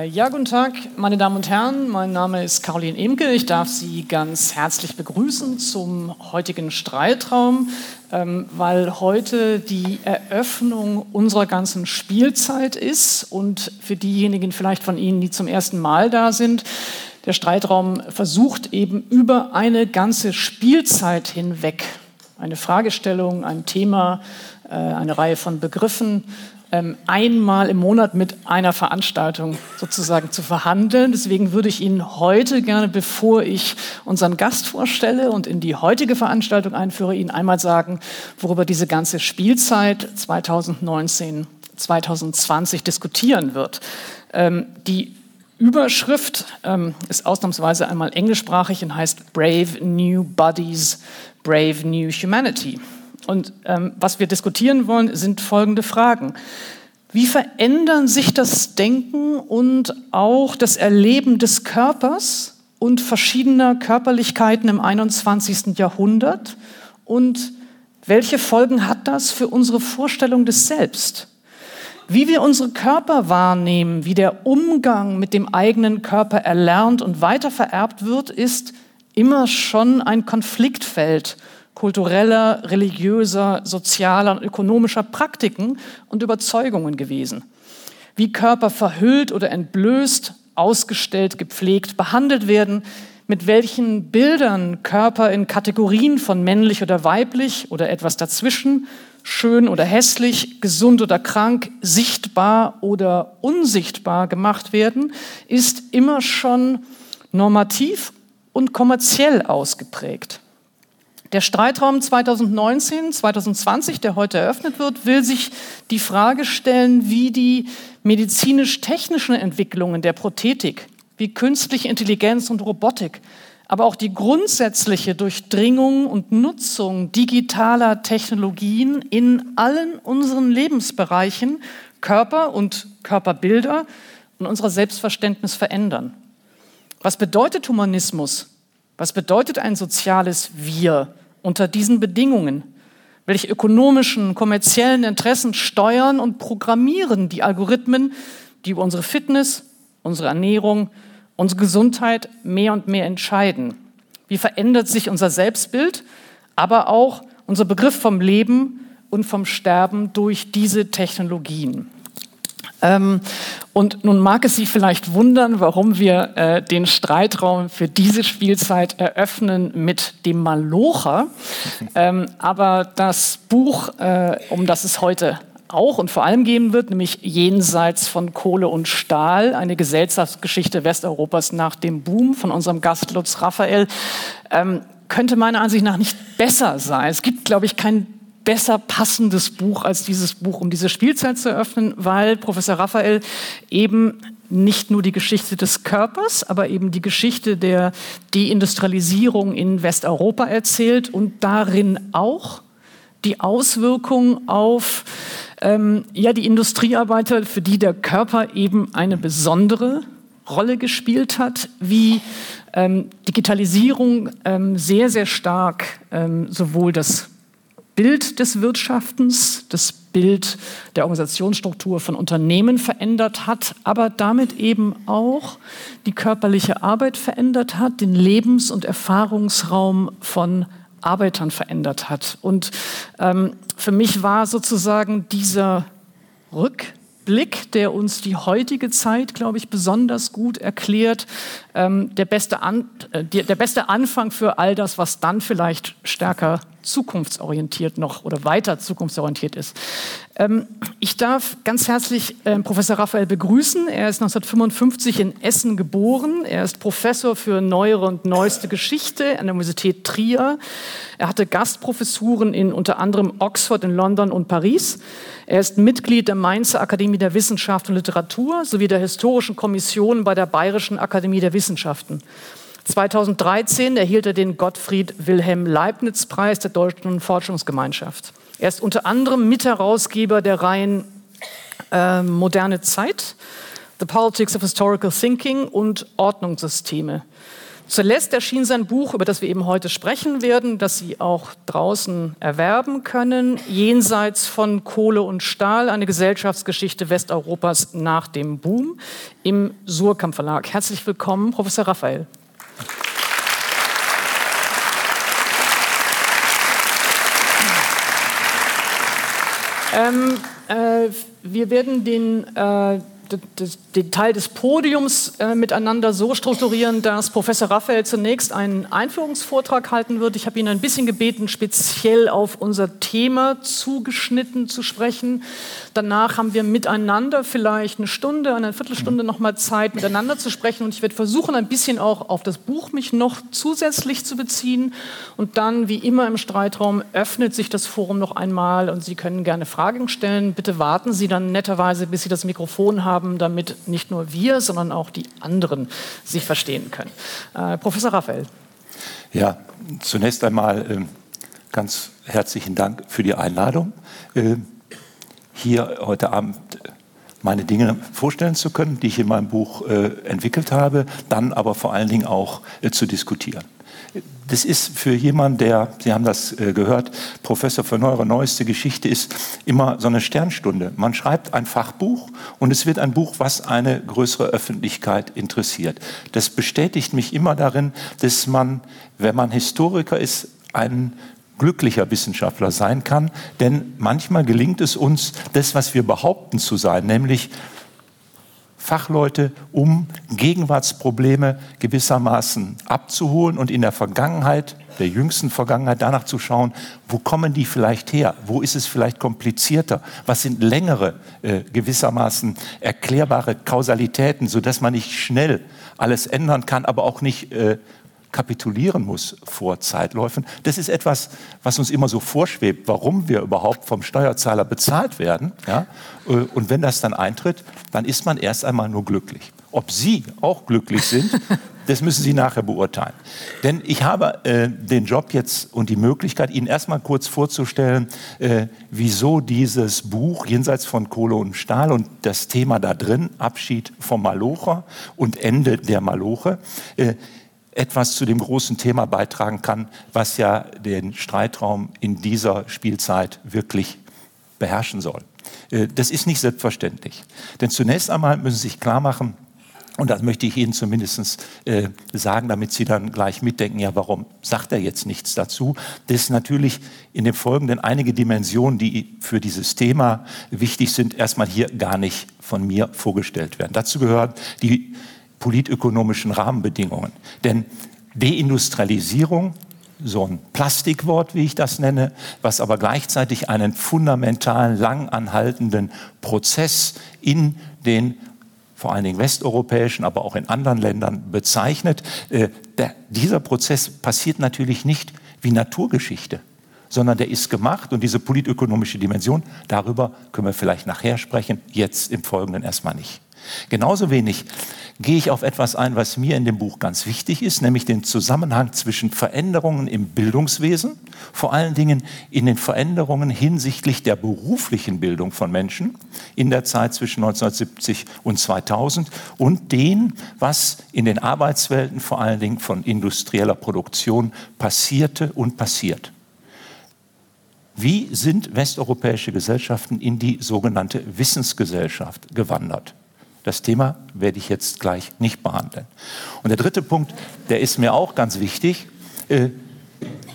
Äh, ja, guten Tag, meine Damen und Herren. Mein Name ist Caroline Imke. Ich darf Sie ganz herzlich begrüßen zum heutigen Streitraum, ähm, weil heute die Eröffnung unserer ganzen Spielzeit ist und für diejenigen vielleicht von Ihnen, die zum ersten Mal da sind, der Streitraum versucht eben über eine ganze Spielzeit hinweg eine Fragestellung, ein Thema, äh, eine Reihe von Begriffen einmal im Monat mit einer Veranstaltung sozusagen zu verhandeln. Deswegen würde ich Ihnen heute gerne, bevor ich unseren Gast vorstelle und in die heutige Veranstaltung einführe, Ihnen einmal sagen, worüber diese ganze Spielzeit 2019, 2020 diskutieren wird. Ähm, die Überschrift ähm, ist ausnahmsweise einmal englischsprachig und heißt Brave New Bodies, Brave New Humanity. Und ähm, was wir diskutieren wollen, sind folgende Fragen. Wie verändern sich das Denken und auch das Erleben des Körpers und verschiedener Körperlichkeiten im 21. Jahrhundert? Und welche Folgen hat das für unsere Vorstellung des Selbst? Wie wir unsere Körper wahrnehmen, wie der Umgang mit dem eigenen Körper erlernt und weitervererbt wird, ist immer schon ein Konfliktfeld kultureller, religiöser, sozialer und ökonomischer Praktiken und Überzeugungen gewesen. Wie Körper verhüllt oder entblößt, ausgestellt, gepflegt, behandelt werden, mit welchen Bildern Körper in Kategorien von männlich oder weiblich oder etwas dazwischen, schön oder hässlich, gesund oder krank, sichtbar oder unsichtbar gemacht werden, ist immer schon normativ und kommerziell ausgeprägt. Der Streitraum 2019, 2020, der heute eröffnet wird, will sich die Frage stellen, wie die medizinisch-technischen Entwicklungen der Prothetik, wie künstliche Intelligenz und Robotik, aber auch die grundsätzliche Durchdringung und Nutzung digitaler Technologien in allen unseren Lebensbereichen, Körper und Körperbilder und unser Selbstverständnis verändern. Was bedeutet Humanismus? Was bedeutet ein soziales Wir? Unter diesen Bedingungen? Welche ökonomischen, kommerziellen Interessen steuern und programmieren die Algorithmen, die über unsere Fitness, unsere Ernährung, unsere Gesundheit mehr und mehr entscheiden? Wie verändert sich unser Selbstbild, aber auch unser Begriff vom Leben und vom Sterben durch diese Technologien? Ähm, und nun mag es Sie vielleicht wundern, warum wir äh, den Streitraum für diese Spielzeit eröffnen mit dem Malocher. Ähm, aber das Buch, äh, um das es heute auch und vor allem geben wird, nämlich Jenseits von Kohle und Stahl, eine Gesellschaftsgeschichte Westeuropas nach dem Boom von unserem Gast Lutz Raphael, ähm, könnte meiner Ansicht nach nicht besser sein. Es gibt, glaube ich, kein besser passendes Buch als dieses Buch, um diese Spielzeit zu eröffnen, weil Professor Raphael eben nicht nur die Geschichte des Körpers, aber eben die Geschichte der Deindustrialisierung in Westeuropa erzählt und darin auch die Auswirkungen auf ähm, ja, die Industriearbeiter, für die der Körper eben eine besondere Rolle gespielt hat, wie ähm, Digitalisierung ähm, sehr, sehr stark ähm, sowohl das Bild des Wirtschaftens, das Bild der Organisationsstruktur von Unternehmen verändert hat, aber damit eben auch die körperliche Arbeit verändert hat, den Lebens- und Erfahrungsraum von Arbeitern verändert hat. Und ähm, für mich war sozusagen dieser Rückblick, der uns die heutige Zeit, glaube ich, besonders gut erklärt, ähm, der, beste An äh, der beste Anfang für all das, was dann vielleicht stärker zukunftsorientiert noch oder weiter zukunftsorientiert ist. Ähm, ich darf ganz herzlich äh, Professor Raphael begrüßen. Er ist 1955 in Essen geboren. Er ist Professor für neuere und neueste Geschichte an der Universität Trier. Er hatte Gastprofessuren in unter anderem Oxford, in London und Paris. Er ist Mitglied der Mainzer Akademie der Wissenschaft und Literatur sowie der Historischen Kommission bei der Bayerischen Akademie der Wissenschaften. 2013 erhielt er den Gottfried Wilhelm Leibniz Preis der Deutschen Forschungsgemeinschaft. Er ist unter anderem Mitherausgeber der Reihen äh, Moderne Zeit, The Politics of Historical Thinking und Ordnungssysteme. Zuletzt erschien sein Buch, über das wir eben heute sprechen werden, das Sie auch draußen erwerben können, Jenseits von Kohle und Stahl, eine Gesellschaftsgeschichte Westeuropas nach dem Boom im Surkamp Verlag. Herzlich willkommen, Professor Raphael. Ähm, äh, wir werden den äh, den Teil des Podiums äh, miteinander so strukturieren, dass Professor Raphael zunächst einen Einführungsvortrag halten wird. Ich habe ihn ein bisschen gebeten, speziell auf unser Thema zugeschnitten zu sprechen. Danach haben wir miteinander vielleicht eine Stunde, eine Viertelstunde noch mal Zeit, miteinander zu sprechen. Und ich werde versuchen, ein bisschen auch auf das Buch mich noch zusätzlich zu beziehen. Und dann, wie immer im Streitraum, öffnet sich das Forum noch einmal und Sie können gerne Fragen stellen. Bitte warten Sie dann netterweise, bis Sie das Mikrofon haben haben, damit nicht nur wir, sondern auch die anderen sich verstehen können. Äh, Professor Raphael. Ja, zunächst einmal äh, ganz herzlichen Dank für die Einladung, äh, hier heute Abend meine Dinge vorstellen zu können, die ich in meinem Buch äh, entwickelt habe, dann aber vor allen Dingen auch äh, zu diskutieren. Das ist für jemanden, der, Sie haben das äh, gehört, Professor für neuere neueste Geschichte ist, immer so eine Sternstunde. Man schreibt ein Fachbuch und es wird ein Buch, was eine größere Öffentlichkeit interessiert. Das bestätigt mich immer darin, dass man, wenn man Historiker ist, ein glücklicher Wissenschaftler sein kann, denn manchmal gelingt es uns, das, was wir behaupten zu sein, nämlich Fachleute, um Gegenwartsprobleme gewissermaßen abzuholen und in der Vergangenheit, der jüngsten Vergangenheit, danach zu schauen, wo kommen die vielleicht her? Wo ist es vielleicht komplizierter? Was sind längere, äh, gewissermaßen erklärbare Kausalitäten, sodass man nicht schnell alles ändern kann, aber auch nicht äh, kapitulieren muss vor Zeitläufen. Das ist etwas, was uns immer so vorschwebt, warum wir überhaupt vom Steuerzahler bezahlt werden. Ja? Äh, und wenn das dann eintritt, dann ist man erst einmal nur glücklich. Ob Sie auch glücklich sind, das müssen Sie nachher beurteilen. Denn ich habe äh, den Job jetzt und die Möglichkeit, Ihnen erstmal kurz vorzustellen, äh, wieso dieses Buch Jenseits von Kohle und Stahl und das Thema da drin, Abschied vom Malocher und Ende der Maloche, äh, etwas zu dem großen Thema beitragen kann, was ja den Streitraum in dieser Spielzeit wirklich beherrschen soll. Äh, das ist nicht selbstverständlich. Denn zunächst einmal müssen Sie sich klar machen, und das möchte ich Ihnen zumindest äh, sagen, damit Sie dann gleich mitdenken, ja, warum sagt er jetzt nichts dazu? Dass natürlich in dem Folgenden einige Dimensionen, die für dieses Thema wichtig sind, erstmal hier gar nicht von mir vorgestellt werden. Dazu gehört die politökonomischen Rahmenbedingungen. Denn Deindustrialisierung, so ein Plastikwort, wie ich das nenne, was aber gleichzeitig einen fundamentalen, lang anhaltenden Prozess in den vor allen Dingen westeuropäischen, aber auch in anderen Ländern bezeichnet. Äh, der, dieser Prozess passiert natürlich nicht wie Naturgeschichte, sondern der ist gemacht und diese politökonomische Dimension, darüber können wir vielleicht nachher sprechen, jetzt im Folgenden erstmal nicht. Genauso wenig gehe ich auf etwas ein, was mir in dem Buch ganz wichtig ist, nämlich den Zusammenhang zwischen Veränderungen im Bildungswesen, vor allen Dingen in den Veränderungen hinsichtlich der beruflichen Bildung von Menschen in der Zeit zwischen 1970 und 2000 und dem, was in den Arbeitswelten vor allen Dingen von industrieller Produktion passierte und passiert. Wie sind westeuropäische Gesellschaften in die sogenannte Wissensgesellschaft gewandert? Das Thema werde ich jetzt gleich nicht behandeln. Und der dritte Punkt, der ist mir auch ganz wichtig. Äh,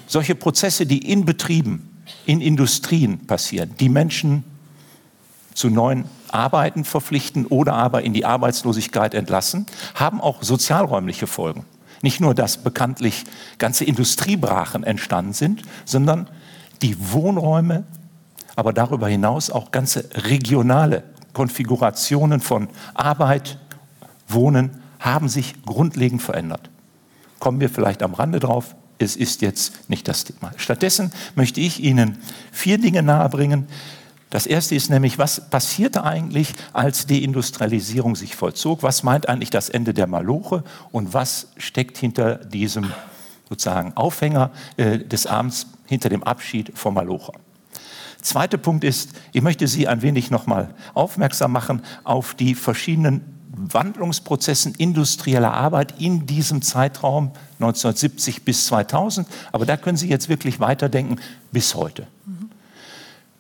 solche Prozesse, die in Betrieben, in Industrien passieren, die Menschen zu neuen Arbeiten verpflichten oder aber in die Arbeitslosigkeit entlassen, haben auch sozialräumliche Folgen. Nicht nur, dass bekanntlich ganze Industriebrachen entstanden sind, sondern die Wohnräume, aber darüber hinaus auch ganze regionale Konfigurationen von Arbeit, Wohnen haben sich grundlegend verändert. Kommen wir vielleicht am Rande drauf. Es ist jetzt nicht das Thema. Stattdessen möchte ich Ihnen vier Dinge nahebringen. Das erste ist nämlich, was passierte eigentlich, als die Industrialisierung sich vollzog? Was meint eigentlich das Ende der Maloche und was steckt hinter diesem sozusagen Aufhänger äh, des Abends, hinter dem Abschied vom Malocher? Zweiter Punkt ist, ich möchte Sie ein wenig nochmal aufmerksam machen auf die verschiedenen Wandlungsprozessen industrieller Arbeit in diesem Zeitraum 1970 bis 2000. Aber da können Sie jetzt wirklich weiterdenken bis heute.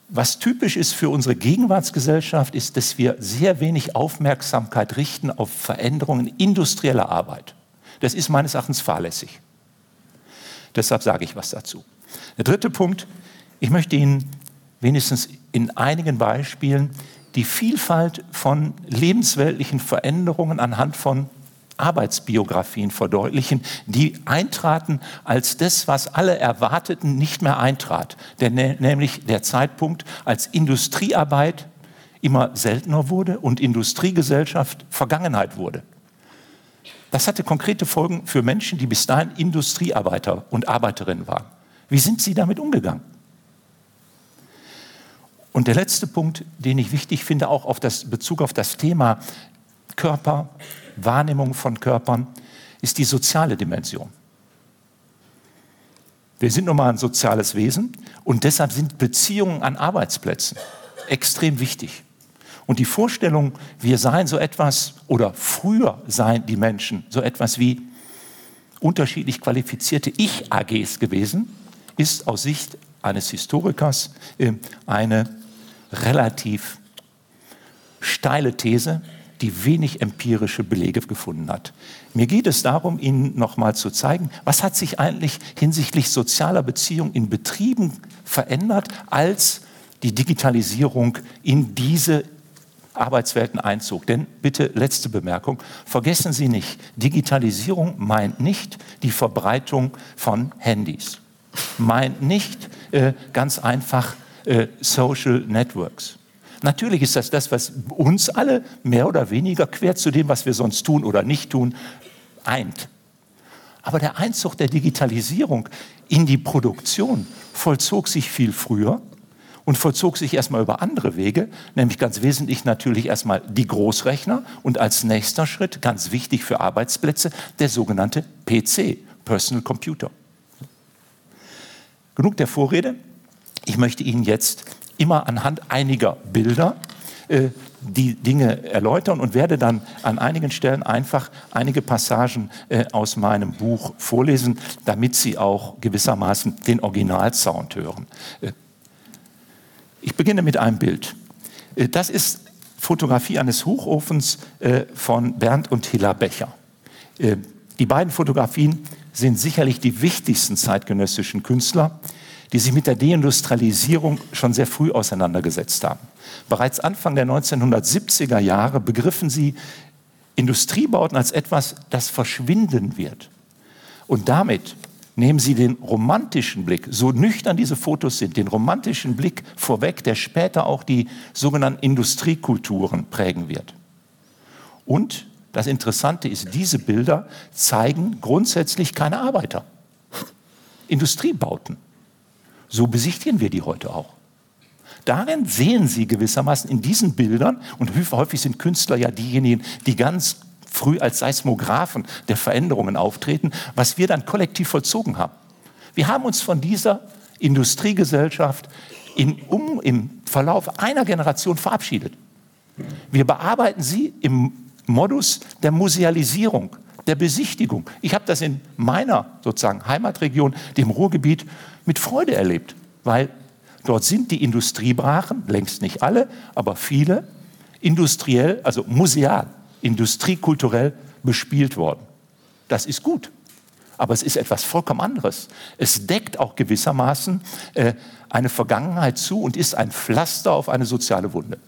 Was typisch ist für unsere Gegenwartsgesellschaft, ist, dass wir sehr wenig Aufmerksamkeit richten auf Veränderungen industrieller Arbeit. Das ist meines Erachtens fahrlässig. Deshalb sage ich was dazu. Der dritte Punkt, ich möchte Ihnen wenigstens in einigen Beispielen die Vielfalt von lebensweltlichen Veränderungen anhand von Arbeitsbiografien verdeutlichen, die eintraten, als das, was alle erwarteten, nicht mehr eintrat. Der, nämlich der Zeitpunkt, als Industriearbeit immer seltener wurde und Industriegesellschaft Vergangenheit wurde. Das hatte konkrete Folgen für Menschen, die bis dahin Industriearbeiter und Arbeiterinnen waren. Wie sind sie damit umgegangen? Und der letzte Punkt, den ich wichtig finde, auch auf das Bezug auf das Thema Körper, Wahrnehmung von Körpern, ist die soziale Dimension. Wir sind nun mal ein soziales Wesen und deshalb sind Beziehungen an Arbeitsplätzen extrem wichtig. Und die Vorstellung, wir seien so etwas, oder früher seien die Menschen so etwas wie unterschiedlich qualifizierte Ich-AGs gewesen, ist aus Sicht eines Historikers äh, eine relativ steile These, die wenig empirische Belege gefunden hat. Mir geht es darum, Ihnen nochmal zu zeigen, was hat sich eigentlich hinsichtlich sozialer Beziehungen in Betrieben verändert, als die Digitalisierung in diese Arbeitswelten einzog. Denn bitte letzte Bemerkung, vergessen Sie nicht, Digitalisierung meint nicht die Verbreitung von Handys, meint nicht äh, ganz einfach äh, Social Networks. Natürlich ist das das, was uns alle mehr oder weniger quer zu dem, was wir sonst tun oder nicht tun, eint. Aber der Einzug der Digitalisierung in die Produktion vollzog sich viel früher und vollzog sich erstmal über andere Wege, nämlich ganz wesentlich natürlich erstmal die Großrechner und als nächster Schritt, ganz wichtig für Arbeitsplätze, der sogenannte PC, Personal Computer. Genug der Vorrede. Ich möchte Ihnen jetzt immer anhand einiger Bilder äh, die Dinge erläutern und werde dann an einigen Stellen einfach einige Passagen äh, aus meinem Buch vorlesen, damit Sie auch gewissermaßen den Originalsound hören. Äh, ich beginne mit einem Bild. Äh, das ist Fotografie eines Hochofens äh, von Bernd und Hilla Becher. Die beiden Fotografien sind sicherlich die wichtigsten zeitgenössischen Künstler die sich mit der Deindustrialisierung schon sehr früh auseinandergesetzt haben. Bereits Anfang der 1970er Jahre begriffen sie Industriebauten als etwas, das verschwinden wird. Und damit nehmen sie den romantischen Blick, so nüchtern diese Fotos sind, den romantischen Blick vorweg, der später auch die sogenannten Industriekulturen prägen wird. Und das Interessante ist, diese Bilder zeigen grundsätzlich keine Arbeiter. Industriebauten. So besichtigen wir die heute auch. Darin sehen Sie gewissermaßen in diesen Bildern, und häufig sind Künstler ja diejenigen, die ganz früh als Seismographen der Veränderungen auftreten, was wir dann kollektiv vollzogen haben. Wir haben uns von dieser Industriegesellschaft in, um, im Verlauf einer Generation verabschiedet. Wir bearbeiten sie im Modus der Musealisierung, der Besichtigung. Ich habe das in meiner sozusagen Heimatregion, dem Ruhrgebiet, mit Freude erlebt, weil dort sind die Industriebrachen, längst nicht alle, aber viele, industriell, also museal, industriekulturell bespielt worden. Das ist gut. Aber es ist etwas vollkommen anderes. Es deckt auch gewissermaßen äh, eine Vergangenheit zu und ist ein Pflaster auf eine soziale Wunde.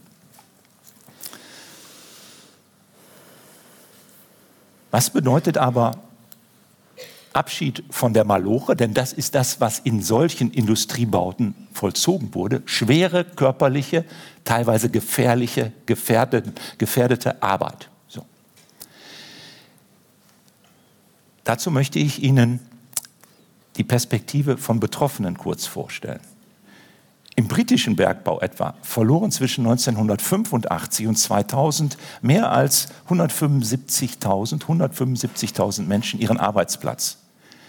Was bedeutet aber Abschied von der Maloche, denn das ist das, was in solchen Industriebauten vollzogen wurde. Schwere körperliche, teilweise gefährliche, gefährdete, gefährdete Arbeit. So. Dazu möchte ich Ihnen die Perspektive von Betroffenen kurz vorstellen. Im britischen Bergbau etwa verloren zwischen 1985 und 2000 mehr als 175.000 175.000 Menschen ihren Arbeitsplatz.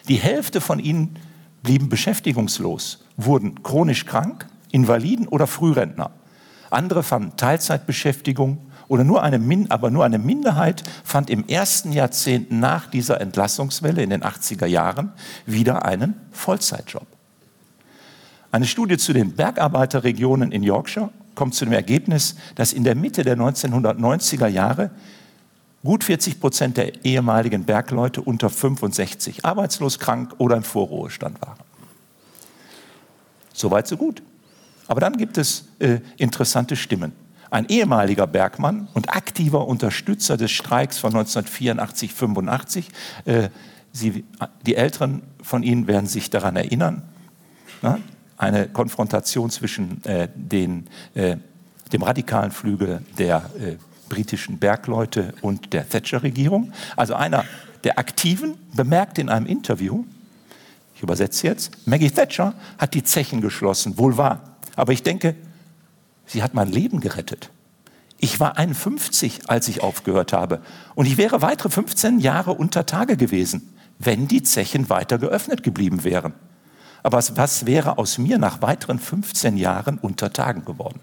Die Hälfte von ihnen blieben beschäftigungslos, wurden chronisch krank, Invaliden oder Frührentner. Andere fanden Teilzeitbeschäftigung oder nur eine, aber nur eine Minderheit fand im ersten Jahrzehnt nach dieser Entlassungswelle in den 80er Jahren wieder einen Vollzeitjob. Eine Studie zu den Bergarbeiterregionen in Yorkshire kommt zu dem Ergebnis, dass in der Mitte der 1990er Jahre gut 40 Prozent der ehemaligen Bergleute unter 65 arbeitslos, krank oder im Vorruhestand waren. Soweit, so gut. Aber dann gibt es äh, interessante Stimmen. Ein ehemaliger Bergmann und aktiver Unterstützer des Streiks von 1984, 85, äh, Sie, die Älteren von Ihnen werden sich daran erinnern, na, eine Konfrontation zwischen äh, den, äh, dem radikalen Flügel der äh, britischen Bergleute und der Thatcher-Regierung. Also einer der Aktiven bemerkt in einem Interview, ich übersetze jetzt, Maggie Thatcher hat die Zechen geschlossen, wohl wahr. Aber ich denke, sie hat mein Leben gerettet. Ich war 51, als ich aufgehört habe. Und ich wäre weitere 15 Jahre unter Tage gewesen, wenn die Zechen weiter geöffnet geblieben wären. Aber was wäre aus mir nach weiteren 15 Jahren unter Tagen geworden?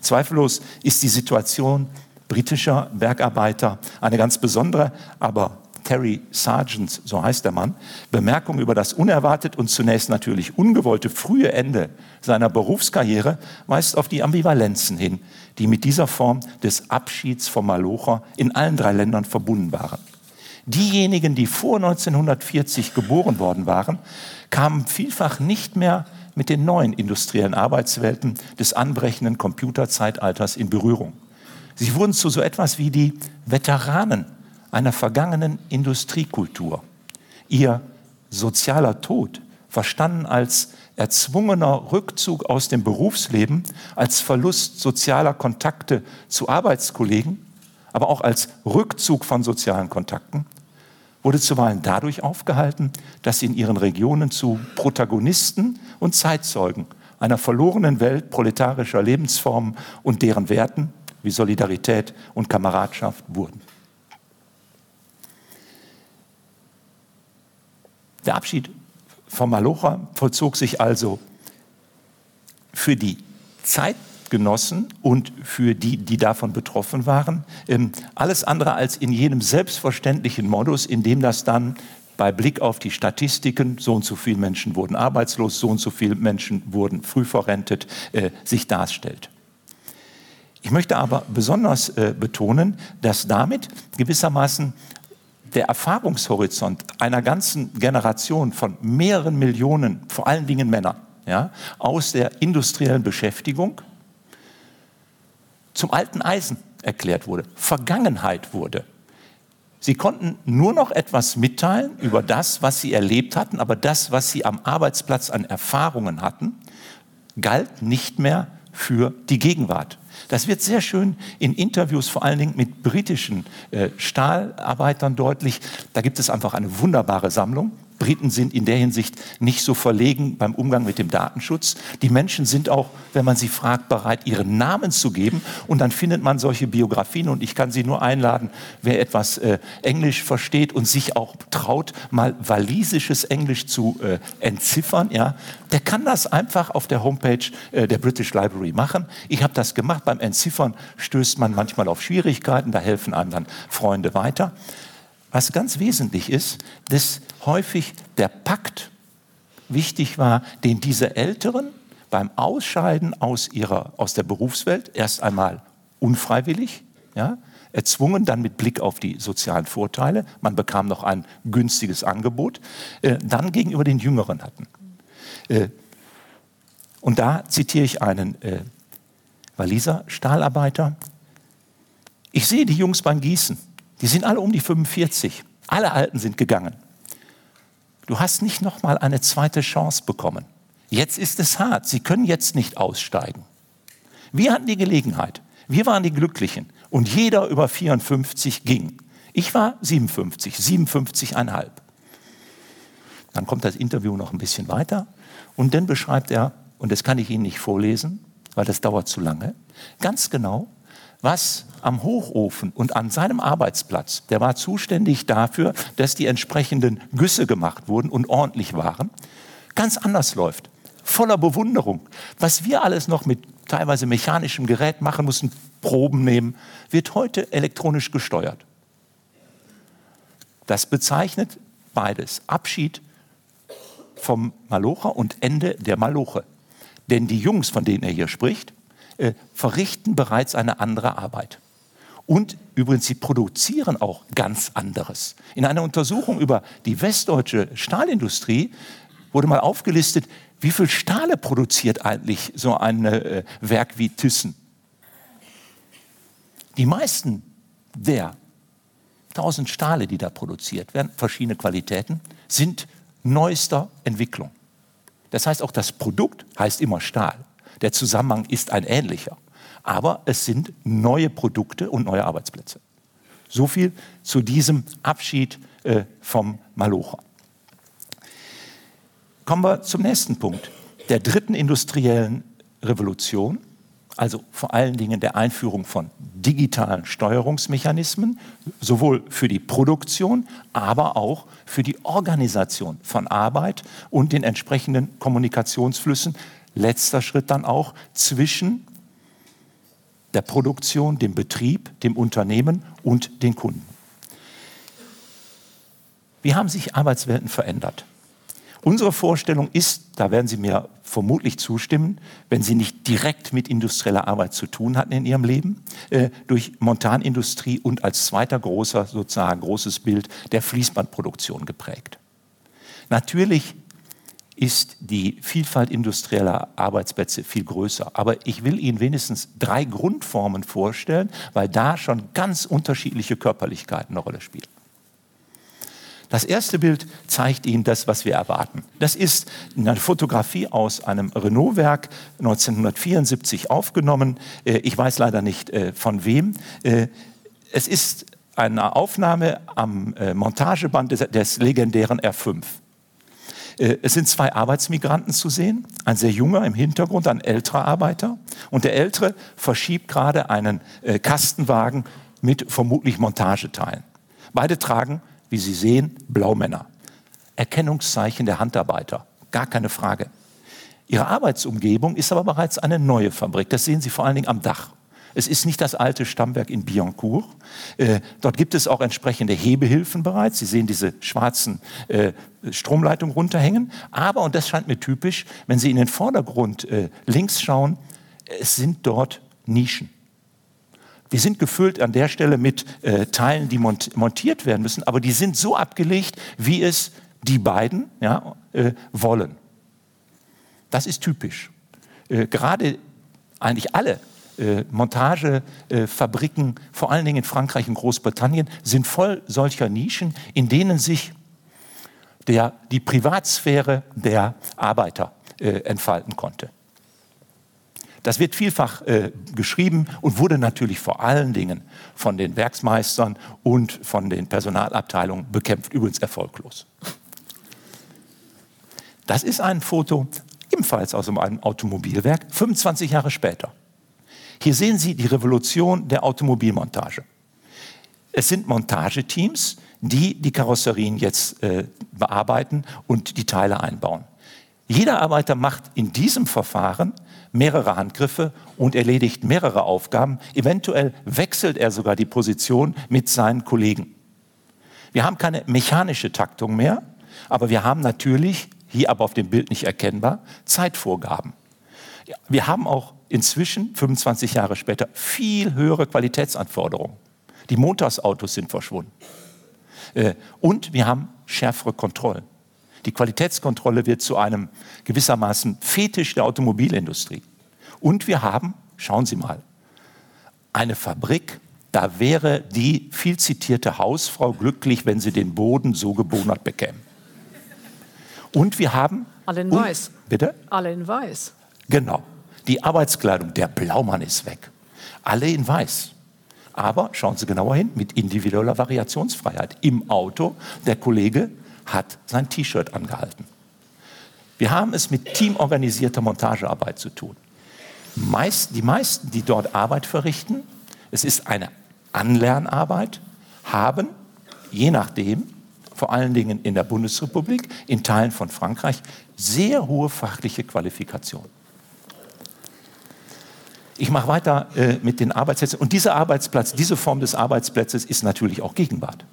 Zweifellos ist die Situation britischer Bergarbeiter eine ganz besondere, aber Terry Sargent, so heißt der Mann, Bemerkung über das unerwartet und zunächst natürlich ungewollte frühe Ende seiner Berufskarriere weist auf die Ambivalenzen hin, die mit dieser Form des Abschieds vom Malocher in allen drei Ländern verbunden waren. Diejenigen, die vor 1940 geboren worden waren, kamen vielfach nicht mehr mit den neuen industriellen Arbeitswelten des anbrechenden Computerzeitalters in Berührung. Sie wurden zu so etwas wie die Veteranen einer vergangenen Industriekultur. Ihr sozialer Tod, verstanden als erzwungener Rückzug aus dem Berufsleben, als Verlust sozialer Kontakte zu Arbeitskollegen, aber auch als Rückzug von sozialen Kontakten, wurde zuweilen dadurch aufgehalten, dass sie in ihren Regionen zu Protagonisten und Zeitzeugen einer verlorenen Welt proletarischer Lebensformen und deren Werten wie Solidarität und Kameradschaft wurden. Der Abschied vom Malocha vollzog sich also für die Zeit Genossen und für die, die davon betroffen waren. Ähm, alles andere als in jenem selbstverständlichen Modus, in dem das dann bei Blick auf die Statistiken, so und so viele Menschen wurden arbeitslos, so und so viele Menschen wurden früh verrentet, äh, sich darstellt. Ich möchte aber besonders äh, betonen, dass damit gewissermaßen der Erfahrungshorizont einer ganzen Generation von mehreren Millionen, vor allen Dingen Männern, ja, aus der industriellen Beschäftigung zum alten Eisen erklärt wurde, Vergangenheit wurde. Sie konnten nur noch etwas mitteilen über das, was sie erlebt hatten, aber das, was sie am Arbeitsplatz an Erfahrungen hatten, galt nicht mehr für die Gegenwart. Das wird sehr schön in Interviews, vor allen Dingen mit britischen äh, Stahlarbeitern deutlich. Da gibt es einfach eine wunderbare Sammlung. Briten sind in der Hinsicht nicht so verlegen beim Umgang mit dem Datenschutz. Die Menschen sind auch, wenn man sie fragt, bereit, ihren Namen zu geben. Und dann findet man solche Biografien. Und ich kann Sie nur einladen, wer etwas äh, Englisch versteht und sich auch traut, mal walisisches Englisch zu äh, entziffern, ja, der kann das einfach auf der Homepage äh, der British Library machen. Ich habe das gemacht. Beim Entziffern stößt man manchmal auf Schwierigkeiten. Da helfen anderen Freunde weiter. Was ganz wesentlich ist, dass häufig der Pakt wichtig war, den diese Älteren beim Ausscheiden aus, ihrer, aus der Berufswelt erst einmal unfreiwillig, ja, erzwungen, dann mit Blick auf die sozialen Vorteile, man bekam noch ein günstiges Angebot, äh, dann gegenüber den Jüngeren hatten. Äh, und da zitiere ich einen äh, Waliser Stahlarbeiter. Ich sehe die Jungs beim Gießen. Die sind alle um die 45. Alle Alten sind gegangen. Du hast nicht noch mal eine zweite Chance bekommen. Jetzt ist es hart. Sie können jetzt nicht aussteigen. Wir hatten die Gelegenheit. Wir waren die Glücklichen. Und jeder über 54 ging. Ich war 57, 57,5. Dann kommt das Interview noch ein bisschen weiter. Und dann beschreibt er, und das kann ich Ihnen nicht vorlesen, weil das dauert zu lange, ganz genau, was am Hochofen und an seinem Arbeitsplatz, der war zuständig dafür, dass die entsprechenden Güsse gemacht wurden und ordentlich waren, ganz anders läuft. Voller Bewunderung. Was wir alles noch mit teilweise mechanischem Gerät machen mussten, Proben nehmen, wird heute elektronisch gesteuert. Das bezeichnet beides. Abschied vom Malocher und Ende der Maloche. Denn die Jungs, von denen er hier spricht, äh, verrichten bereits eine andere Arbeit. Und übrigens, sie produzieren auch ganz anderes. In einer Untersuchung über die westdeutsche Stahlindustrie wurde mal aufgelistet, wie viel Stahle produziert eigentlich so ein äh, Werk wie Thyssen. Die meisten der 1000 Stahle, die da produziert werden, verschiedene Qualitäten, sind neuester Entwicklung. Das heißt, auch das Produkt heißt immer Stahl. Der Zusammenhang ist ein ähnlicher. Aber es sind neue Produkte und neue Arbeitsplätze. So viel zu diesem Abschied äh, vom Malocher. Kommen wir zum nächsten Punkt, der dritten industriellen Revolution, also vor allen Dingen der Einführung von digitalen Steuerungsmechanismen, sowohl für die Produktion, aber auch für die Organisation von Arbeit und den entsprechenden Kommunikationsflüssen. Letzter Schritt dann auch zwischen der Produktion, dem Betrieb, dem Unternehmen und den Kunden. Wie haben sich Arbeitswelten verändert? Unsere Vorstellung ist, da werden Sie mir vermutlich zustimmen, wenn Sie nicht direkt mit industrieller Arbeit zu tun hatten in Ihrem Leben, äh, durch Montanindustrie und als zweiter großer, sozusagen großes Bild der Fließbandproduktion geprägt. Natürlich ist die Vielfalt industrieller Arbeitsplätze viel größer. Aber ich will Ihnen wenigstens drei Grundformen vorstellen, weil da schon ganz unterschiedliche Körperlichkeiten eine Rolle spielen. Das erste Bild zeigt Ihnen das, was wir erwarten. Das ist eine Fotografie aus einem Renault-Werk 1974 aufgenommen. Äh, ich weiß leider nicht äh, von wem. Äh, es ist eine Aufnahme am Montageband des, legendären R5. Es sind zwei Arbeitsmigranten zu sehen, ein sehr junger im Hintergrund, ein älterer Arbeiter. Und der ältere verschiebt gerade einen Kastenwagen mit vermutlich Montageteilen. Beide tragen wie Sie sehen, Blaumänner. Erkennungszeichen der Handarbeiter, gar keine Frage. Ihre Arbeitsumgebung ist aber bereits eine neue Fabrik. Das sehen Sie vor allen Dingen am Dach. Es ist nicht das alte Stammwerk in Billancourt. Äh, dort gibt es auch entsprechende Hebehilfen bereits. Sie sehen diese schwarzen äh, Stromleitungen runterhängen. Aber, und das scheint mir typisch, wenn Sie in den Vordergrund äh, links schauen, es sind dort Nischen. Die sind gefüllt an der Stelle mit äh, Teilen, die mont montiert werden müssen, aber die sind so abgelegt, wie es die beiden ja, äh, wollen. Das ist typisch. Äh, gerade eigentlich alle äh, Montagefabriken, vor allen Dingen in Frankreich und Großbritannien, sind voll solcher Nischen, in denen sich der, die Privatsphäre der Arbeiter äh, entfalten konnte. Das wird vielfach äh, geschrieben und wurde natürlich vor allen Dingen von den Werksmeistern und von den Personalabteilungen bekämpft, übrigens erfolglos. Das ist ein Foto ebenfalls aus einem Automobilwerk, 25 Jahre später. Hier sehen Sie die Revolution der Automobilmontage. Es sind Montageteams, die die Karosserien jetzt äh, bearbeiten und die Teile einbauen. Jeder Arbeiter macht in diesem Verfahren mehrere Handgriffe und erledigt mehrere Aufgaben. Eventuell wechselt er sogar die Position mit seinen Kollegen. Wir haben keine mechanische Taktung mehr, aber wir haben natürlich, hier aber auf dem Bild nicht erkennbar, Zeitvorgaben. Wir haben auch inzwischen, 25 Jahre später, viel höhere Qualitätsanforderungen. Die Montagsautos sind verschwunden. Äh, und wir haben schärfere Kontrollen. Die Qualitätskontrolle wird zu einem gewissermaßen Fetisch der Automobilindustrie. Und wir haben, schauen Sie mal, eine Fabrik, da wäre die viel zitierte Hausfrau glücklich, wenn sie den Boden so gebonert bekäme. Und wir haben. Alle in weiß. Bitte? Alle in weiß. Genau. Die Arbeitskleidung, der Blaumann ist weg. Alle in weiß. Aber schauen Sie genauer hin, mit individueller Variationsfreiheit. Im Auto, der Kollege hat sein T-Shirt angehalten. Wir haben es mit teamorganisierter Montagearbeit zu tun. Meist, die meisten, die dort Arbeit verrichten, es ist eine Anlernarbeit, haben, je nachdem, vor allen Dingen in der Bundesrepublik, in Teilen von Frankreich, sehr hohe fachliche Qualifikationen. Ich mache weiter äh, mit den Arbeitsplätzen. Und dieser Arbeitsplatz, diese Form des Arbeitsplatzes ist natürlich auch Gegenwart.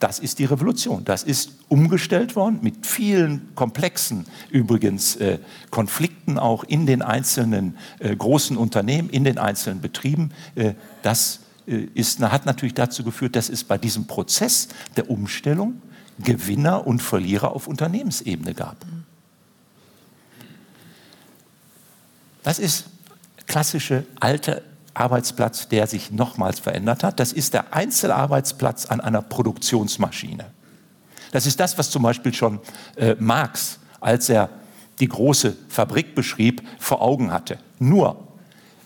Das ist die Revolution. Das ist umgestellt worden mit vielen komplexen, übrigens äh, Konflikten auch in den einzelnen äh, großen Unternehmen, in den einzelnen Betrieben. Äh, das äh, ist, hat natürlich dazu geführt, dass es bei diesem Prozess der Umstellung Gewinner und Verlierer auf Unternehmensebene gab. Das ist klassische alte Arbeitsplatz, der sich nochmals verändert hat. Das ist der Einzelarbeitsplatz an einer Produktionsmaschine. Das ist das, was zum Beispiel schon äh, Marx, als er die große Fabrik beschrieb, vor Augen hatte. Nur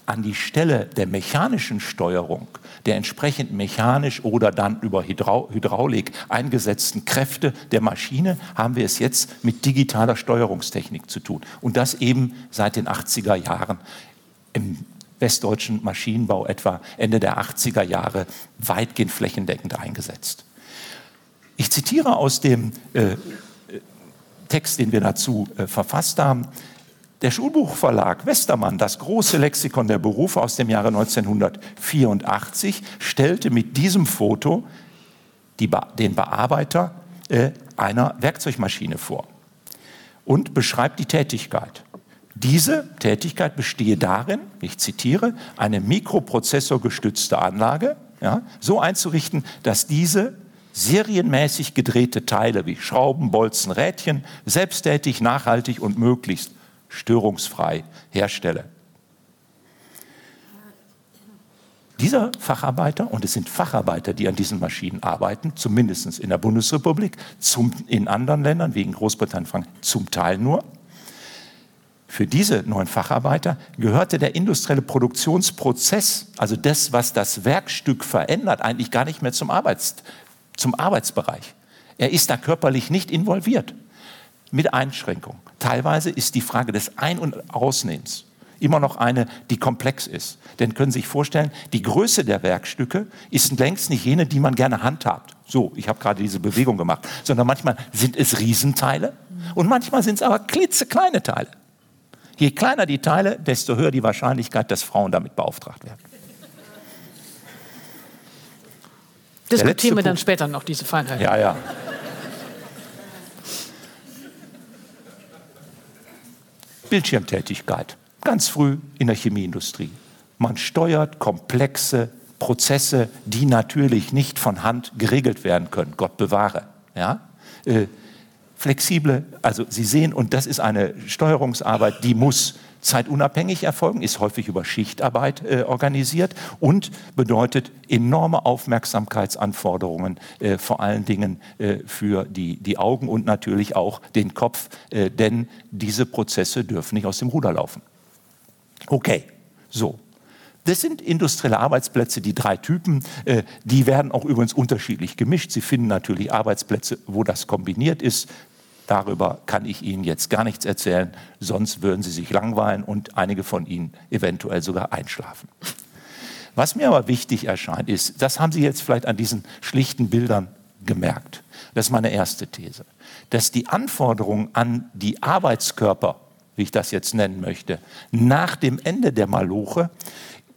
an die Stelle der mechanischen Steuerung, der entsprechend mechanisch oder dann über Hydra Hydraulik eingesetzten Kräfte der Maschine, haben wir es jetzt mit digitaler Steuerungstechnik zu tun. Und das eben seit den 80er Jahren im westdeutschen Maschinenbau etwa Ende der 80er Jahre weitgehend flächendeckend eingesetzt. Ich zitiere aus dem äh, Text, den wir dazu äh, verfasst haben. Der Schulbuchverlag Westermann, das große Lexikon der Berufe aus dem Jahre 1984, stellte mit diesem Foto die, den Bearbeiter äh, einer Werkzeugmaschine vor und beschreibt die Tätigkeit. Diese Tätigkeit bestehe darin, ich zitiere, eine mikroprozessorgestützte Anlage ja, so einzurichten, dass diese serienmäßig gedrehte Teile wie Schrauben, Bolzen, Rädchen selbsttätig, nachhaltig und möglichst störungsfrei herstelle. Dieser Facharbeiter, und es sind Facharbeiter, die an diesen Maschinen arbeiten, zumindest in der Bundesrepublik, zum, in anderen Ländern, wegen Großbritannien, Frankreich, zum Teil nur, für diese neuen Facharbeiter gehörte der industrielle Produktionsprozess, also das, was das Werkstück verändert, eigentlich gar nicht mehr zum, Arbeits, zum Arbeitsbereich. Er ist da körperlich nicht involviert, mit Einschränkung. Teilweise ist die Frage des Ein- und Ausnehmens immer noch eine, die komplex ist. Denn können Sie sich vorstellen, die Größe der Werkstücke ist längst nicht jene, die man gerne handhabt. So, ich habe gerade diese Bewegung gemacht, sondern manchmal sind es Riesenteile und manchmal sind es aber klitzekleine Teile. Je kleiner die Teile, desto höher die Wahrscheinlichkeit, dass Frauen damit beauftragt werden. Diskutieren wir dann später noch diese Feinheit. Ja, ja. Bildschirmtätigkeit. Ganz früh in der Chemieindustrie. Man steuert komplexe Prozesse, die natürlich nicht von Hand geregelt werden können. Gott bewahre. Ja? Flexible, also Sie sehen, und das ist eine Steuerungsarbeit, die muss zeitunabhängig erfolgen, ist häufig über Schichtarbeit äh, organisiert und bedeutet enorme Aufmerksamkeitsanforderungen, äh, vor allen Dingen äh, für die, die Augen und natürlich auch den Kopf, äh, denn diese Prozesse dürfen nicht aus dem Ruder laufen. Okay, so. Das sind industrielle Arbeitsplätze, die drei Typen. Äh, die werden auch übrigens unterschiedlich gemischt. Sie finden natürlich Arbeitsplätze, wo das kombiniert ist. Darüber kann ich Ihnen jetzt gar nichts erzählen, sonst würden Sie sich langweilen und einige von Ihnen eventuell sogar einschlafen. Was mir aber wichtig erscheint, ist, das haben Sie jetzt vielleicht an diesen schlichten Bildern gemerkt. Das ist meine erste These, dass die Anforderungen an die Arbeitskörper, wie ich das jetzt nennen möchte, nach dem Ende der Maloche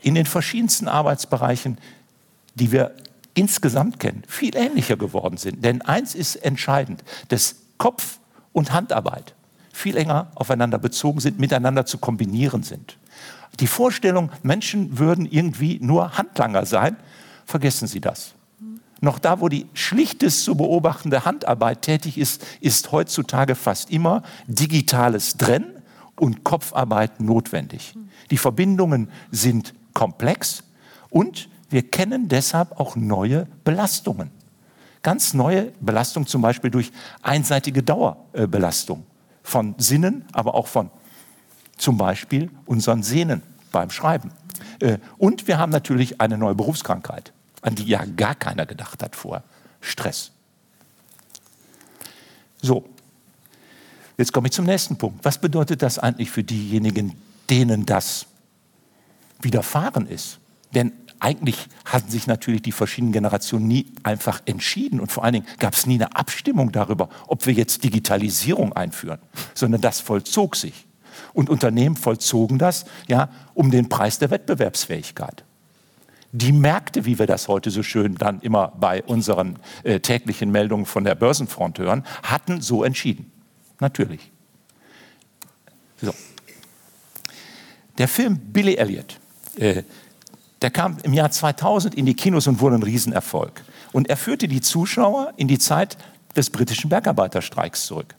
in den verschiedensten Arbeitsbereichen, die wir insgesamt kennen, viel ähnlicher geworden sind. Denn eins ist entscheidend, das Kopf und Handarbeit viel enger aufeinander bezogen sind, miteinander zu kombinieren sind. Die Vorstellung, Menschen würden irgendwie nur Handlanger sein, vergessen Sie das. Noch da, wo die schlichtest zu beobachtende Handarbeit tätig ist, ist heutzutage fast immer digitales Trennen und Kopfarbeit notwendig. Die Verbindungen sind komplex und wir kennen deshalb auch neue Belastungen ganz neue Belastung, zum Beispiel durch einseitige Dauerbelastung von Sinnen, aber auch von zum Beispiel unseren Sehnen beim Schreiben. Äh, und wir haben natürlich eine neue Berufskrankheit, an die ja gar keiner gedacht hat vorher. Stress. So, jetzt komme ich zum nächsten Punkt. Was bedeutet das eigentlich für diejenigen, denen das widerfahren ist? Denn eigentlich hatten sich natürlich die verschiedenen Generationen nie einfach entschieden und vor allen Dingen gab es nie eine Abstimmung darüber, ob wir jetzt Digitalisierung einführen, sondern das vollzog sich. Und Unternehmen vollzogen das ja, um den Preis der Wettbewerbsfähigkeit. Die Märkte, wie wir das heute so schön dann immer bei unseren äh, täglichen Meldungen von der Börsenfront hören, hatten so entschieden. Natürlich. So. Der Film Billy Elliot, äh, der kam im Jahr 2000 in die Kinos und wurde ein Riesenerfolg. Und er führte die Zuschauer in die Zeit des britischen Bergarbeiterstreiks zurück.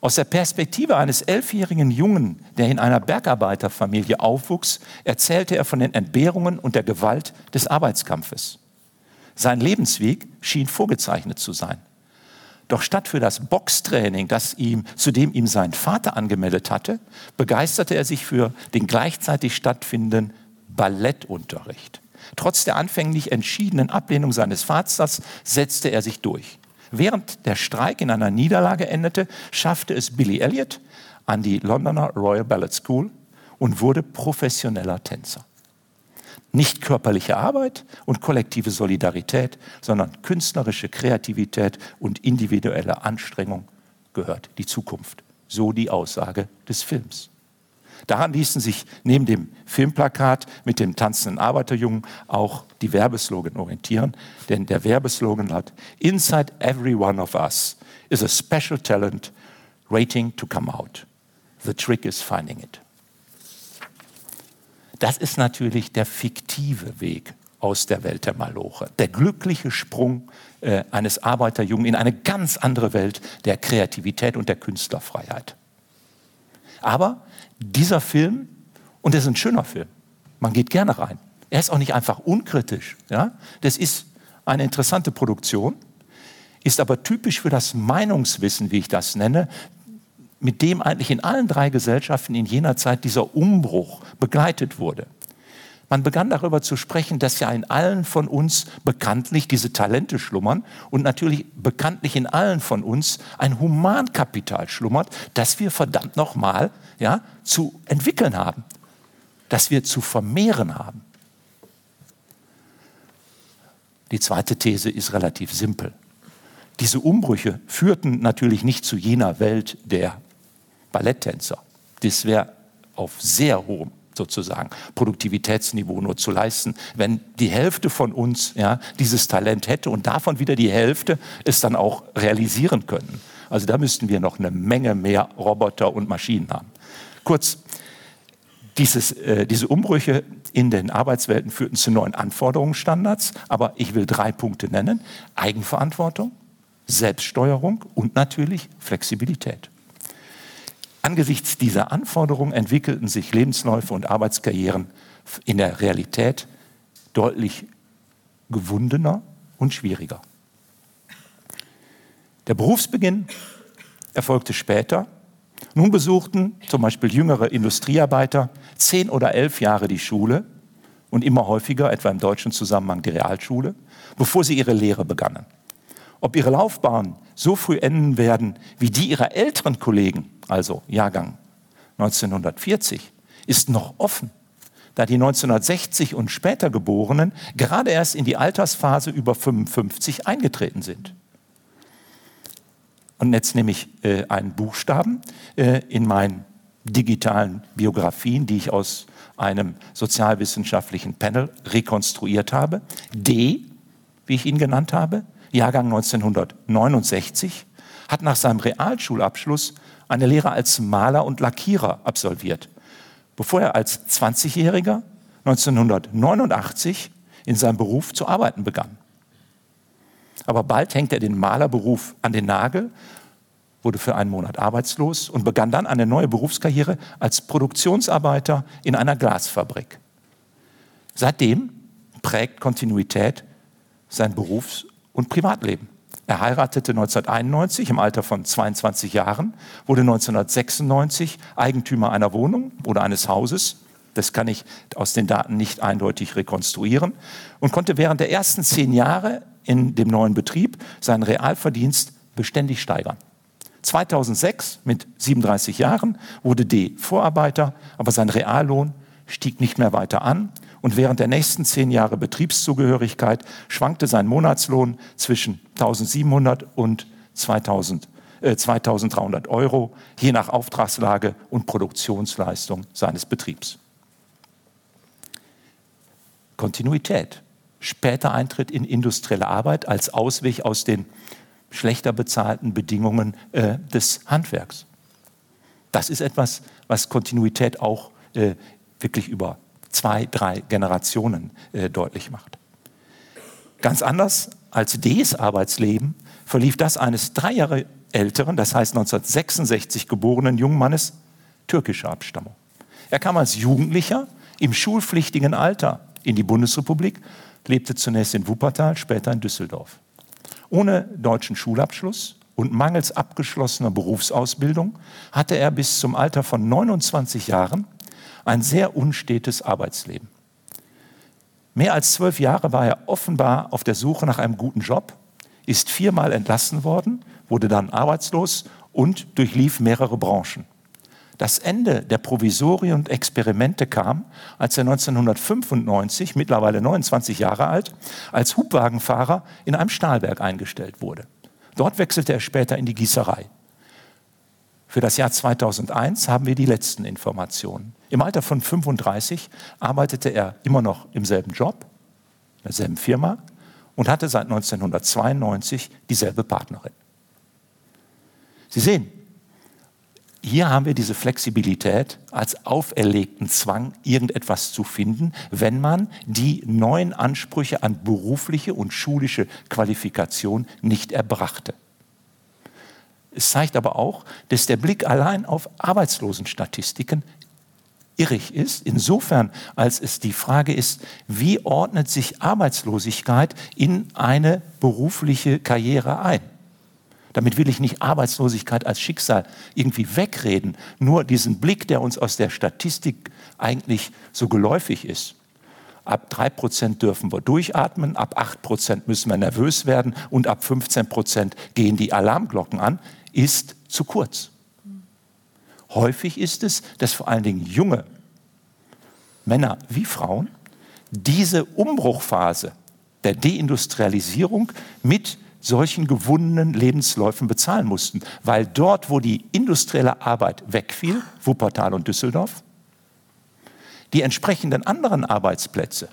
Aus der Perspektive eines elfjährigen Jungen, der in einer Bergarbeiterfamilie aufwuchs, erzählte er von den Entbehrungen und der Gewalt des Arbeitskampfes. Sein Lebensweg schien vorgezeichnet zu sein. Doch statt für das Boxtraining, das ihm, zu dem ihm sein Vater angemeldet hatte, begeisterte er sich für den gleichzeitig stattfindenden Ballettunterricht. Trotz der anfänglich entschiedenen Ablehnung seines Vaters setzte er sich durch. Während der Streik in einer Niederlage endete, schaffte es Billy Elliot an die Londoner Royal Ballet School und wurde professioneller Tänzer. Nicht körperliche Arbeit und kollektive Solidarität, sondern künstlerische Kreativität und individuelle Anstrengung gehört die Zukunft. So die Aussage des Films. Daran ließen sich neben dem Filmplakat mit dem tanzenden Arbeiterjungen auch die Werbeslogan orientieren, denn der Werbeslogan lautet Inside every one of us is a special talent waiting to come out. The trick is finding it. Das ist natürlich der fiktive Weg aus der Welt der Maloche. Der glückliche Sprung äh, eines Arbeiterjungen in eine ganz andere Welt der Kreativität und der Künstlerfreiheit. Aber dieser Film, und das ist ein schöner Film, man geht gerne rein. Er ist auch nicht einfach unkritisch. Ja? Das ist eine interessante Produktion, ist aber typisch für das Meinungswissen, wie ich das nenne, mit dem eigentlich in allen drei Gesellschaften in jener Zeit dieser Umbruch begleitet wurde. Man begann darüber zu sprechen, dass ja in allen von uns bekanntlich diese Talente schlummern und natürlich bekanntlich in allen von uns ein Humankapital schlummert, das wir verdammt nochmal ja, zu entwickeln haben, das wir zu vermehren haben. Die zweite These ist relativ simpel. Diese Umbrüche führten natürlich nicht zu jener Welt der Balletttänzer. Das wäre auf sehr hohem sozusagen Produktivitätsniveau nur zu leisten, wenn die Hälfte von uns ja, dieses Talent hätte und davon wieder die Hälfte es dann auch realisieren können. Also da müssten wir noch eine Menge mehr Roboter und Maschinen haben. Kurz, dieses, äh, diese Umbrüche in den Arbeitswelten führten zu neuen Anforderungsstandards, aber ich will drei Punkte nennen. Eigenverantwortung, Selbststeuerung und natürlich Flexibilität. Angesichts dieser Anforderungen entwickelten sich Lebensläufe und Arbeitskarrieren in der Realität deutlich gewundener und schwieriger. Der Berufsbeginn erfolgte später. Nun besuchten zum Beispiel jüngere Industriearbeiter zehn oder elf Jahre die Schule und immer häufiger, etwa im deutschen Zusammenhang, die Realschule, bevor sie ihre Lehre begannen. Ob ihre Laufbahn so früh enden werden wie die ihrer älteren Kollegen, also Jahrgang 1940, ist noch offen, da die 1960 und später Geborenen gerade erst in die Altersphase über 55 eingetreten sind. Und jetzt nehme ich äh, einen Buchstaben äh, in meinen digitalen Biografien, die ich aus einem sozialwissenschaftlichen Panel rekonstruiert habe. D, wie ich ihn genannt habe, Jahrgang 1969, hat nach seinem Realschulabschluss eine Lehre als Maler und Lackierer absolviert, bevor er als 20-Jähriger 1989 in seinem Beruf zu arbeiten begann. Aber bald hängt er den Malerberuf an den Nagel, wurde für einen Monat arbeitslos und begann dann eine neue Berufskarriere als Produktionsarbeiter in einer Glasfabrik. Seitdem prägt Kontinuität sein Berufs- und Privatleben. Er heiratete 1991 im Alter von 22 Jahren, wurde 1996 Eigentümer einer Wohnung oder eines Hauses. Das kann ich aus den Daten nicht eindeutig rekonstruieren und konnte während der ersten zehn Jahre in dem neuen Betrieb seinen Realverdienst beständig steigern. 2006 mit 37 Jahren wurde D Vorarbeiter, aber sein Reallohn stieg nicht mehr weiter an und während der nächsten zehn Jahre Betriebszugehörigkeit schwankte sein Monatslohn zwischen 1700 und 2000, äh, 2300 Euro, je nach Auftragslage und Produktionsleistung seines Betriebs. Kontinuität. Später Eintritt in industrielle Arbeit als Ausweg aus den schlechter bezahlten Bedingungen äh, des Handwerks. Das ist etwas, was Kontinuität auch äh, wirklich über zwei, drei Generationen äh, deutlich macht. Ganz anders als Ds Arbeitsleben verlief das eines drei Jahre älteren, das heißt 1966 geborenen jungen Mannes türkischer Abstammung. Er kam als Jugendlicher im schulpflichtigen Alter in die Bundesrepublik, lebte zunächst in Wuppertal, später in Düsseldorf. Ohne deutschen Schulabschluss und mangels abgeschlossener Berufsausbildung hatte er bis zum Alter von 29 Jahren ein sehr unstetes Arbeitsleben. Mehr als zwölf Jahre war er offenbar auf der Suche nach einem guten Job, ist viermal entlassen worden, wurde dann arbeitslos und durchlief mehrere Branchen. Das Ende der Provisorien und Experimente kam, als er 1995, mittlerweile 29 Jahre alt, als Hubwagenfahrer in einem Stahlwerk eingestellt wurde. Dort wechselte er später in die Gießerei. Für das Jahr 2001 haben wir die letzten Informationen. Im Alter von 35 arbeitete er immer noch im selben Job, in derselben Firma und hatte seit 1992 dieselbe Partnerin. Sie sehen, hier haben wir diese Flexibilität als auferlegten Zwang, irgendetwas zu finden, wenn man die neuen Ansprüche an berufliche und schulische Qualifikation nicht erbrachte. Es zeigt aber auch, dass der Blick allein auf Arbeitslosenstatistiken irrig ist, insofern als es die Frage ist, wie ordnet sich Arbeitslosigkeit in eine berufliche Karriere ein. Damit will ich nicht Arbeitslosigkeit als Schicksal irgendwie wegreden, nur diesen Blick, der uns aus der Statistik eigentlich so geläufig ist. Ab 3% dürfen wir durchatmen, ab 8% müssen wir nervös werden und ab 15% gehen die Alarmglocken an ist zu kurz. Häufig ist es, dass vor allen Dingen junge Männer wie Frauen diese Umbruchphase der Deindustrialisierung mit solchen gewonnenen Lebensläufen bezahlen mussten, weil dort, wo die industrielle Arbeit wegfiel, Wuppertal und Düsseldorf, die entsprechenden anderen Arbeitsplätze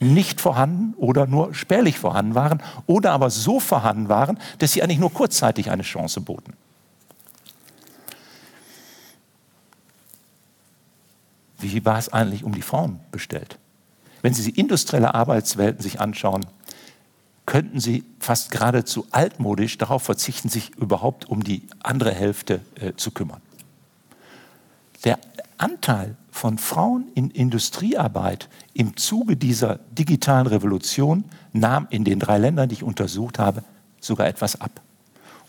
nicht vorhanden oder nur spärlich vorhanden waren oder aber so vorhanden waren, dass sie eigentlich nur kurzzeitig eine Chance boten. Wie war es eigentlich um die Frauen bestellt? Wenn Sie die industrielle Arbeitswelten sich anschauen, könnten Sie fast geradezu altmodisch darauf verzichten, sich überhaupt um die andere Hälfte äh, zu kümmern. Der Anteil von Frauen in Industriearbeit im Zuge dieser digitalen Revolution nahm in den drei Ländern, die ich untersucht habe, sogar etwas ab.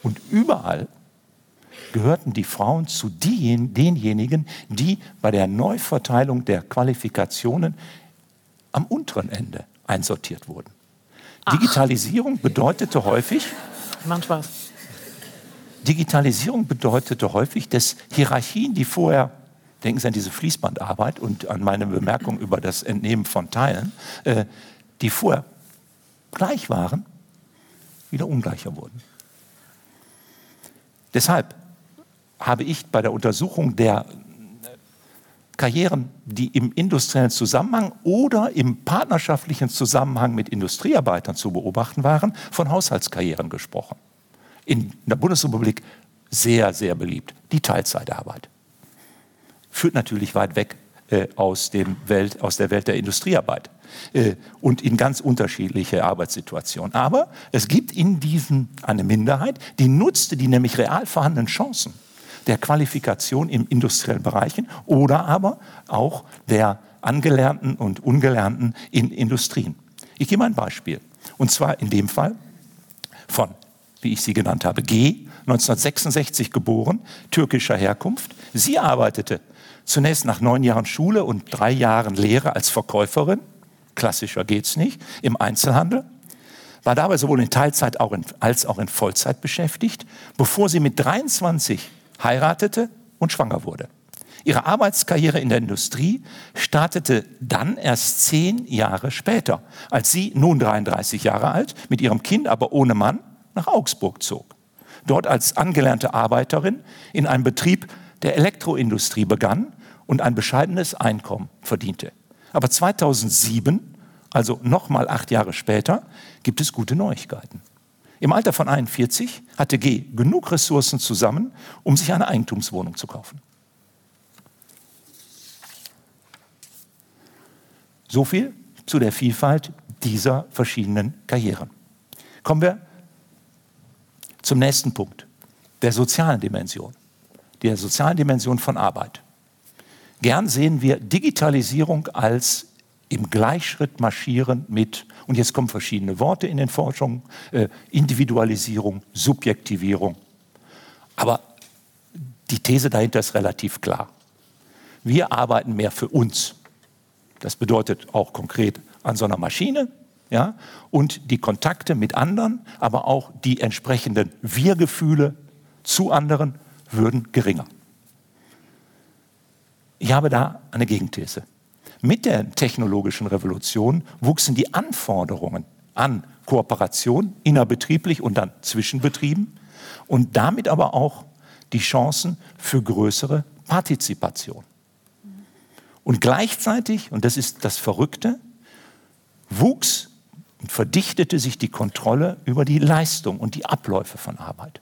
Und überall gehörten die Frauen zu denjenigen, die bei der Neuverteilung der Qualifikationen am unteren Ende einsortiert wurden. Ach. Digitalisierung bedeutete häufig. Spaß. Digitalisierung bedeutete häufig, dass Hierarchien, die vorher denken Sie an diese Fließbandarbeit und an meine Bemerkung über das Entnehmen von Teilen, äh, die vorher gleich waren, wieder ungleicher wurden. Deshalb habe ich bei der Untersuchung der Karrieren, die im industriellen Zusammenhang oder im partnerschaftlichen Zusammenhang mit Industriearbeitern zu beobachten waren, von Haushaltskarrieren gesprochen. In der Bundesrepublik sehr, sehr beliebt, die Teilzeitarbeit führt natürlich weit weg äh, aus, dem Welt, aus der Welt der Industriearbeit äh, und in ganz unterschiedliche Arbeitssituationen. Aber es gibt in diesen eine Minderheit, die nutzte die nämlich real vorhandenen Chancen der Qualifikation im industriellen Bereichen oder aber auch der Angelernten und Ungelernten in Industrien. Ich gebe ein Beispiel. Und zwar in dem Fall von, wie ich sie genannt habe, G, 1966 geboren, türkischer Herkunft. Sie arbeitete Zunächst nach neun Jahren Schule und drei Jahren Lehre als Verkäuferin, klassischer geht's nicht, im Einzelhandel, war dabei sowohl in Teilzeit als auch in Vollzeit beschäftigt, bevor sie mit 23 heiratete und schwanger wurde. Ihre Arbeitskarriere in der Industrie startete dann erst zehn Jahre später, als sie, nun 33 Jahre alt, mit ihrem Kind, aber ohne Mann, nach Augsburg zog. dort als angelernte Arbeiterin in einem Betrieb der Elektroindustrie begann und ein bescheidenes Einkommen verdiente. Aber 2007, also nochmal acht Jahre später, gibt es gute Neuigkeiten. Im Alter von 41 hatte G genug Ressourcen zusammen, um sich eine Eigentumswohnung zu kaufen. So viel zu der Vielfalt dieser verschiedenen Karrieren. Kommen wir zum nächsten Punkt, der sozialen Dimension, der sozialen Dimension von Arbeit. Gern sehen wir Digitalisierung als im Gleichschritt marschieren mit, und jetzt kommen verschiedene Worte in den Forschungen, äh, Individualisierung, Subjektivierung. Aber die These dahinter ist relativ klar. Wir arbeiten mehr für uns. Das bedeutet auch konkret an so einer Maschine ja, und die Kontakte mit anderen, aber auch die entsprechenden Wir-Gefühle zu anderen würden geringer. Ich habe da eine Gegenthese. Mit der technologischen Revolution wuchsen die Anforderungen an Kooperation innerbetrieblich und dann zwischen Betrieben und damit aber auch die Chancen für größere Partizipation. Und gleichzeitig, und das ist das Verrückte, wuchs und verdichtete sich die Kontrolle über die Leistung und die Abläufe von Arbeit.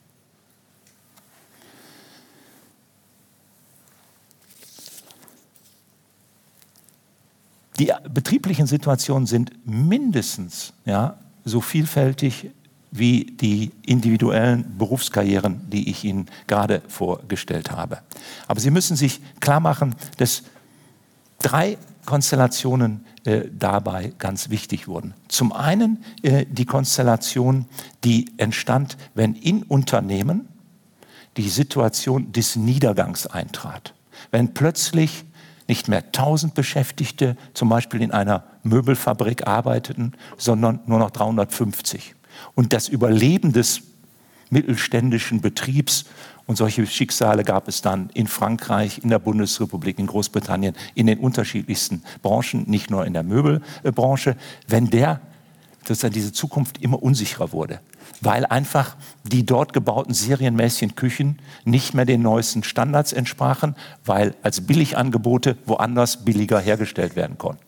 Die betrieblichen Situationen sind mindestens ja, so vielfältig wie die individuellen Berufskarrieren, die ich Ihnen gerade vorgestellt habe. Aber Sie müssen sich klar machen, dass drei Konstellationen äh, dabei ganz wichtig wurden. Zum einen äh, die Konstellation, die entstand, wenn in Unternehmen die Situation des Niedergangs eintrat. Wenn plötzlich nicht mehr 1000 Beschäftigte zum Beispiel in einer Möbelfabrik arbeiteten, sondern nur noch 350. Und das Überleben des mittelständischen Betriebs und solche Schicksale gab es dann in Frankreich, in der Bundesrepublik, in Großbritannien, in den unterschiedlichsten Branchen, nicht nur in der Möbelbranche. Wenn der sozusagen diese Zukunft immer unsicherer wurde, weil einfach die dort gebauten serienmäßigen Küchen nicht mehr den neuesten Standards entsprachen, weil als Billigangebote woanders billiger hergestellt werden konnten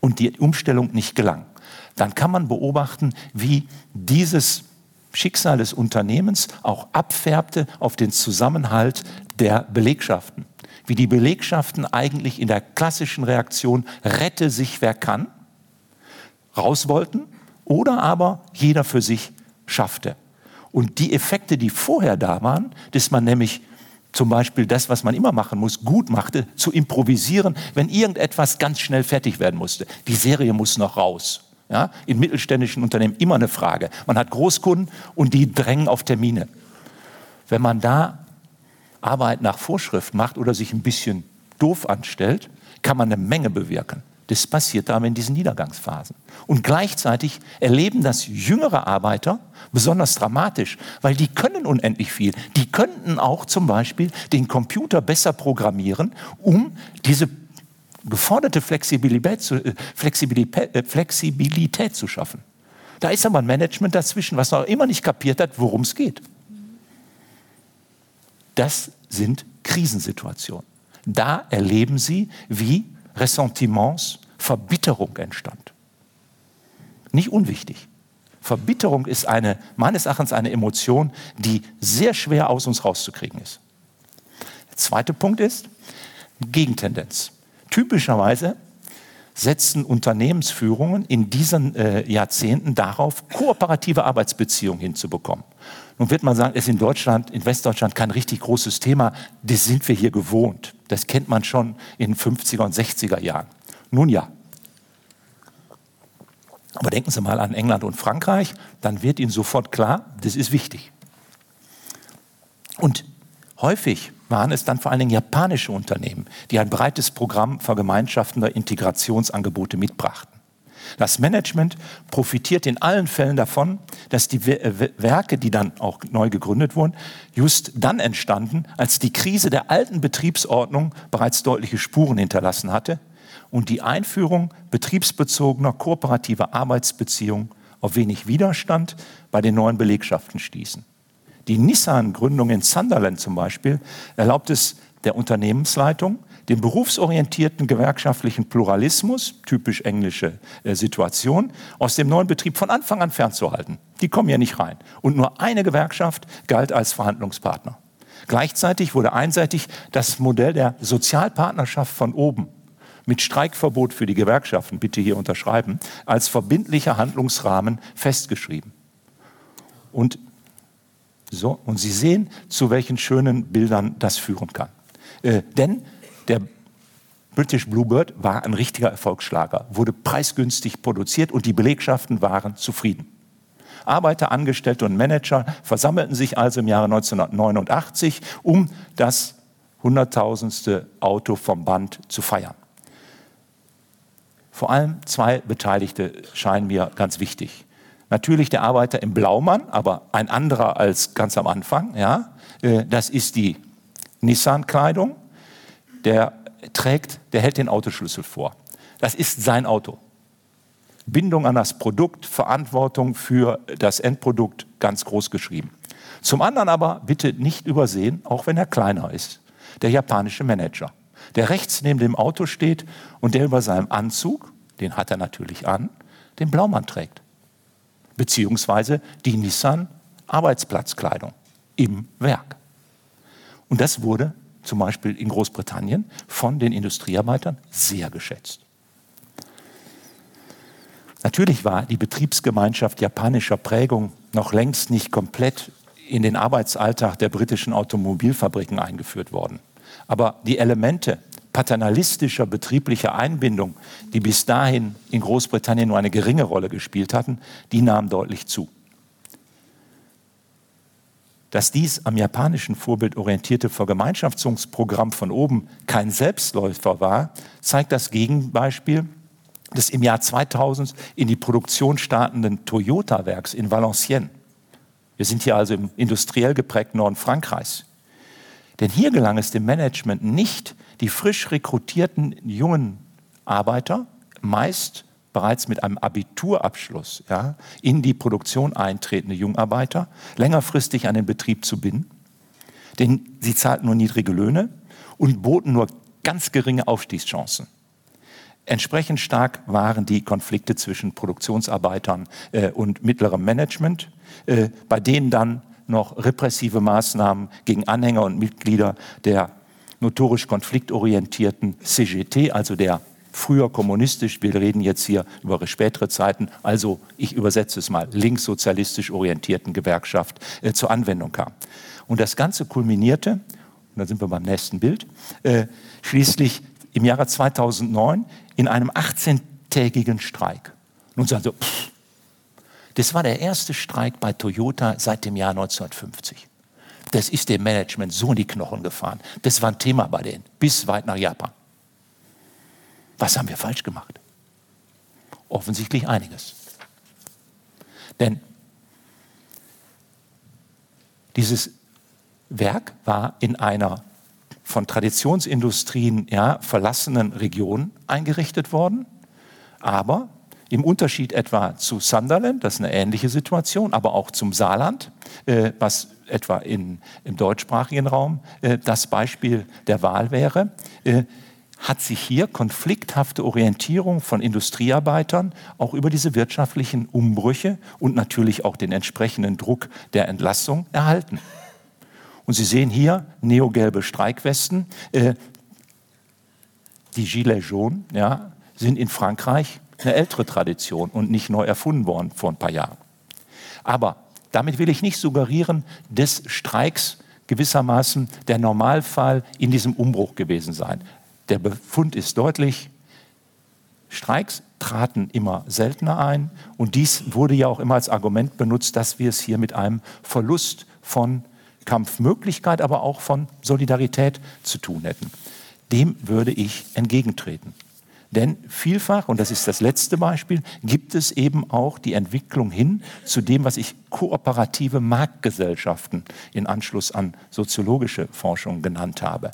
und die Umstellung nicht gelang. Dann kann man beobachten, wie dieses Schicksal des Unternehmens auch abfärbte auf den Zusammenhalt der Belegschaften. Wie die Belegschaften eigentlich in der klassischen Reaktion rette sich wer kann, raus wollten oder aber jeder für sich schaffte. Und die Effekte, die vorher da waren, dass man nämlich zum Beispiel das, was man immer machen muss, gut machte, zu improvisieren, wenn irgendetwas ganz schnell fertig werden musste. Die Serie muss noch raus. Ja, in mittelständischen Unternehmen immer eine Frage. Man hat Großkunden und die drängen auf Termine. Wenn man da Arbeit nach Vorschrift macht oder sich ein bisschen doof anstellt, kann man eine Menge bewirken. Das passiert aber in diesen Niedergangsphasen. Und gleichzeitig erleben das jüngere Arbeiter besonders dramatisch, weil die können unendlich viel. Die könnten auch zum Beispiel den Computer besser programmieren, um diese geforderte Flexibilität zu, äh, Flexibilität, äh, Flexibilität zu schaffen. Da ist aber ein Management dazwischen, was noch immer nicht kapiert hat, worum es geht. Das sind Krisensituationen. Da erleben Sie, wie Ressentiments, Verbitterung entstand. Nicht unwichtig. Verbitterung ist eine, meines Erachtens eine Emotion, die sehr schwer aus uns rauszukriegen ist. Der zweite Punkt ist Gegentendenz. Typischerweise setzen Unternehmensführungen in diesen äh, Jahrzehnten darauf, kooperative Arbeitsbeziehungen hinzubekommen. Nun wird man sagen, es ist in Deutschland, in Westdeutschland kein richtig großes Thema. Das sind wir hier gewohnt. Das kennt man schon in den 50er und 60er Jahren. Nun ja. Aber denken Sie mal an England und Frankreich, dann wird Ihnen sofort klar, das ist wichtig. Und häufig waren es dann vor allen Dingen japanische Unternehmen, die ein breites Programm vergemeinschaftender Integrationsangebote mitbrachten. Das Management profitiert in allen Fällen davon, dass die Werke, die dann auch neu gegründet wurden, just dann entstanden, als die Krise der alten Betriebsordnung bereits deutliche Spuren hinterlassen hatte und die Einführung betriebsbezogener kooperativer Arbeitsbeziehungen auf wenig Widerstand bei den neuen Belegschaften stießen. Die Nissan-Gründung in Sunderland zum Beispiel erlaubt es der Unternehmensleitung, den berufsorientierten gewerkschaftlichen Pluralismus, typisch englische äh, Situation, aus dem neuen Betrieb von Anfang an fernzuhalten. Die kommen ja nicht rein. Und nur eine Gewerkschaft galt als Verhandlungspartner. Gleichzeitig wurde einseitig das Modell der Sozialpartnerschaft von oben mit Streikverbot für die Gewerkschaften, bitte hier unterschreiben, als verbindlicher Handlungsrahmen festgeschrieben. Und so, und Sie sehen, zu welchen schönen Bildern das führen kann. Äh, denn der British Bluebird war ein richtiger Erfolgsschlager, wurde preisgünstig produziert und die Belegschaften waren zufrieden. Arbeiter, Angestellte und Manager versammelten sich also im Jahre 1989, um das hunderttausendste Auto vom Band zu feiern. Vor allem zwei Beteiligte scheinen mir ganz wichtig. Natürlich der Arbeiter im Blaumann, aber ein anderer als ganz am Anfang. Ja? Äh, das ist die Nissan-Kleidung. Der trägt, der hält den Autoschlüssel vor. Das ist sein Auto. Bindung an das Produkt, Verantwortung für das Endprodukt ganz groß geschrieben. Zum anderen aber bitte nicht übersehen, auch wenn er kleiner ist, der japanische Manager, der rechts neben dem Auto steht und der über seinem Anzug, den hat er natürlich an, den Blaumann trägt. Beziehungsweise die Nissan Arbeitsplatzkleidung im Werk. Und das wurde zum Beispiel in Großbritannien von den Industriearbeitern sehr geschätzt. Natürlich war die Betriebsgemeinschaft japanischer Prägung noch längst nicht komplett in den Arbeitsalltag der britischen Automobilfabriken eingeführt worden. Aber die Elemente paternalistischer betrieblicher Einbindung, die bis dahin in Großbritannien nur eine geringe Rolle gespielt hatten, die nahmen deutlich zu. Dass dies am japanischen Vorbild orientierte Vergemeinschaftsungsprogramm von oben kein Selbstläufer war, zeigt das Gegenbeispiel des im Jahr 2000 in die Produktion startenden Toyota-Werks in Valenciennes. Wir sind hier also im industriell geprägten Norden Frankreichs. Denn hier gelang es dem Management nicht, die frisch rekrutierten jungen Arbeiter, meist bereits mit einem Abiturabschluss ja, in die Produktion eintretende Jungarbeiter, längerfristig an den Betrieb zu binden. Denn sie zahlten nur niedrige Löhne und boten nur ganz geringe Aufstiegschancen. Entsprechend stark waren die Konflikte zwischen Produktionsarbeitern äh, und mittlerem Management, äh, bei denen dann noch repressive Maßnahmen gegen Anhänger und Mitglieder der notorisch konfliktorientierten CGT, also der früher kommunistisch, wir reden jetzt hier über spätere Zeiten, also ich übersetze es mal, linkssozialistisch orientierten Gewerkschaft äh, zur Anwendung kam. Und das Ganze kulminierte, und da sind wir beim nächsten Bild, äh, schließlich im Jahre 2009 in einem 18-tägigen Streik. Nun sagen Sie, pff, das war der erste Streik bei Toyota seit dem Jahr 1950. Das ist dem Management so in die Knochen gefahren. Das war ein Thema bei denen, bis weit nach Japan. Was haben wir falsch gemacht? Offensichtlich einiges. Denn dieses Werk war in einer von Traditionsindustrien ja, verlassenen Region eingerichtet worden, aber im Unterschied etwa zu Sunderland, das ist eine ähnliche Situation, aber auch zum Saarland, äh, was etwa in, im deutschsprachigen Raum äh, das Beispiel der Wahl wäre, äh, hat sich hier konflikthafte Orientierung von Industriearbeitern auch über diese wirtschaftlichen Umbrüche und natürlich auch den entsprechenden Druck der Entlassung erhalten. Und Sie sehen hier neogelbe Streikwesten. Äh, die Gilets jaunes ja, sind in Frankreich eine ältere Tradition und nicht neu erfunden worden vor ein paar Jahren. Aber damit will ich nicht suggerieren, des Streiks gewissermaßen der Normalfall in diesem Umbruch gewesen sein. Der Befund ist deutlich, Streiks traten immer seltener ein und dies wurde ja auch immer als Argument benutzt, dass wir es hier mit einem Verlust von Kampfmöglichkeit, aber auch von Solidarität zu tun hätten. Dem würde ich entgegentreten. Denn vielfach, und das ist das letzte Beispiel, gibt es eben auch die Entwicklung hin zu dem, was ich kooperative Marktgesellschaften in Anschluss an soziologische Forschung genannt habe.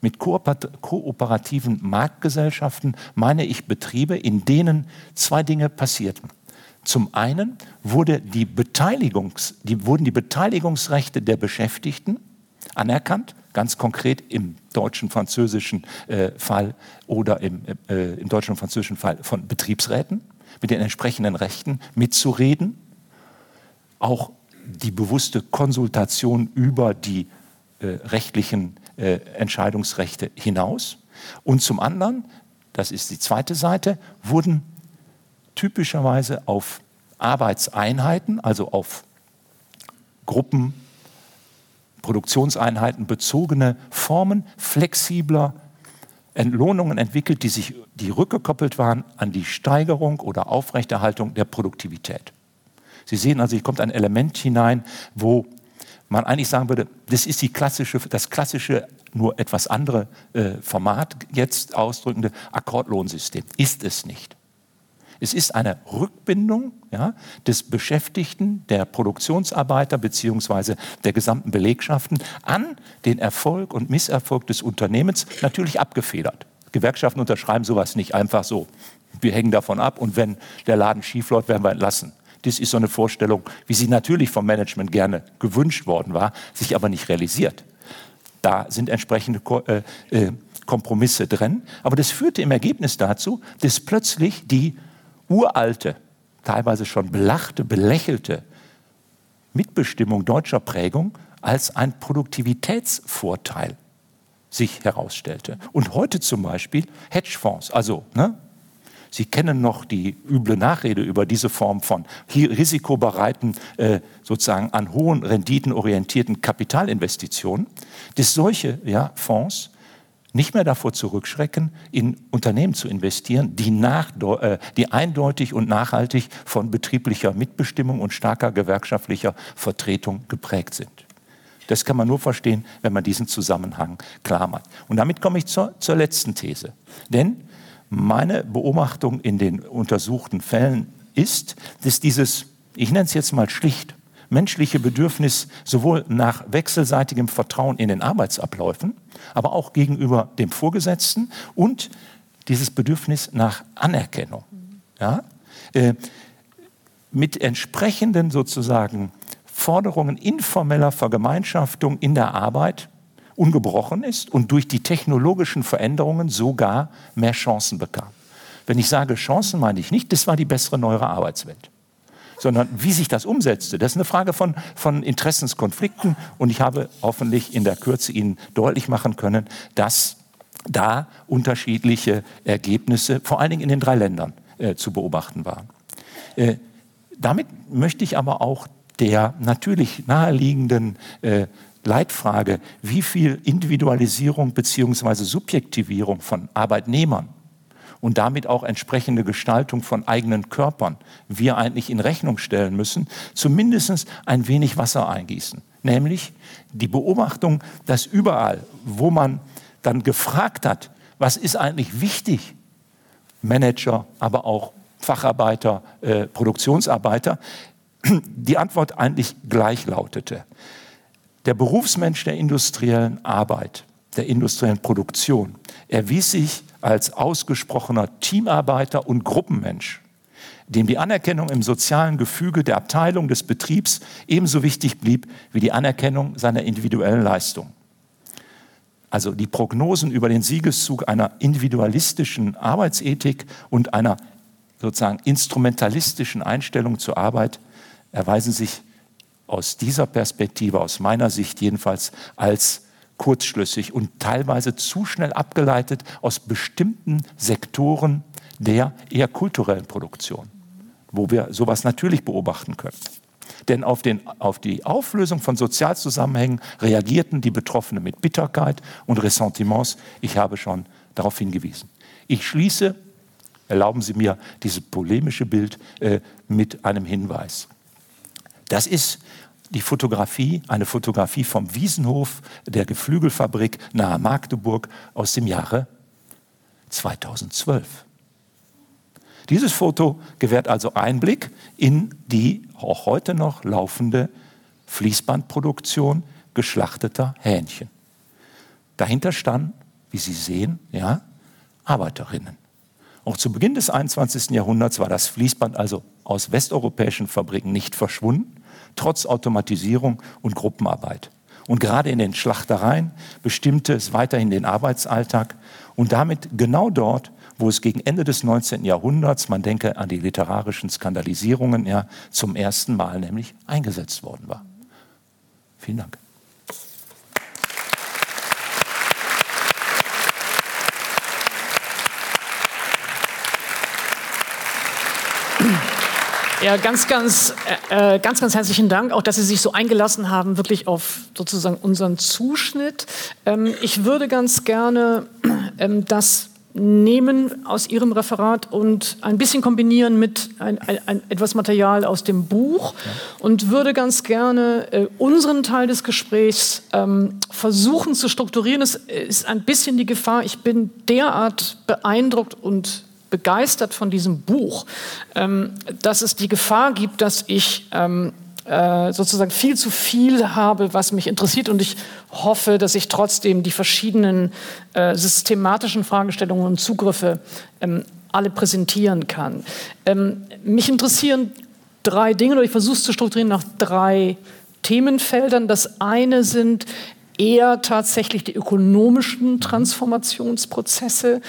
Mit kooperativen Marktgesellschaften meine ich Betriebe, in denen zwei Dinge passierten. Zum einen wurde die Beteiligungs, die, wurden die Beteiligungsrechte der Beschäftigten anerkannt, ganz konkret im deutschen französischen äh, Fall oder im, äh, im deutschen und französischen Fall von Betriebsräten mit den entsprechenden Rechten mitzureden, auch die bewusste Konsultation über die äh, rechtlichen äh, Entscheidungsrechte hinaus. Und zum anderen, das ist die zweite Seite, wurden typischerweise auf Arbeitseinheiten, also auf Gruppen, Produktionseinheiten bezogene Formen flexibler Entlohnungen entwickelt, die, sich, die rückgekoppelt waren an die Steigerung oder Aufrechterhaltung der Produktivität. Sie sehen also, hier kommt ein Element hinein, wo man eigentlich sagen würde, das ist die klassische, das klassische, nur etwas andere äh, Format jetzt ausdrückende Akkordlohnsystem. Ist es nicht. Es ist eine Rückbindung ja, des Beschäftigten, der Produktionsarbeiter beziehungsweise der gesamten Belegschaften an den Erfolg und Misserfolg des Unternehmens, natürlich abgefedert. Gewerkschaften unterschreiben sowas nicht einfach so. Wir hängen davon ab und wenn der Laden schief läuft, werden wir entlassen. Das ist so eine Vorstellung, wie sie natürlich vom Management gerne gewünscht worden war, sich aber nicht realisiert. Da sind entsprechende äh, äh, Kompromisse drin. Aber das führte im Ergebnis dazu, dass plötzlich die uralte, teilweise schon belachte, belächelte Mitbestimmung deutscher Prägung als ein Produktivitätsvorteil sich herausstellte. Und heute zum Beispiel Hedgefonds, also ne, Sie kennen noch die üble Nachrede über diese Form von risikobereiten, äh, sozusagen an hohen Renditen orientierten Kapitalinvestitionen, dass solche ja, Fonds nicht mehr davor zurückschrecken, in Unternehmen zu investieren, die, nach, äh, die eindeutig und nachhaltig von betrieblicher Mitbestimmung und starker gewerkschaftlicher Vertretung geprägt sind. Das kann man nur verstehen, wenn man diesen Zusammenhang klar macht. Und damit komme ich zur, zur letzten These. Denn meine Beobachtung in den untersuchten Fällen ist, dass dieses, ich nenne es jetzt mal schlicht, menschliche Bedürfnis sowohl nach wechselseitigem Vertrauen in den Arbeitsabläufen, aber auch gegenüber dem Vorgesetzten und dieses Bedürfnis nach Anerkennung. Ja? Äh, mit entsprechenden sozusagen Forderungen informeller Vergemeinschaftung in der Arbeit ungebrochen ist und durch die technologischen Veränderungen sogar mehr Chancen bekam. Wenn ich sage Chancen, meine ich nicht, das war die bessere neuere Arbeitswelt sondern wie sich das umsetzte, das ist eine Frage von, von Interessenskonflikten. Und ich habe hoffentlich in der Kürze Ihnen deutlich machen können, dass da unterschiedliche Ergebnisse, vor allen Dingen in den drei Ländern, äh, zu beobachten waren. Äh, damit möchte ich aber auch der natürlich naheliegenden äh, Leitfrage, wie viel Individualisierung bzw. Subjektivierung von Arbeitnehmern und damit auch entsprechende Gestaltung von eigenen Körpern wir eigentlich in Rechnung stellen müssen, zumindest ein wenig Wasser eingießen. Nämlich die Beobachtung, dass überall, wo man dann gefragt hat, was ist eigentlich wichtig, Manager, aber auch Facharbeiter, äh, Produktionsarbeiter, die Antwort eigentlich gleich lautete. Der Berufsmensch der industriellen Arbeit, der industriellen Produktion, erwies sich als ausgesprochener Teamarbeiter und Gruppenmensch, dem die Anerkennung im sozialen Gefüge der Abteilung des Betriebs ebenso wichtig blieb wie die Anerkennung seiner individuellen Leistung. Also die Prognosen über den Siegeszug einer individualistischen Arbeitsethik und einer sozusagen instrumentalistischen Einstellung zur Arbeit erweisen sich aus dieser Perspektive, aus meiner Sicht jedenfalls, als kurzschlüssig und teilweise zu schnell abgeleitet aus bestimmten Sektoren der eher kulturellen Produktion, wo wir sowas natürlich beobachten können. Denn auf, den, auf die Auflösung von Sozialzusammenhängen reagierten die Betroffenen mit Bitterkeit und Ressentiments. Ich habe schon darauf hingewiesen. Ich schließe, erlauben Sie mir dieses polemische Bild äh, mit einem Hinweis. Das ist die Fotografie, eine Fotografie vom Wiesenhof der Geflügelfabrik nahe Magdeburg aus dem Jahre 2012. Dieses Foto gewährt also Einblick in die auch heute noch laufende Fließbandproduktion geschlachteter Hähnchen. Dahinter standen, wie Sie sehen, ja, Arbeiterinnen. Auch zu Beginn des 21. Jahrhunderts war das Fließband also aus westeuropäischen Fabriken nicht verschwunden, trotz Automatisierung und Gruppenarbeit. Und gerade in den Schlachtereien bestimmte es weiterhin den Arbeitsalltag und damit genau dort, wo es gegen Ende des 19. Jahrhunderts, man denke an die literarischen Skandalisierungen, ja, zum ersten Mal nämlich eingesetzt worden war. Vielen Dank. Ja, ganz, ganz, äh, äh, ganz, ganz herzlichen Dank, auch dass Sie sich so eingelassen haben, wirklich auf sozusagen unseren Zuschnitt. Ähm, ich würde ganz gerne ähm, das nehmen aus Ihrem Referat und ein bisschen kombinieren mit ein, ein, ein, etwas Material aus dem Buch und würde ganz gerne äh, unseren Teil des Gesprächs ähm, versuchen zu strukturieren. Es ist ein bisschen die Gefahr, ich bin derart beeindruckt und begeistert von diesem Buch, ähm, dass es die Gefahr gibt, dass ich ähm, äh, sozusagen viel zu viel habe, was mich interessiert. Und ich hoffe, dass ich trotzdem die verschiedenen äh, systematischen Fragestellungen und Zugriffe ähm, alle präsentieren kann. Ähm, mich interessieren drei Dinge, oder ich versuche es zu strukturieren nach drei Themenfeldern. Das eine sind eher tatsächlich die ökonomischen Transformationsprozesse.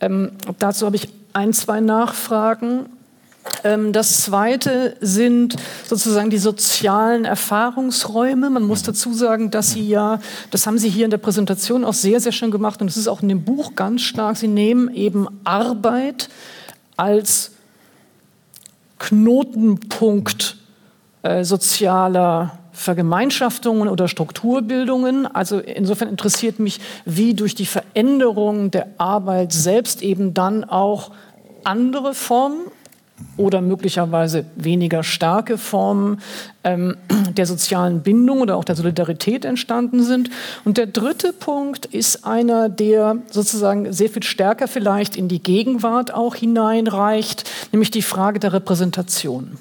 Ähm, dazu habe ich ein, zwei Nachfragen. Ähm, das zweite sind sozusagen die sozialen Erfahrungsräume. Man muss dazu sagen, dass Sie ja, das haben Sie hier in der Präsentation auch sehr, sehr schön gemacht und es ist auch in dem Buch ganz stark, Sie nehmen eben Arbeit als Knotenpunkt äh, sozialer Vergemeinschaftungen oder Strukturbildungen. Also insofern interessiert mich, wie durch die Veränderung der Arbeit selbst eben dann auch andere Formen oder möglicherweise weniger starke Formen ähm, der sozialen Bindung oder auch der Solidarität entstanden sind. Und der dritte Punkt ist einer, der sozusagen sehr viel stärker vielleicht in die Gegenwart auch hineinreicht, nämlich die Frage der Repräsentation.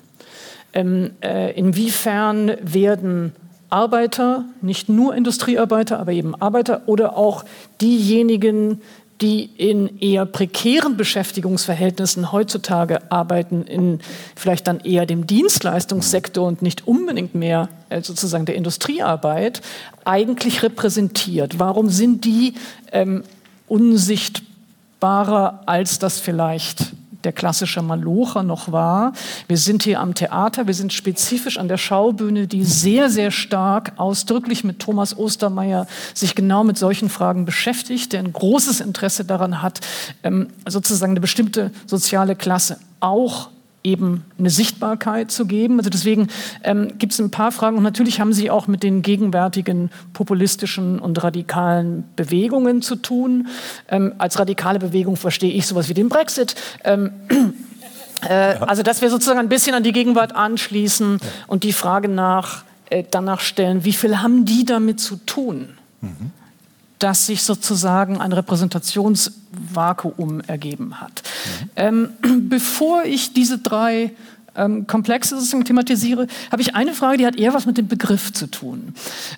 Ähm, äh, inwiefern werden Arbeiter, nicht nur Industriearbeiter, aber eben Arbeiter oder auch diejenigen, die in eher prekären Beschäftigungsverhältnissen heutzutage arbeiten, in vielleicht dann eher dem Dienstleistungssektor und nicht unbedingt mehr äh, sozusagen der Industriearbeit, eigentlich repräsentiert? Warum sind die ähm, unsichtbarer, als das vielleicht der klassische Malocher noch war. Wir sind hier am Theater, wir sind spezifisch an der Schaubühne, die sehr, sehr stark ausdrücklich mit Thomas Ostermeier sich genau mit solchen Fragen beschäftigt, der ein großes Interesse daran hat, ähm, sozusagen eine bestimmte soziale Klasse auch eben eine Sichtbarkeit zu geben. Also deswegen ähm, gibt es ein paar Fragen und natürlich haben sie auch mit den gegenwärtigen populistischen und radikalen Bewegungen zu tun. Ähm, als radikale Bewegung verstehe ich sowas wie den Brexit. Ähm, äh, ja. Also dass wir sozusagen ein bisschen an die Gegenwart anschließen ja. und die Frage nach, äh, danach stellen, wie viel haben die damit zu tun? Mhm dass sich sozusagen ein Repräsentationsvakuum ergeben hat. Mhm. Ähm, bevor ich diese drei ähm, Komplexe sozusagen thematisiere, habe ich eine Frage, die hat eher was mit dem Begriff zu tun.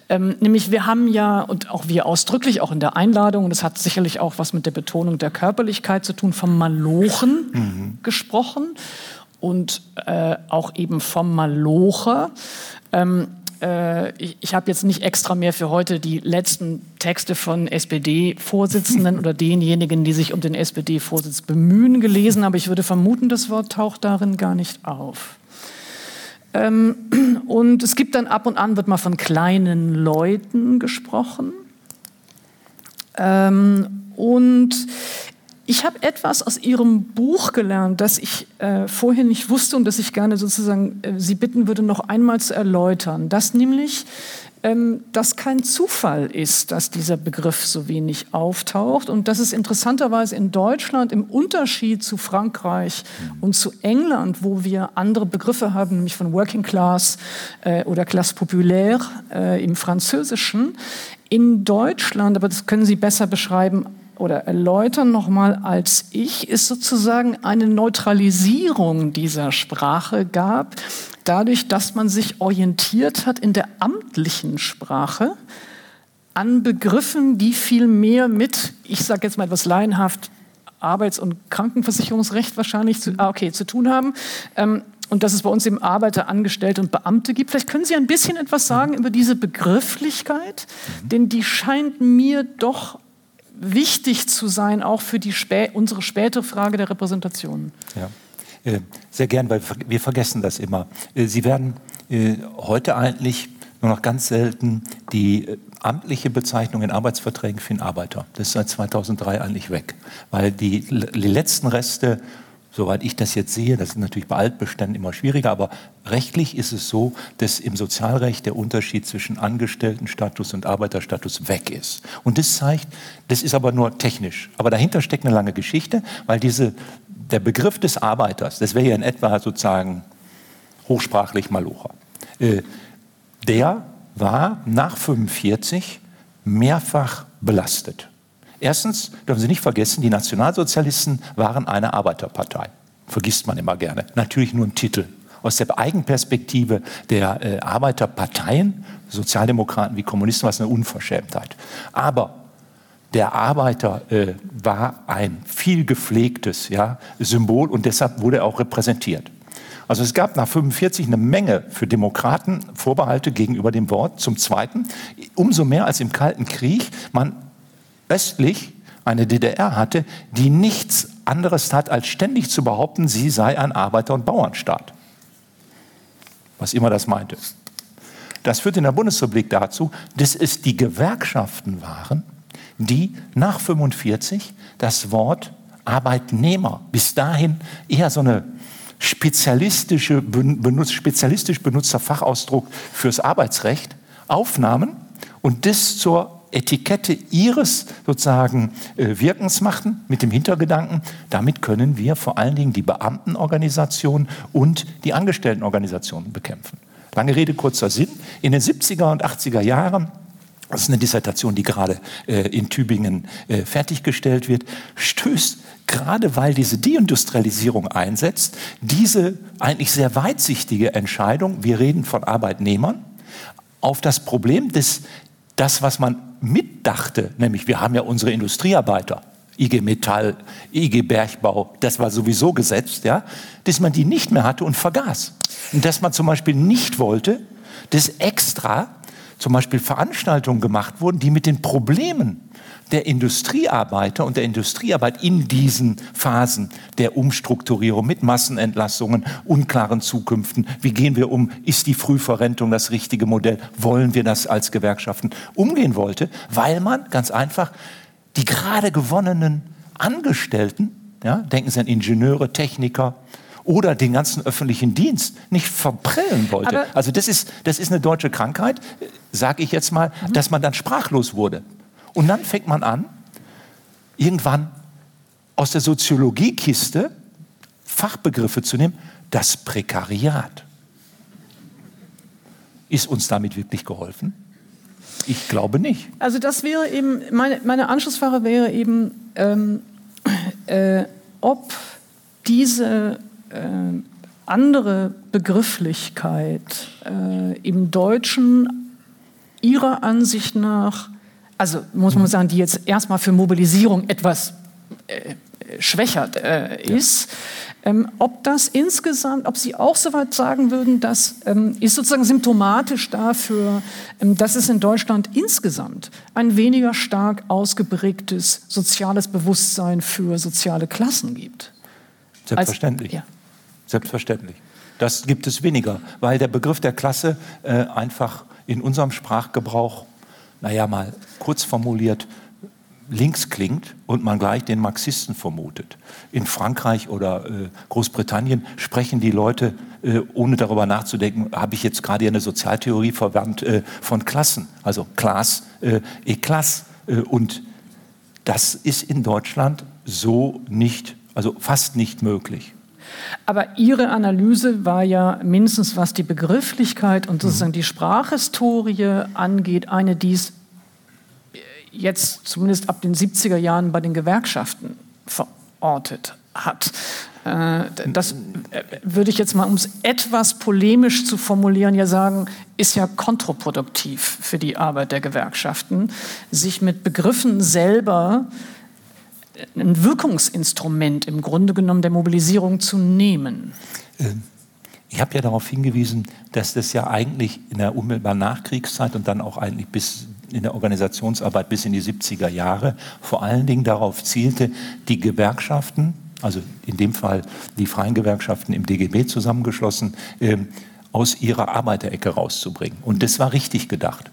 Ähm, nämlich wir haben ja, und auch wir ausdrücklich, auch in der Einladung, und das hat sicherlich auch was mit der Betonung der Körperlichkeit zu tun, vom Malochen mhm. gesprochen und äh, auch eben vom Malocher. Ähm, äh, ich, ich habe jetzt nicht extra mehr für heute die letzten Texte von SPD-Vorsitzenden oder denjenigen, die sich um den SPD-Vorsitz bemühen, gelesen, aber ich würde vermuten, das Wort taucht darin gar nicht auf. Ähm, und es gibt dann ab und an, wird mal von kleinen Leuten gesprochen. Ähm, und ich habe etwas aus Ihrem Buch gelernt, das ich äh, vorher nicht wusste und das ich gerne sozusagen äh, Sie bitten würde, noch einmal zu erläutern. Dass nämlich ähm, dass kein Zufall ist, dass dieser Begriff so wenig auftaucht und dass es interessanterweise in Deutschland im Unterschied zu Frankreich und zu England, wo wir andere Begriffe haben, nämlich von Working Class äh, oder Classe Populaire äh, im Französischen, in Deutschland, aber das können Sie besser beschreiben, oder erläutern nochmal als ich, ist sozusagen eine Neutralisierung dieser Sprache gab, dadurch, dass man sich orientiert hat in der amtlichen Sprache an Begriffen, die viel mehr mit, ich sage jetzt mal etwas laienhaft, Arbeits- und Krankenversicherungsrecht wahrscheinlich zu, ah, okay, zu tun haben. Ähm, und dass es bei uns eben Arbeiter, Angestellte und Beamte gibt. Vielleicht können Sie ein bisschen etwas sagen über diese Begrifflichkeit, mhm. denn die scheint mir doch wichtig zu sein, auch für die spä unsere spätere Frage der Repräsentation. Ja. Äh, sehr gern, weil wir vergessen das immer. Äh, Sie werden äh, heute eigentlich nur noch ganz selten die amtliche Bezeichnung in Arbeitsverträgen für den Arbeiter. Das ist seit 2003 eigentlich weg, weil die, die letzten Reste Soweit ich das jetzt sehe, das ist natürlich bei Altbeständen immer schwieriger, aber rechtlich ist es so, dass im Sozialrecht der Unterschied zwischen Angestelltenstatus und Arbeiterstatus weg ist. Und das zeigt, das ist aber nur technisch. Aber dahinter steckt eine lange Geschichte, weil diese, der Begriff des Arbeiters, das wäre ja in etwa sozusagen hochsprachlich Malocher, äh, der war nach 45 mehrfach belastet. Erstens dürfen Sie nicht vergessen, die Nationalsozialisten waren eine Arbeiterpartei. Vergisst man immer gerne. Natürlich nur ein Titel. Aus der Eigenperspektive der äh, Arbeiterparteien, Sozialdemokraten wie Kommunisten, war es eine Unverschämtheit. Aber der Arbeiter äh, war ein viel gepflegtes ja, Symbol und deshalb wurde er auch repräsentiert. Also es gab nach 45 eine Menge für Demokraten Vorbehalte gegenüber dem Wort. Zum Zweiten, umso mehr als im Kalten Krieg man östlich eine DDR hatte, die nichts anderes tat, als ständig zu behaupten, sie sei ein Arbeiter- und Bauernstaat. Was immer das meinte. Das führte in der Bundesrepublik dazu, dass es die Gewerkschaften waren, die nach 45 das Wort Arbeitnehmer bis dahin eher so eine spezialistische, benutzt, spezialistisch benutzter Fachausdruck fürs Arbeitsrecht aufnahmen und das zur Etikette ihres sozusagen äh, Wirkens machten, mit dem Hintergedanken, damit können wir vor allen Dingen die Beamtenorganisation und die Angestelltenorganisationen bekämpfen. Lange Rede, kurzer Sinn. In den 70er und 80er Jahren das ist eine Dissertation, die gerade äh, in Tübingen äh, fertiggestellt wird, stößt gerade weil diese Deindustrialisierung einsetzt, diese eigentlich sehr weitsichtige Entscheidung, wir reden von Arbeitnehmern, auf das Problem des das, was man mitdachte, nämlich wir haben ja unsere Industriearbeiter, IG Metall, IG Bergbau, das war sowieso gesetzt, ja, dass man die nicht mehr hatte und vergaß. Und dass man zum Beispiel nicht wollte, dass extra zum Beispiel Veranstaltungen gemacht wurden, die mit den Problemen der Industriearbeiter und der Industriearbeit in diesen Phasen der Umstrukturierung mit Massenentlassungen, unklaren Zukünften, wie gehen wir um, ist die Frühverrentung das richtige Modell, wollen wir das als Gewerkschaften umgehen wollte, weil man ganz einfach die gerade gewonnenen Angestellten, ja, denken Sie an Ingenieure, Techniker, oder den ganzen öffentlichen Dienst nicht verprellen wollte. Aber also das ist, das ist eine deutsche Krankheit, sage ich jetzt mal, mhm. dass man dann sprachlos wurde. Und dann fängt man an, irgendwann aus der Soziologiekiste Fachbegriffe zu nehmen. Das Prekariat. Ist uns damit wirklich geholfen? Ich glaube nicht. Also das wäre eben, meine, meine Anschlussfrage wäre eben, ähm, äh, ob diese äh, andere Begrifflichkeit äh, im Deutschen Ihrer Ansicht nach also muss man sagen, die jetzt erstmal für Mobilisierung etwas äh, schwächert äh, ist. Ja. Ähm, ob das insgesamt, ob Sie auch so weit sagen würden, das ähm, ist sozusagen symptomatisch dafür, ähm, dass es in Deutschland insgesamt ein weniger stark ausgeprägtes soziales Bewusstsein für soziale Klassen gibt. Selbstverständlich. Als, ja. Selbstverständlich. Das gibt es weniger, weil der Begriff der Klasse äh, einfach in unserem Sprachgebrauch naja, mal kurz formuliert, links klingt und man gleich den Marxisten vermutet. In Frankreich oder äh, Großbritannien sprechen die Leute, äh, ohne darüber nachzudenken, habe ich jetzt gerade eine Sozialtheorie verwandt, äh, von Klassen, also Class äh, et Classe. Äh, und das ist in Deutschland so nicht, also fast nicht möglich. Aber Ihre Analyse war ja mindestens, was die Begrifflichkeit und sozusagen die Sprachhistorie angeht, eine, die es jetzt zumindest ab den 70er Jahren bei den Gewerkschaften verortet hat. Äh, das äh, würde ich jetzt mal, um es etwas polemisch zu formulieren, ja sagen, ist ja kontraproduktiv für die Arbeit der Gewerkschaften, sich mit Begriffen selber ein Wirkungsinstrument im Grunde genommen der Mobilisierung zu nehmen? Ähm, ich habe ja darauf hingewiesen, dass das ja eigentlich in der unmittelbaren Nachkriegszeit und dann auch eigentlich bis in der Organisationsarbeit bis in die 70er Jahre vor allen Dingen darauf zielte, die Gewerkschaften, also in dem Fall die freien Gewerkschaften im DGB zusammengeschlossen, äh, aus ihrer Arbeiterecke rauszubringen. Und das war richtig gedacht.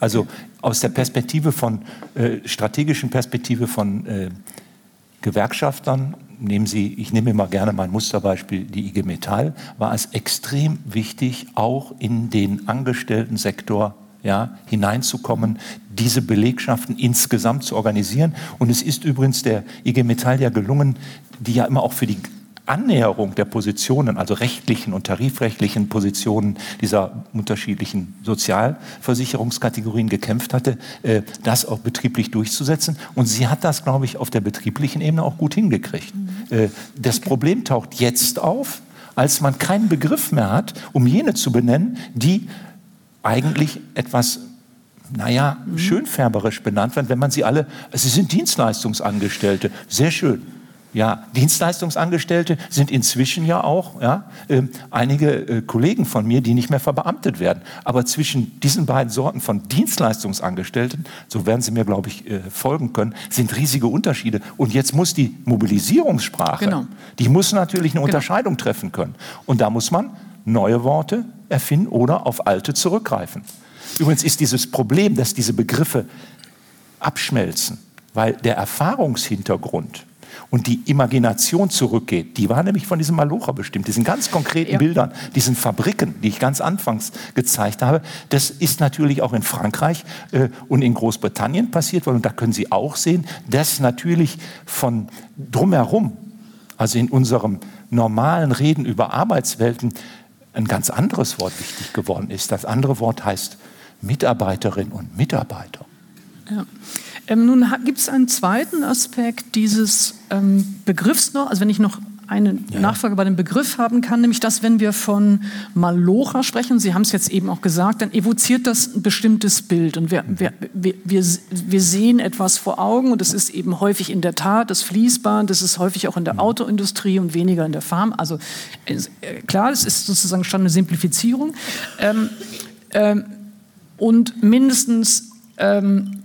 Also aus der Perspektive von, äh, strategischen Perspektive von äh, Gewerkschaftern, nehmen Sie, ich nehme immer gerne mein Musterbeispiel, die IG Metall, war es extrem wichtig, auch in den Angestellten-Sektor ja, hineinzukommen, diese Belegschaften insgesamt zu organisieren. Und es ist übrigens der IG Metall ja gelungen, die ja immer auch für die Annäherung der Positionen, also rechtlichen und tarifrechtlichen Positionen dieser unterschiedlichen Sozialversicherungskategorien gekämpft hatte, äh, das auch betrieblich durchzusetzen. Und sie hat das, glaube ich, auf der betrieblichen Ebene auch gut hingekriegt. Mhm. Äh, das okay. Problem taucht jetzt auf, als man keinen Begriff mehr hat, um jene zu benennen, die eigentlich etwas naja, mhm. schönfärberisch benannt werden, wenn man sie alle, sie sind Dienstleistungsangestellte, sehr schön. Ja, Dienstleistungsangestellte sind inzwischen ja auch ja, äh, einige äh, Kollegen von mir, die nicht mehr verbeamtet werden. Aber zwischen diesen beiden Sorten von Dienstleistungsangestellten, so werden Sie mir, glaube ich, äh, folgen können, sind riesige Unterschiede. Und jetzt muss die Mobilisierungssprache, genau. die muss natürlich eine genau. Unterscheidung treffen können. Und da muss man neue Worte erfinden oder auf alte zurückgreifen. Übrigens ist dieses Problem, dass diese Begriffe abschmelzen, weil der Erfahrungshintergrund und die Imagination zurückgeht. Die war nämlich von diesem Malocher bestimmt, diesen ganz konkreten ja. Bildern, diesen Fabriken, die ich ganz anfangs gezeigt habe. Das ist natürlich auch in Frankreich äh, und in Großbritannien passiert worden. Und da können Sie auch sehen, dass natürlich von drumherum, also in unserem normalen Reden über Arbeitswelten, ein ganz anderes Wort wichtig geworden ist. Das andere Wort heißt Mitarbeiterin und Mitarbeiter. Ja. Ähm, nun gibt es einen zweiten Aspekt dieses ähm, Begriffs noch, also wenn ich noch eine ja. Nachfrage bei dem Begriff haben kann, nämlich dass, wenn wir von Malocha sprechen, Sie haben es jetzt eben auch gesagt, dann evoziert das ein bestimmtes Bild und wir, wir, wir, wir, sehen etwas vor Augen und das ist eben häufig in der Tat das Fließband, das ist häufig auch in der mhm. Autoindustrie und weniger in der Farm. Also äh, klar, das ist sozusagen schon eine Simplifizierung. Ähm, ähm, und mindestens ähm,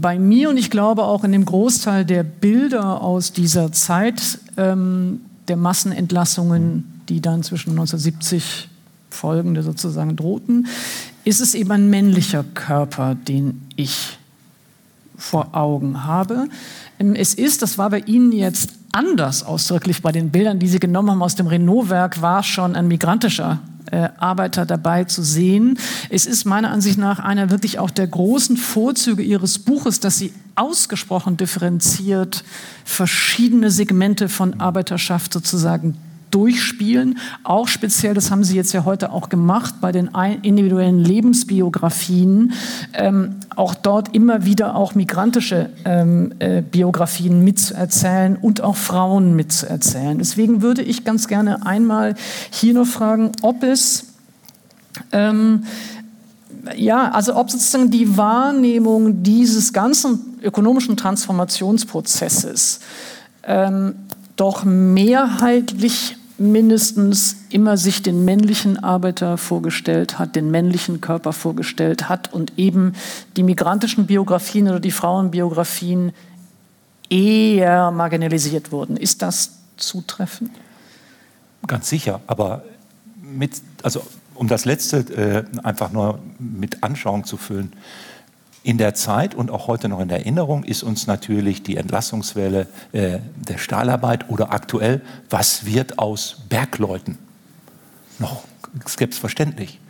bei mir und ich glaube auch in dem Großteil der Bilder aus dieser Zeit ähm, der Massenentlassungen, die dann zwischen 1970 folgende sozusagen drohten, ist es eben ein männlicher Körper, den ich vor Augen habe. Ähm, es ist, das war bei Ihnen jetzt anders ausdrücklich bei den Bildern, die Sie genommen haben aus dem Renault-Werk, war schon ein migrantischer äh, Arbeiter dabei zu sehen. Es ist meiner Ansicht nach einer wirklich auch der großen Vorzüge Ihres Buches, dass Sie ausgesprochen differenziert verschiedene Segmente von Arbeiterschaft sozusagen durchspielen. Auch speziell, das haben Sie jetzt ja heute auch gemacht, bei den individuellen Lebensbiografien, ähm, auch dort immer wieder auch migrantische ähm, äh, Biografien mitzuerzählen und auch Frauen mitzuerzählen. Deswegen würde ich ganz gerne einmal hier noch fragen, ob es ähm, ja, also ob sozusagen die Wahrnehmung dieses ganzen ökonomischen Transformationsprozesses ähm, doch mehrheitlich mindestens immer sich den männlichen Arbeiter vorgestellt hat, den männlichen Körper vorgestellt hat und eben die migrantischen Biografien oder die Frauenbiografien eher marginalisiert wurden. Ist das zutreffend? Ganz sicher, aber mit, also um das letzte äh, einfach nur mit Anschauung zu füllen in der Zeit und auch heute noch in Erinnerung ist uns natürlich die Entlassungswelle äh, der Stahlarbeit oder aktuell, was wird aus Bergleuten? Noch selbstverständlich.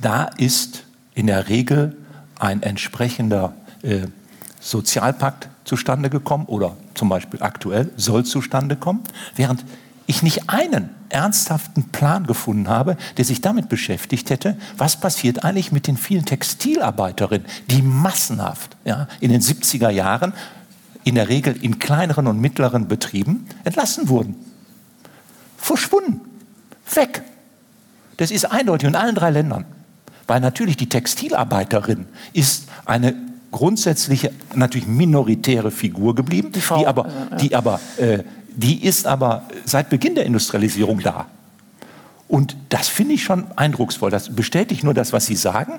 Da ist in der Regel ein entsprechender äh, Sozialpakt zustande gekommen oder zum Beispiel aktuell soll zustande kommen, während ich nicht einen ernsthaften Plan gefunden habe, der sich damit beschäftigt hätte, was passiert eigentlich mit den vielen Textilarbeiterinnen, die massenhaft ja, in den 70er Jahren in der Regel in kleineren und mittleren Betrieben entlassen wurden. Verschwunden. Weg. Das ist eindeutig in allen drei Ländern. Weil natürlich die Textilarbeiterin ist eine grundsätzliche, natürlich minoritäre Figur geblieben, die, Frau, die aber, äh, die, aber äh, die ist aber seit Beginn der Industrialisierung da. Und das finde ich schon eindrucksvoll. Das bestätigt nur das, was Sie sagen.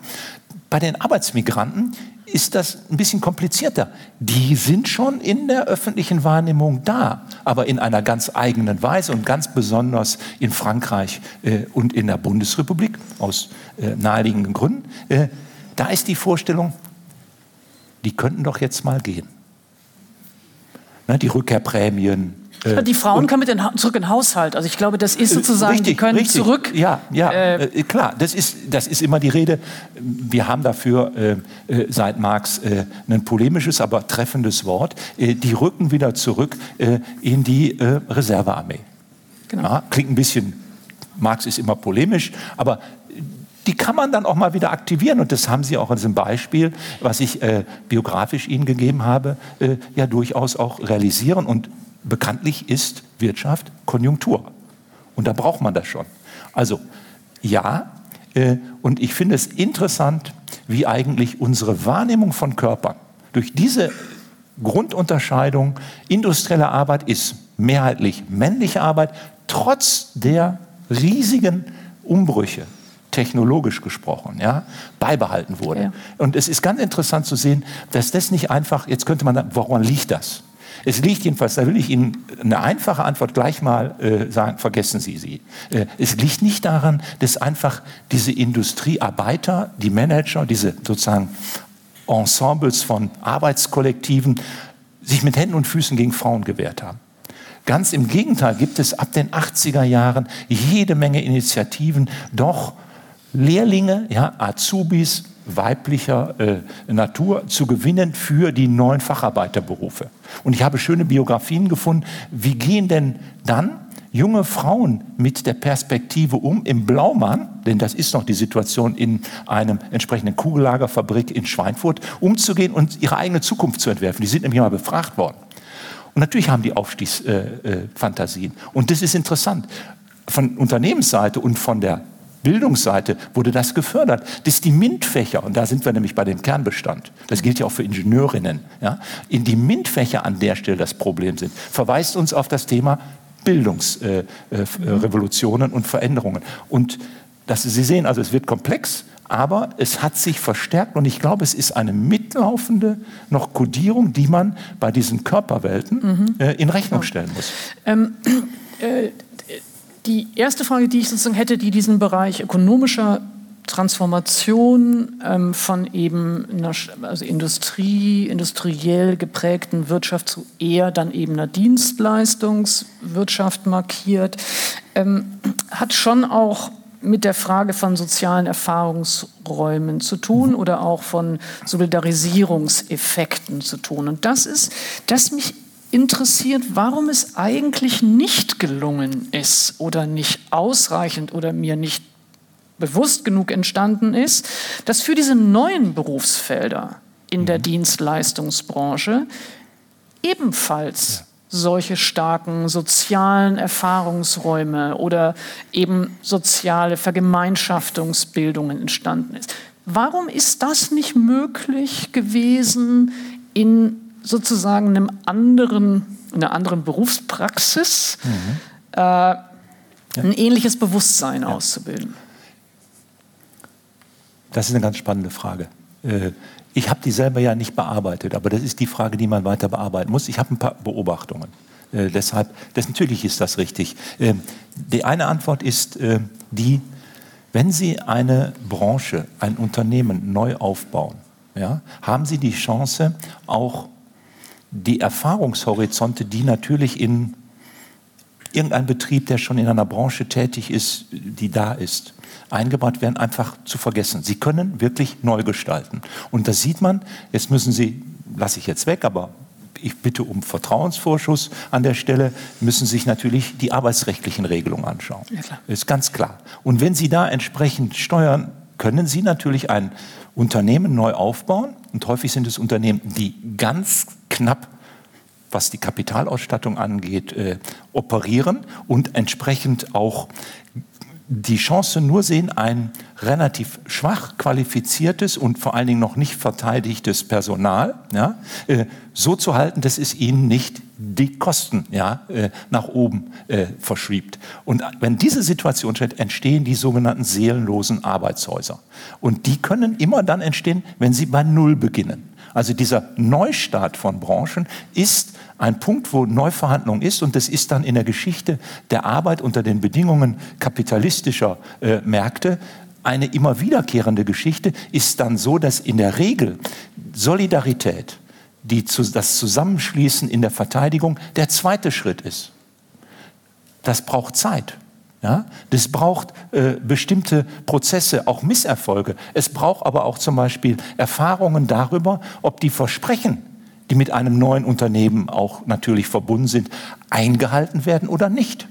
Bei den Arbeitsmigranten ist das ein bisschen komplizierter. Die sind schon in der öffentlichen Wahrnehmung da, aber in einer ganz eigenen Weise und ganz besonders in Frankreich äh, und in der Bundesrepublik aus äh, naheliegenden Gründen. Äh, da ist die Vorstellung, die könnten doch jetzt mal gehen. Ne, die Rückkehrprämien, äh, die Frauen können mit den, zurück in den Haushalt. Also ich glaube, das ist sozusagen, richtig, die können richtig. zurück. Ja, ja, äh, äh, klar. Das ist, das ist immer die Rede. Wir haben dafür äh, äh seit Marx äh, ein polemisches, aber treffendes Wort. die rücken wieder zurück in die Reservearmee. Genau. Ja, klingt ein bisschen, Marx ist immer polemisch, aber die kann man dann auch mal wieder aktivieren. Und das haben Sie auch in diesem Beispiel, was ich äh, biografisch Ihnen gegeben habe, äh, ja durchaus auch realisieren. Und bekanntlich ist Wirtschaft Konjunktur. Und da braucht man das schon. Also ja, äh, und ich finde es interessant, wie eigentlich unsere Wahrnehmung von Körpern durch diese Grundunterscheidung industrielle Arbeit ist mehrheitlich männliche Arbeit, trotz der riesigen Umbrüche, technologisch gesprochen, ja, beibehalten wurde. Ja. Und es ist ganz interessant zu sehen, dass das nicht einfach, jetzt könnte man sagen, woran liegt das? Es liegt jedenfalls, da will ich Ihnen eine einfache Antwort gleich mal äh, sagen, vergessen Sie sie. Äh, es liegt nicht daran, dass einfach diese Industriearbeiter, die Manager, diese sozusagen Ensembles von Arbeitskollektiven sich mit Händen und Füßen gegen Frauen gewehrt haben. Ganz im Gegenteil gibt es ab den 80er Jahren jede Menge Initiativen, doch Lehrlinge, ja, Azubis, weiblicher äh, Natur zu gewinnen für die neuen Facharbeiterberufe. Und ich habe schöne Biografien gefunden. Wie gehen denn dann junge Frauen mit der Perspektive um im Blaumann, denn das ist noch die Situation in einem entsprechenden Kugellagerfabrik in Schweinfurt, umzugehen und ihre eigene Zukunft zu entwerfen. Die sind nämlich mal befragt worden. Und natürlich haben die Aufstiegsfantasien. Äh, äh, und das ist interessant. Von Unternehmensseite und von der Bildungsseite wurde das gefördert. Das ist die MINT-Fächer, und da sind wir nämlich bei dem Kernbestand, das gilt ja auch für Ingenieurinnen, ja, in die MINT-Fächer an der Stelle das Problem sind, verweist uns auf das Thema Bildungsrevolutionen äh, äh, und Veränderungen. Und dass Sie sehen, also es wird komplex, aber es hat sich verstärkt und ich glaube, es ist eine mitlaufende noch Kodierung, die man bei diesen Körperwelten mhm. äh, in Rechnung stellen muss. Ähm, äh, die erste Frage, die ich sozusagen hätte, die diesen Bereich ökonomischer Transformation ähm, von eben einer also Industrie, industriell geprägten Wirtschaft zu eher dann eben einer Dienstleistungswirtschaft markiert, ähm, hat schon auch mit der Frage von sozialen Erfahrungsräumen zu tun oder auch von Solidarisierungseffekten zu tun. Und das ist, das mich interessiert, warum es eigentlich nicht gelungen ist oder nicht ausreichend oder mir nicht bewusst genug entstanden ist, dass für diese neuen Berufsfelder in der mhm. Dienstleistungsbranche ebenfalls solche starken sozialen Erfahrungsräume oder eben soziale Vergemeinschaftungsbildungen entstanden ist. Warum ist das nicht möglich gewesen in sozusagen einem anderen, einer anderen Berufspraxis mhm. äh, ja. ein ähnliches Bewusstsein ja. auszubilden? Das ist eine ganz spannende Frage. Äh, ich habe die selber ja nicht bearbeitet, aber das ist die Frage, die man weiter bearbeiten muss. Ich habe ein paar Beobachtungen. Äh, deshalb, das, natürlich ist das richtig. Äh, die eine Antwort ist äh, die, wenn Sie eine Branche, ein Unternehmen neu aufbauen, ja, haben Sie die Chance, auch die Erfahrungshorizonte, die natürlich in irgendeinem Betrieb, der schon in einer Branche tätig ist, die da ist, eingebaut werden, einfach zu vergessen. Sie können wirklich neu gestalten. Und das sieht man, jetzt müssen Sie, lasse ich jetzt weg, aber ich bitte um Vertrauensvorschuss an der Stelle, müssen sich natürlich die arbeitsrechtlichen Regelungen anschauen. Ja. Ist ganz klar. Und wenn Sie da entsprechend steuern, können Sie natürlich ein Unternehmen neu aufbauen. Und häufig sind es Unternehmen, die ganz knapp was die Kapitalausstattung angeht, äh, operieren und entsprechend auch die Chance nur sehen, ein relativ schwach qualifiziertes und vor allen Dingen noch nicht verteidigtes Personal ja, äh, so zu halten, dass es ihnen nicht die Kosten ja, äh, nach oben äh, verschiebt. Und wenn diese Situation steht, entstehen die sogenannten seelenlosen Arbeitshäuser. Und die können immer dann entstehen, wenn sie bei Null beginnen. Also dieser Neustart von Branchen ist ein Punkt, wo Neuverhandlung ist und das ist dann in der Geschichte der Arbeit unter den Bedingungen kapitalistischer äh, Märkte eine immer wiederkehrende Geschichte, ist dann so, dass in der Regel Solidarität, die das Zusammenschließen in der Verteidigung der zweite Schritt ist. Das braucht Zeit. Ja, das braucht äh, bestimmte Prozesse, auch Misserfolge. Es braucht aber auch zum Beispiel Erfahrungen darüber, ob die Versprechen, die mit einem neuen Unternehmen auch natürlich verbunden sind, eingehalten werden oder nicht.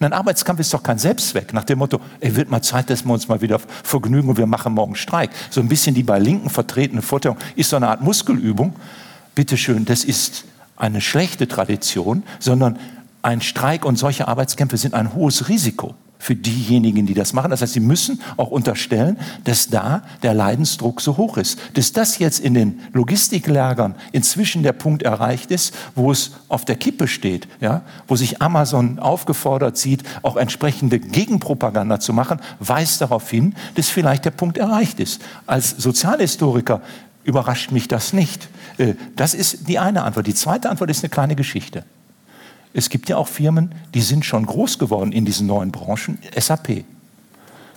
ein Arbeitskampf ist doch kein Selbstzweck. Nach dem Motto, ey, wird mal Zeit, dass wir uns mal wieder vergnügen und wir machen morgen Streik. So ein bisschen die bei Linken vertretene Vorstellung ist so eine Art Muskelübung. Bitte schön, das ist eine schlechte Tradition, sondern ein Streik und solche Arbeitskämpfe sind ein hohes Risiko für diejenigen, die das machen. Das heißt, sie müssen auch unterstellen, dass da der Leidensdruck so hoch ist. Dass das jetzt in den Logistiklagern inzwischen der Punkt erreicht ist, wo es auf der Kippe steht, ja, wo sich Amazon aufgefordert sieht, auch entsprechende Gegenpropaganda zu machen, weist darauf hin, dass vielleicht der Punkt erreicht ist. Als Sozialhistoriker überrascht mich das nicht. Äh, das ist die eine Antwort. Die zweite Antwort ist eine kleine Geschichte. Es gibt ja auch Firmen, die sind schon groß geworden in diesen neuen Branchen. SAP.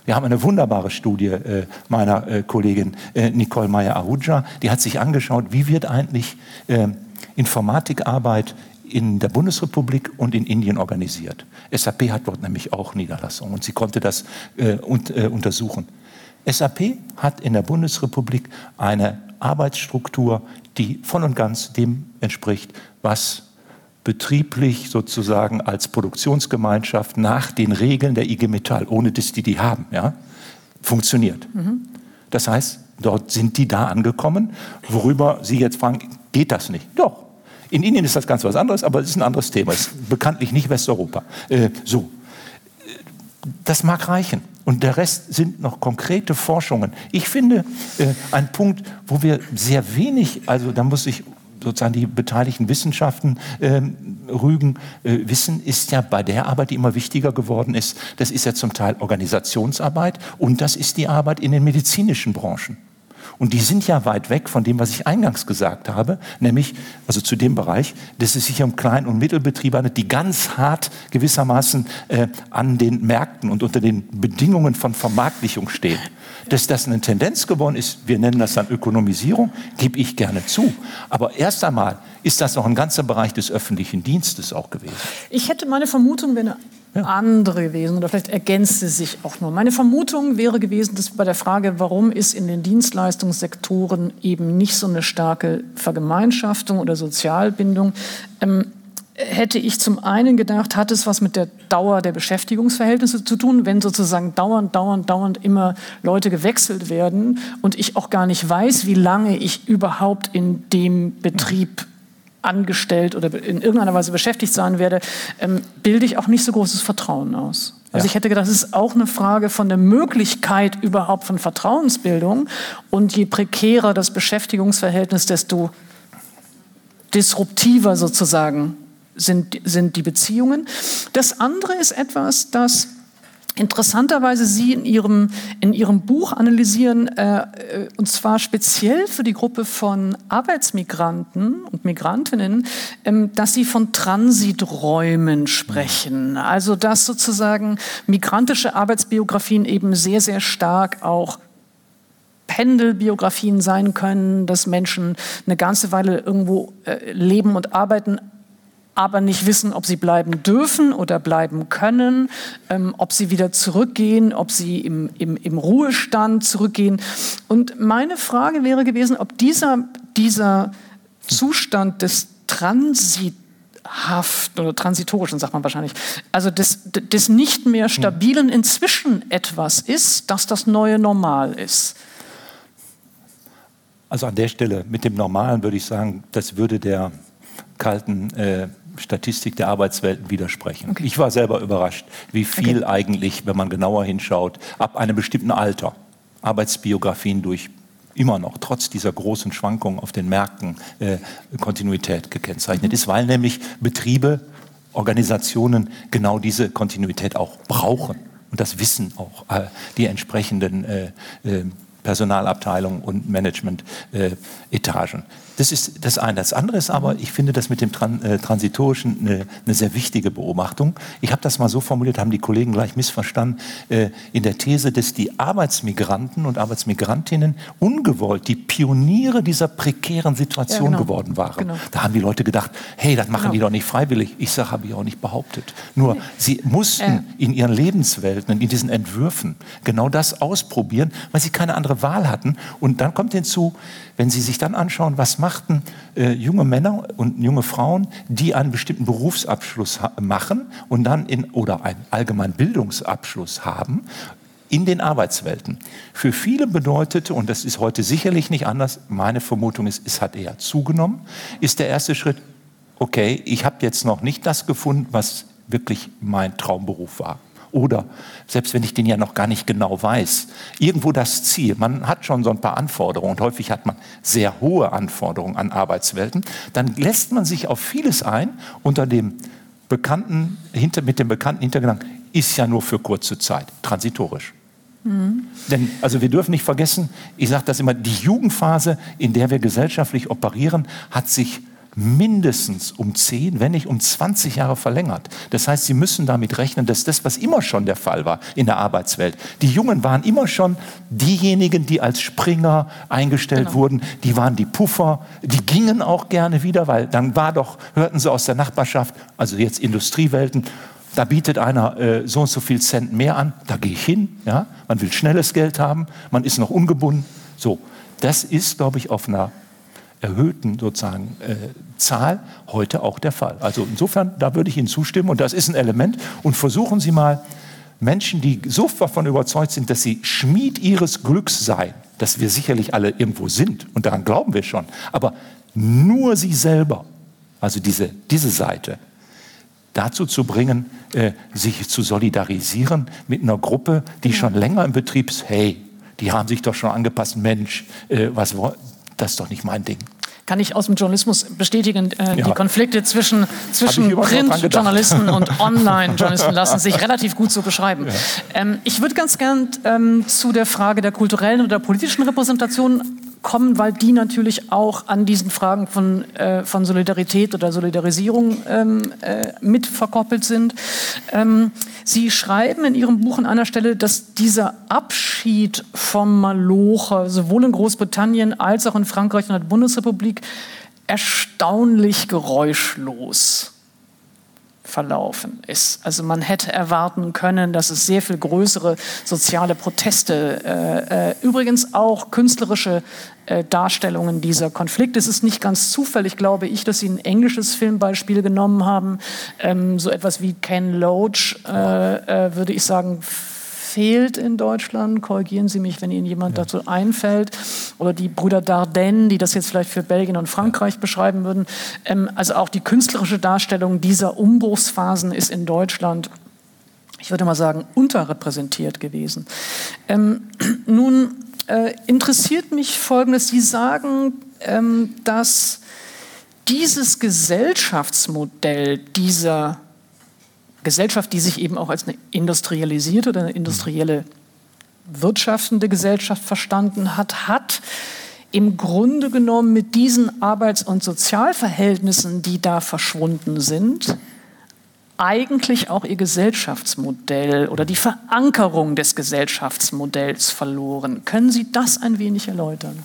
Wir haben eine wunderbare Studie äh, meiner äh, Kollegin äh, Nicole Meyer-Ahuja, die hat sich angeschaut, wie wird eigentlich äh, Informatikarbeit in der Bundesrepublik und in Indien organisiert. SAP hat dort nämlich auch Niederlassungen und sie konnte das äh, und, äh, untersuchen. SAP hat in der Bundesrepublik eine Arbeitsstruktur, die voll und ganz dem entspricht, was betrieblich sozusagen als Produktionsgemeinschaft nach den Regeln der IG Metall, ohne dass die die haben, ja, funktioniert. Mhm. Das heißt, dort sind die da angekommen, worüber Sie jetzt fragen, geht das nicht? Doch. In Indien ist das ganz was anderes, aber es ist ein anderes Thema. Es ist bekanntlich nicht Westeuropa. Äh, so. Das mag reichen. Und der Rest sind noch konkrete Forschungen. Ich finde, äh, ein Punkt, wo wir sehr wenig, also da muss ich sozusagen die beteiligten Wissenschaften äh, rügen, äh, wissen, ist ja bei der Arbeit, die immer wichtiger geworden ist, das ist ja zum Teil Organisationsarbeit und das ist die Arbeit in den medizinischen Branchen. Und die sind ja weit weg von dem, was ich eingangs gesagt habe, nämlich also zu dem Bereich, dass es sich um Klein- und Mittelbetriebe handelt, die ganz hart gewissermaßen äh, an den Märkten und unter den Bedingungen von Vermarktlichung stehen. Dass das eine Tendenz geworden ist, wir nennen das dann Ökonomisierung, gebe ich gerne zu. Aber erst einmal ist das noch ein ganzer Bereich des öffentlichen Dienstes auch gewesen. Ich hätte meine Vermutung, wenn ja. andere gewesen oder vielleicht ergänzt es sich auch nur. Meine Vermutung wäre gewesen, dass bei der Frage, warum ist in den Dienstleistungssektoren eben nicht so eine starke Vergemeinschaftung oder Sozialbindung, ähm, hätte ich zum einen gedacht, hat es was mit der Dauer der Beschäftigungsverhältnisse zu tun, wenn sozusagen dauernd, dauernd, dauernd immer Leute gewechselt werden und ich auch gar nicht weiß, wie lange ich überhaupt in dem Betrieb angestellt oder in irgendeiner Weise beschäftigt sein werde, ähm, bilde ich auch nicht so großes Vertrauen aus. Also ja. ich hätte gedacht, es ist auch eine Frage von der Möglichkeit überhaupt von Vertrauensbildung. Und je prekärer das Beschäftigungsverhältnis, desto disruptiver sozusagen sind, sind die Beziehungen. Das andere ist etwas, das interessanterweise Sie in Ihrem, in Ihrem Buch analysieren, äh, äh, und zwar speziell für die Gruppe von Arbeitsmigranten und Migrantinnen, ähm, dass Sie von Transiträumen sprechen. Also dass sozusagen migrantische Arbeitsbiografien eben sehr, sehr stark auch Pendelbiografien sein können, dass Menschen eine ganze Weile irgendwo äh, leben und arbeiten, aber nicht wissen, ob sie bleiben dürfen oder bleiben können, ähm, ob sie wieder zurückgehen, ob sie im, im, im Ruhestand zurückgehen. Und meine Frage wäre gewesen, ob dieser, dieser Zustand des Transithaft oder transitorischen, sagt man wahrscheinlich, also des, des nicht mehr stabilen inzwischen etwas ist, dass das neue Normal ist. Also an der Stelle mit dem Normalen würde ich sagen, das würde der kalten äh, Statistik der Arbeitswelten widersprechen. Okay. Ich war selber überrascht, wie viel okay. eigentlich, wenn man genauer hinschaut, ab einem bestimmten Alter Arbeitsbiografien durch immer noch, trotz dieser großen Schwankungen auf den Märkten, äh, Kontinuität gekennzeichnet mhm. ist, weil nämlich Betriebe, Organisationen genau diese Kontinuität auch brauchen. Und das wissen auch äh, die entsprechenden äh, äh Personalabteilungen und Management-Etagen. Das ist das eine. Das andere ist aber, ich finde das mit dem Tran äh, Transitorischen eine, eine, sehr wichtige Beobachtung. Ich habe das mal so formuliert, haben die Kollegen gleich missverstanden, äh, in der These, dass die Arbeitsmigranten und Arbeitsmigrantinnen ungewollt die Pioniere dieser prekären Situation ja, genau. geworden waren. Genau. Da haben die Leute gedacht, hey, das machen genau. die doch nicht freiwillig. Ich sage, habe ich auch nicht behauptet. Nur, nee. sie mussten äh. in ihren Lebenswelten, in diesen Entwürfen genau das ausprobieren, weil sie keine andere Wahl hatten. Und dann kommt hinzu, wenn Sie sich dann anschauen, was machten äh, junge Männer und junge Frauen, die einen bestimmten Berufsabschluss machen und dann in, oder einen allgemeinen Bildungsabschluss haben, in den Arbeitswelten. Für viele bedeutete, und das ist heute sicherlich nicht anders, meine Vermutung ist, es hat eher zugenommen, ist der erste Schritt, okay, ich habe jetzt noch nicht das gefunden, was wirklich mein Traumberuf war. Oder selbst wenn ich den ja noch gar nicht genau weiß, irgendwo das Ziel. Man hat schon so ein paar Anforderungen und häufig hat man sehr hohe Anforderungen an Arbeitswelten. Dann lässt man sich auf vieles ein unter dem bekannten, hinter, mit dem bekannten Hintergedanken, ist ja nur für kurze Zeit, transitorisch. Mhm. Denn also wir dürfen nicht vergessen, ich sage das immer, die Jugendphase, in der wir gesellschaftlich operieren, hat sich mindestens um 10, wenn nicht um 20 Jahre verlängert. Das heißt, Sie müssen damit rechnen, dass das, was immer schon der Fall war in der Arbeitswelt, die Jungen waren immer schon diejenigen, die als Springer eingestellt genau. wurden, die waren die Puffer, die gingen auch gerne wieder, weil dann war doch, hörten sie aus der Nachbarschaft, also jetzt Industriewelten, da bietet einer äh, so und so viel Cent mehr an, da gehe ich hin, ja? man will schnelles Geld haben, man ist noch ungebunden, so. Das ist, glaube ich, auf einer erhöhten sozusagen äh, Zahl heute auch der Fall. Also insofern, da würde ich Ihnen zustimmen und das ist ein Element. Und versuchen Sie mal Menschen, die so davon überzeugt sind, dass sie Schmied ihres Glücks seien, dass wir sicherlich alle irgendwo sind und daran glauben wir schon, aber nur sie selber, also diese, diese Seite, dazu zu bringen, äh, sich zu solidarisieren mit einer Gruppe, die schon länger im Betrieb ist, hey, die haben sich doch schon angepasst, Mensch, äh, was, das ist doch nicht mein Ding kann ich aus dem Journalismus bestätigen, äh, ja. die Konflikte zwischen, zwischen Printjournalisten und Online-Journalisten lassen sich relativ gut so beschreiben. Ja. Ähm, ich würde ganz gern ähm, zu der Frage der kulturellen oder politischen Repräsentation kommen, weil die natürlich auch an diesen Fragen von, äh, von Solidarität oder Solidarisierung ähm, äh, mit verkoppelt sind. Ähm, Sie schreiben in Ihrem Buch an einer Stelle, dass dieser Abschied vom Malocher sowohl in Großbritannien als auch in Frankreich und der Bundesrepublik erstaunlich geräuschlos verlaufen ist. Also man hätte erwarten können, dass es sehr viel größere soziale Proteste, äh, äh, übrigens auch künstlerische äh, Darstellungen dieser Konflikte. Es ist nicht ganz zufällig, glaube ich, dass Sie ein englisches Filmbeispiel genommen haben. Ähm, so etwas wie Ken Loach, äh, äh, würde ich sagen, fehlt in Deutschland. Korrigieren Sie mich, wenn Ihnen jemand ja. dazu einfällt. Oder die Brüder Dardenne, die das jetzt vielleicht für Belgien und Frankreich ja. beschreiben würden. Ähm, also auch die künstlerische Darstellung dieser Umbruchsphasen ist in Deutschland ich würde mal sagen, unterrepräsentiert gewesen. Ähm, nun äh, interessiert mich Folgendes. Sie sagen, ähm, dass dieses Gesellschaftsmodell dieser Gesellschaft, die sich eben auch als eine industrialisierte oder eine industrielle wirtschaftende Gesellschaft verstanden hat, hat im Grunde genommen mit diesen Arbeits- und Sozialverhältnissen, die da verschwunden sind, eigentlich auch ihr Gesellschaftsmodell oder die Verankerung des Gesellschaftsmodells verloren. Können Sie das ein wenig erläutern?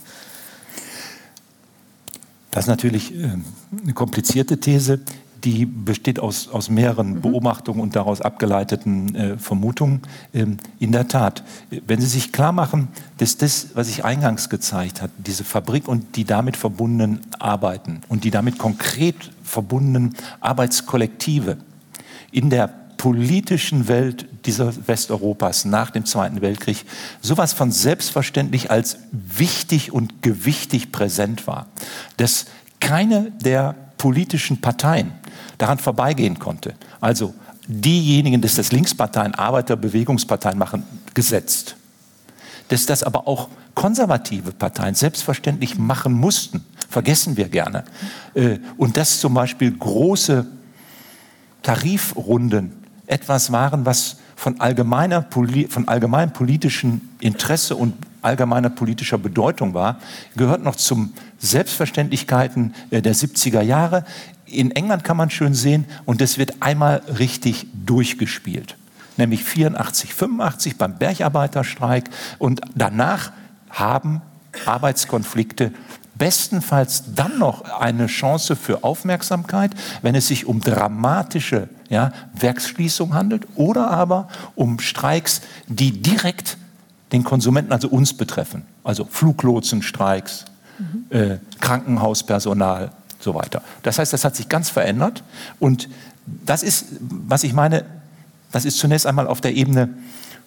Das ist natürlich äh, eine komplizierte These die besteht aus, aus mehreren mhm. Beobachtungen und daraus abgeleiteten äh, Vermutungen. Ähm, in der Tat, wenn Sie sich klar machen, dass das, was ich eingangs gezeigt habe, diese Fabrik und die damit verbundenen Arbeiten und die damit konkret verbundenen Arbeitskollektive in der politischen Welt dieser Westeuropas nach dem Zweiten Weltkrieg sowas von selbstverständlich als wichtig und gewichtig präsent war, dass keine der politischen Parteien daran vorbeigehen konnte. Also diejenigen, dass das Linksparteien, Arbeiterbewegungsparteien machen, gesetzt. Dass das aber auch konservative Parteien selbstverständlich machen mussten, vergessen wir gerne. Äh, und dass zum Beispiel große Tarifrunden etwas waren, was von, allgemeiner, von allgemeinem politischen Interesse und allgemeiner politischer Bedeutung war, gehört noch zum Selbstverständlichkeiten äh, der 70er Jahre. In England kann man schön sehen, und es wird einmal richtig durchgespielt. Nämlich 84, 85 beim Bergarbeiterstreik. Und danach haben Arbeitskonflikte bestenfalls dann noch eine Chance für Aufmerksamkeit, wenn es sich um dramatische ja, Werksschließungen handelt oder aber um Streiks, die direkt den Konsumenten, also uns betreffen. Also Fluglotsenstreiks, mhm. äh, Krankenhauspersonal, so weiter. Das heißt, das hat sich ganz verändert und das ist, was ich meine, das ist zunächst einmal auf der Ebene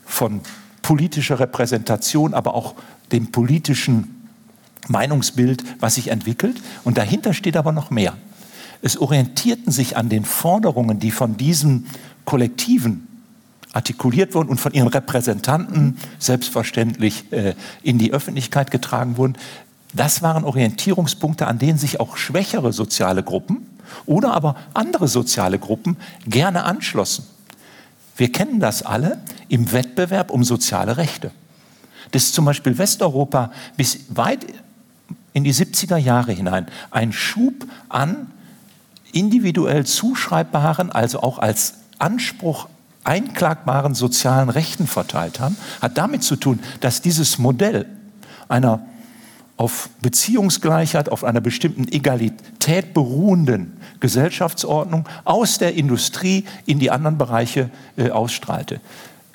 von politischer Repräsentation, aber auch dem politischen Meinungsbild, was sich entwickelt. Und dahinter steht aber noch mehr. Es orientierten sich an den Forderungen, die von diesen Kollektiven artikuliert wurden und von ihren Repräsentanten selbstverständlich äh, in die Öffentlichkeit getragen wurden. Das waren Orientierungspunkte, an denen sich auch schwächere soziale Gruppen oder aber andere soziale Gruppen gerne anschlossen. Wir kennen das alle im Wettbewerb um soziale Rechte. Dass zum Beispiel Westeuropa bis weit in die 70er Jahre hinein ein Schub an individuell zuschreibbaren, also auch als Anspruch einklagbaren sozialen Rechten verteilt haben, hat damit zu tun, dass dieses Modell einer auf Beziehungsgleichheit, auf einer bestimmten Egalität beruhenden Gesellschaftsordnung aus der Industrie in die anderen Bereiche äh, ausstrahlte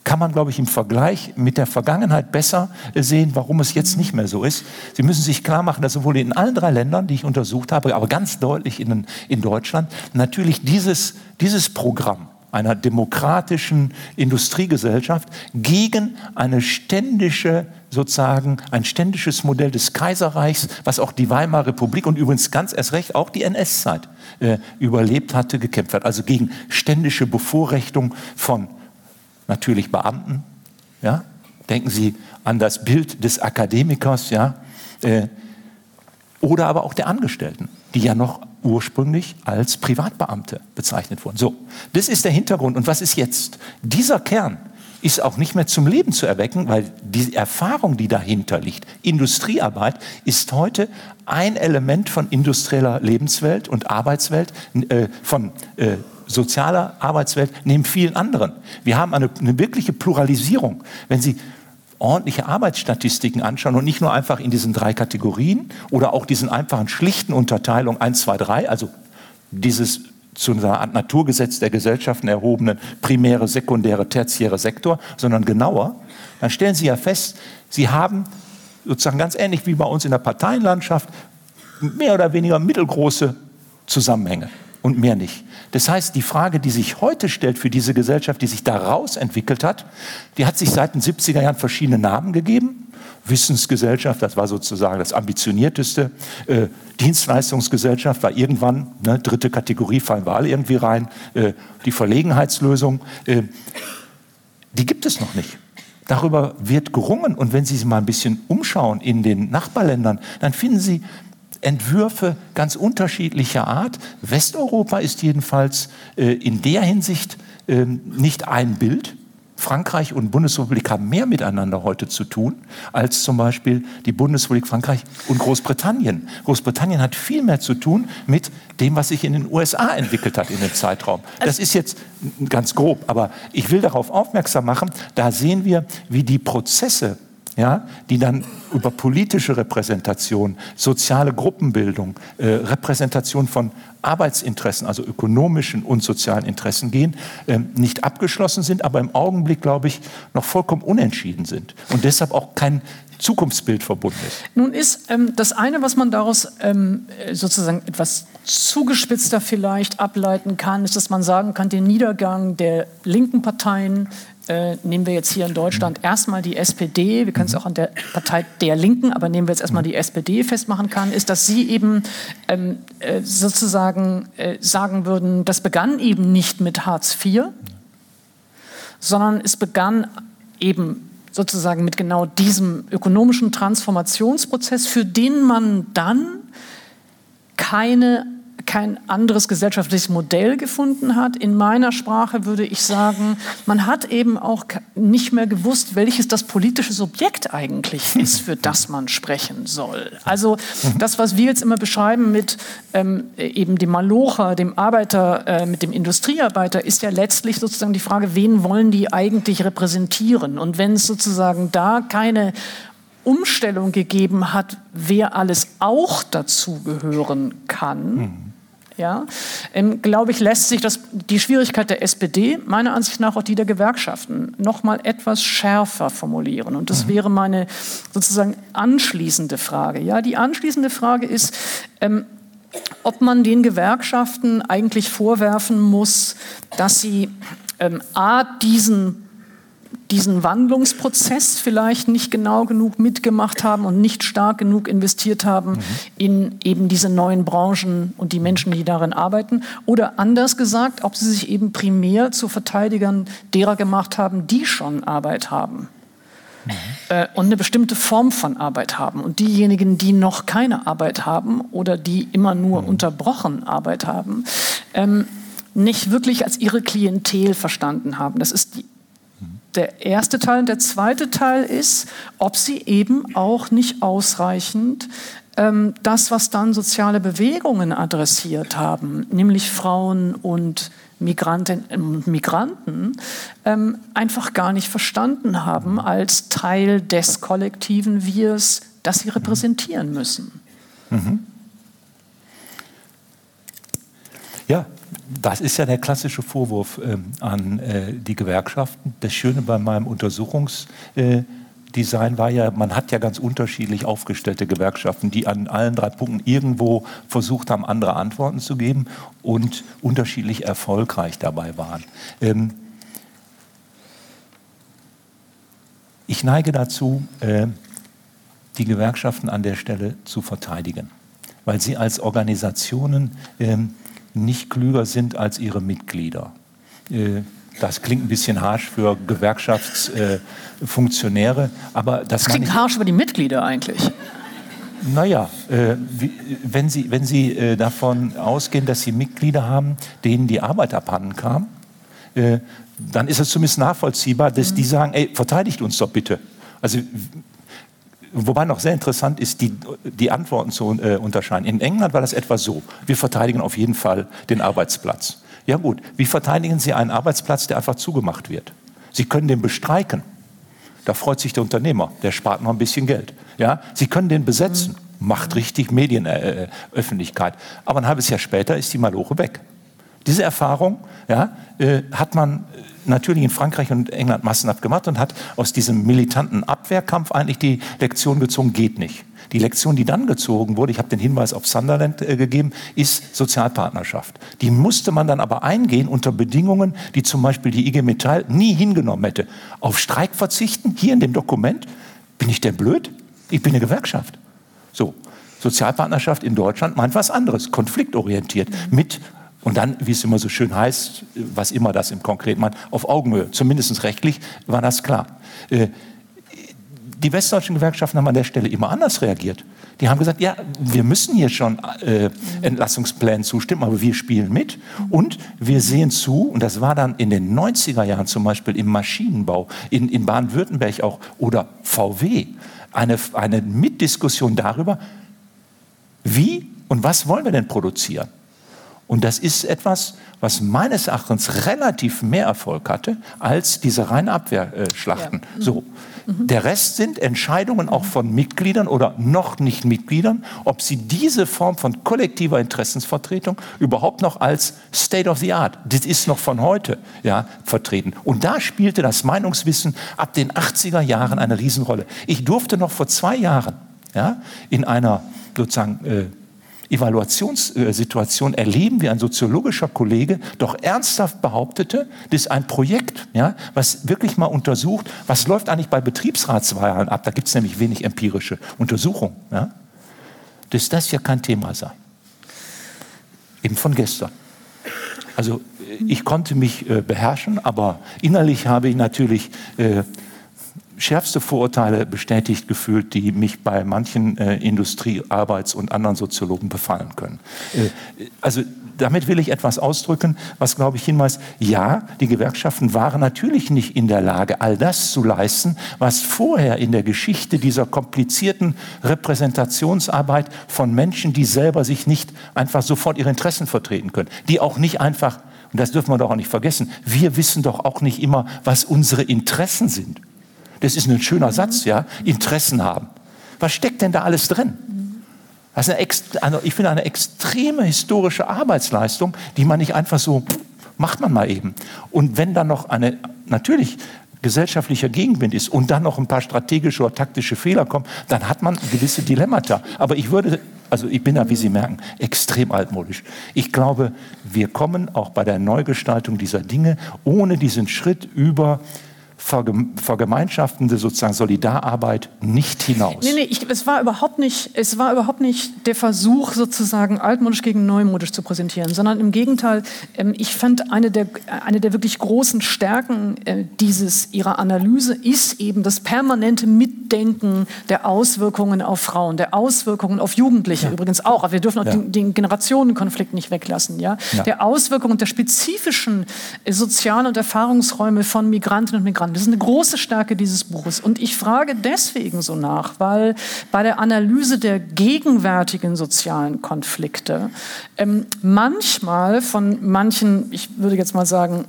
kann man, glaube ich, im Vergleich mit der Vergangenheit besser sehen, warum es jetzt nicht mehr so ist. Sie müssen sich klar machen, dass sowohl in allen drei Ländern, die ich untersucht habe, aber ganz deutlich in, in Deutschland, natürlich dieses, dieses Programm einer demokratischen Industriegesellschaft gegen eine ständische sozusagen ein ständisches Modell des Kaiserreichs, was auch die Weimarer Republik und übrigens ganz erst recht auch die NS-Zeit äh, überlebt hatte, gekämpft hat. Also gegen ständische Bevorrechtung von natürlich Beamten. Ja? Denken Sie an das Bild des Akademikers, ja? Äh, oder aber auch der Angestellten, die ja noch ursprünglich als Privatbeamte bezeichnet wurden. So, das ist der Hintergrund. Und was ist jetzt? Dieser Kern ist auch nicht mehr zum Leben zu erwecken, weil die Erfahrung, die dahinter liegt, Industriearbeit, ist heute ein Element von industrieller Lebenswelt und Arbeitswelt, äh, von äh, sozialer Arbeitswelt neben vielen anderen. Wir haben eine, eine wirkliche Pluralisierung. Wenn Sie ordentliche Arbeitsstatistiken anschauen und nicht nur einfach in diesen drei Kategorien oder auch diesen einfachen schlichten Unterteilung 1, 2, 3, also dieses zu einer Art Naturgesetz der Gesellschaften erhobenen primäre, sekundäre, tertiäre Sektor, sondern genauer, dann stellen Sie ja fest, Sie haben sozusagen ganz ähnlich wie bei uns in der Parteienlandschaft mehr oder weniger mittelgroße Zusammenhänge und mehr nicht. Das heißt, die Frage, die sich heute stellt für diese Gesellschaft, die sich daraus entwickelt hat, die hat sich seit den 70er Jahren verschiedene Namen gegeben. Wissensgesellschaft, das war sozusagen das ambitionierteste. Äh, Dienstleistungsgesellschaft war irgendwann, ne, dritte Kategorie fallen wir alle irgendwie rein. Äh, die Verlegenheitslösung, äh, die gibt es noch nicht. Darüber wird gerungen. Und wenn Sie sich mal ein bisschen umschauen in den Nachbarländern, dann finden Sie Entwürfe ganz unterschiedlicher Art. Westeuropa ist jedenfalls äh, in der Hinsicht äh, nicht ein Bild. Frankreich und Bundesrepublik haben mehr miteinander heute zu tun als zum Beispiel die Bundesrepublik Frankreich und Großbritannien. Großbritannien hat viel mehr zu tun mit dem, was sich in den USA entwickelt hat in dem Zeitraum. Das ist jetzt ganz grob, aber ich will darauf aufmerksam machen, da sehen wir, wie die Prozesse ja, die dann über politische Repräsentation, soziale Gruppenbildung, äh, Repräsentation von Arbeitsinteressen, also ökonomischen und sozialen Interessen gehen, äh, nicht abgeschlossen sind, aber im Augenblick, glaube ich, noch vollkommen unentschieden sind und deshalb auch kein Zukunftsbild verbunden ist. Nun ist ähm, das eine, was man daraus ähm, sozusagen etwas zugespitzter vielleicht ableiten kann, ist, dass man sagen kann, den Niedergang der linken Parteien äh, nehmen wir jetzt hier in Deutschland erstmal die SPD, wir können es auch an der Partei der Linken, aber nehmen wir jetzt erstmal die SPD festmachen kann, ist, dass sie eben ähm, äh, sozusagen äh, sagen würden, das begann eben nicht mit Hartz IV, sondern es begann eben sozusagen mit genau diesem ökonomischen Transformationsprozess, für den man dann keine kein anderes gesellschaftliches Modell gefunden hat. In meiner Sprache würde ich sagen, man hat eben auch nicht mehr gewusst, welches das politische Subjekt eigentlich ist, für das man sprechen soll. Also das, was wir jetzt immer beschreiben mit ähm, eben dem Malocher, dem Arbeiter, äh, mit dem Industriearbeiter, ist ja letztlich sozusagen die Frage, wen wollen die eigentlich repräsentieren? Und wenn es sozusagen da keine Umstellung gegeben hat, wer alles auch dazugehören kann, mhm ja, ähm, glaube ich, lässt sich das, die Schwierigkeit der SPD, meiner Ansicht nach auch die der Gewerkschaften, noch mal etwas schärfer formulieren. Und das mhm. wäre meine sozusagen anschließende Frage. Ja, die anschließende Frage ist, ähm, ob man den Gewerkschaften eigentlich vorwerfen muss, dass sie ähm, a diesen diesen Wandlungsprozess vielleicht nicht genau genug mitgemacht haben und nicht stark genug investiert haben mhm. in eben diese neuen Branchen und die Menschen, die darin arbeiten. Oder anders gesagt, ob sie sich eben primär zu Verteidigern derer gemacht haben, die schon Arbeit haben. Mhm. Äh, und eine bestimmte Form von Arbeit haben. Und diejenigen, die noch keine Arbeit haben oder die immer nur mhm. unterbrochen Arbeit haben, ähm, nicht wirklich als ihre Klientel verstanden haben. Das ist die der erste Teil. Und der zweite Teil ist, ob sie eben auch nicht ausreichend ähm, das, was dann soziale Bewegungen adressiert haben, nämlich Frauen und Migrantinnen und Migranten, ähm, einfach gar nicht verstanden haben als Teil des kollektiven Wirs, das sie repräsentieren müssen. Mhm. Ja, das ist ja der klassische Vorwurf äh, an äh, die Gewerkschaften. Das Schöne bei meinem Untersuchungsdesign äh, war ja, man hat ja ganz unterschiedlich aufgestellte Gewerkschaften, die an allen drei Punkten irgendwo versucht haben, andere Antworten zu geben und unterschiedlich erfolgreich dabei waren. Ähm, ich neige dazu, äh, die Gewerkschaften an der Stelle zu verteidigen, weil sie als Organisationen ähm, nicht klüger sind als ihre Mitglieder. Äh, das klingt ein bisschen harsch für Gewerkschaftsfunktionäre, äh, aber das, das klingt harsch für die Mitglieder eigentlich. Naja, äh, wenn Sie, wenn Sie äh, davon ausgehen, dass Sie Mitglieder haben, denen die Arbeit abhanden kam, äh, dann ist es zumindest nachvollziehbar, dass mhm. die sagen, ey, verteidigt uns doch bitte. Also Wobei noch sehr interessant ist, die, die Antworten zu äh, unterscheiden. In England war das etwa so, wir verteidigen auf jeden Fall den Arbeitsplatz. Ja gut, wie verteidigen Sie einen Arbeitsplatz, der einfach zugemacht wird? Sie können den bestreiken. Da freut sich der Unternehmer, der spart noch ein bisschen Geld. Ja? Sie können den besetzen, macht richtig Medienöffentlichkeit. Äh, Aber ein halbes Jahr später ist die Maloche weg. Diese Erfahrung ja, äh, hat man natürlich in Frankreich und England massenhaft gemacht und hat aus diesem militanten Abwehrkampf eigentlich die Lektion gezogen, geht nicht. Die Lektion, die dann gezogen wurde, ich habe den Hinweis auf Sunderland äh, gegeben, ist Sozialpartnerschaft. Die musste man dann aber eingehen unter Bedingungen, die zum Beispiel die IG Metall nie hingenommen hätte. Auf Streik verzichten, hier in dem Dokument, bin ich denn blöd? Ich bin eine Gewerkschaft. So, Sozialpartnerschaft in Deutschland meint was anderes, konfliktorientiert, mit und dann, wie es immer so schön heißt, was immer das im Konkreten meint, auf Augenhöhe, zumindest rechtlich, war das klar. Äh, die westdeutschen Gewerkschaften haben an der Stelle immer anders reagiert. Die haben gesagt, ja, wir müssen hier schon äh, Entlassungsplänen zustimmen, aber wir spielen mit und wir sehen zu, und das war dann in den 90er Jahren zum Beispiel im Maschinenbau, in, in Baden-Württemberg auch oder VW, eine, eine Mitdiskussion darüber, wie und was wollen wir denn produzieren? Und das ist etwas, was meines Erachtens relativ mehr Erfolg hatte als diese reinen Abwehrschlachten. Ja. Mhm. So. Mhm. Der Rest sind Entscheidungen auch von Mitgliedern oder noch nicht Mitgliedern, ob sie diese Form von kollektiver Interessensvertretung überhaupt noch als State of the Art, das ist noch von heute, ja, vertreten. Und da spielte das Meinungswissen ab den 80er Jahren eine Riesenrolle. Ich durfte noch vor zwei Jahren ja, in einer sozusagen äh, Evaluationssituation erleben, wie ein soziologischer Kollege doch ernsthaft behauptete, das ist ein Projekt, ja, was wirklich mal untersucht, was läuft eigentlich bei Betriebsratswahlen ab. Da gibt es nämlich wenig empirische Untersuchungen. Ja, dass das ja kein Thema sei. Eben von gestern. Also ich konnte mich äh, beherrschen, aber innerlich habe ich natürlich äh, schärfste Vorurteile bestätigt gefühlt, die mich bei manchen äh, Industriearbeits- und anderen Soziologen befallen können. Äh, also damit will ich etwas ausdrücken, was, glaube ich, hinweist, ja, die Gewerkschaften waren natürlich nicht in der Lage, all das zu leisten, was vorher in der Geschichte dieser komplizierten Repräsentationsarbeit von Menschen, die selber sich nicht einfach sofort ihre Interessen vertreten können, die auch nicht einfach, und das dürfen wir doch auch nicht vergessen, wir wissen doch auch nicht immer, was unsere Interessen sind. Das ist ein schöner Satz, ja. Interessen haben. Was steckt denn da alles drin? Das ist eine, eine, ich finde eine extreme historische Arbeitsleistung, die man nicht einfach so macht man mal eben. Und wenn dann noch eine natürlich gesellschaftlicher Gegenwind ist und dann noch ein paar strategische oder taktische Fehler kommen, dann hat man gewisse Dilemmata. Aber ich würde, also ich bin da, wie Sie merken, extrem altmodisch. Ich glaube, wir kommen auch bei der Neugestaltung dieser Dinge ohne diesen Schritt über vergemeinschaftende sozusagen Solidararbeit nicht hinaus. Nee, nee, ich, es, war überhaupt nicht, es war überhaupt nicht der Versuch, sozusagen altmodisch gegen neumodisch zu präsentieren, sondern im Gegenteil, ähm, ich fand, eine der, eine der wirklich großen Stärken äh, dieses, ihrer Analyse ist eben das permanente Mitdenken der Auswirkungen auf Frauen, der Auswirkungen auf Jugendliche ja. übrigens auch. Aber wir dürfen auch ja. den, den, Generationenkonflikt nicht weglassen. Ja? ja? Der Auswirkungen der spezifischen äh, sozialen und Erfahrungsräume von Migrantinnen und Migranten kann. Das ist eine große Stärke dieses Buches. Und ich frage deswegen so nach, weil bei der Analyse der gegenwärtigen sozialen Konflikte ähm, manchmal von manchen, ich würde jetzt mal sagen,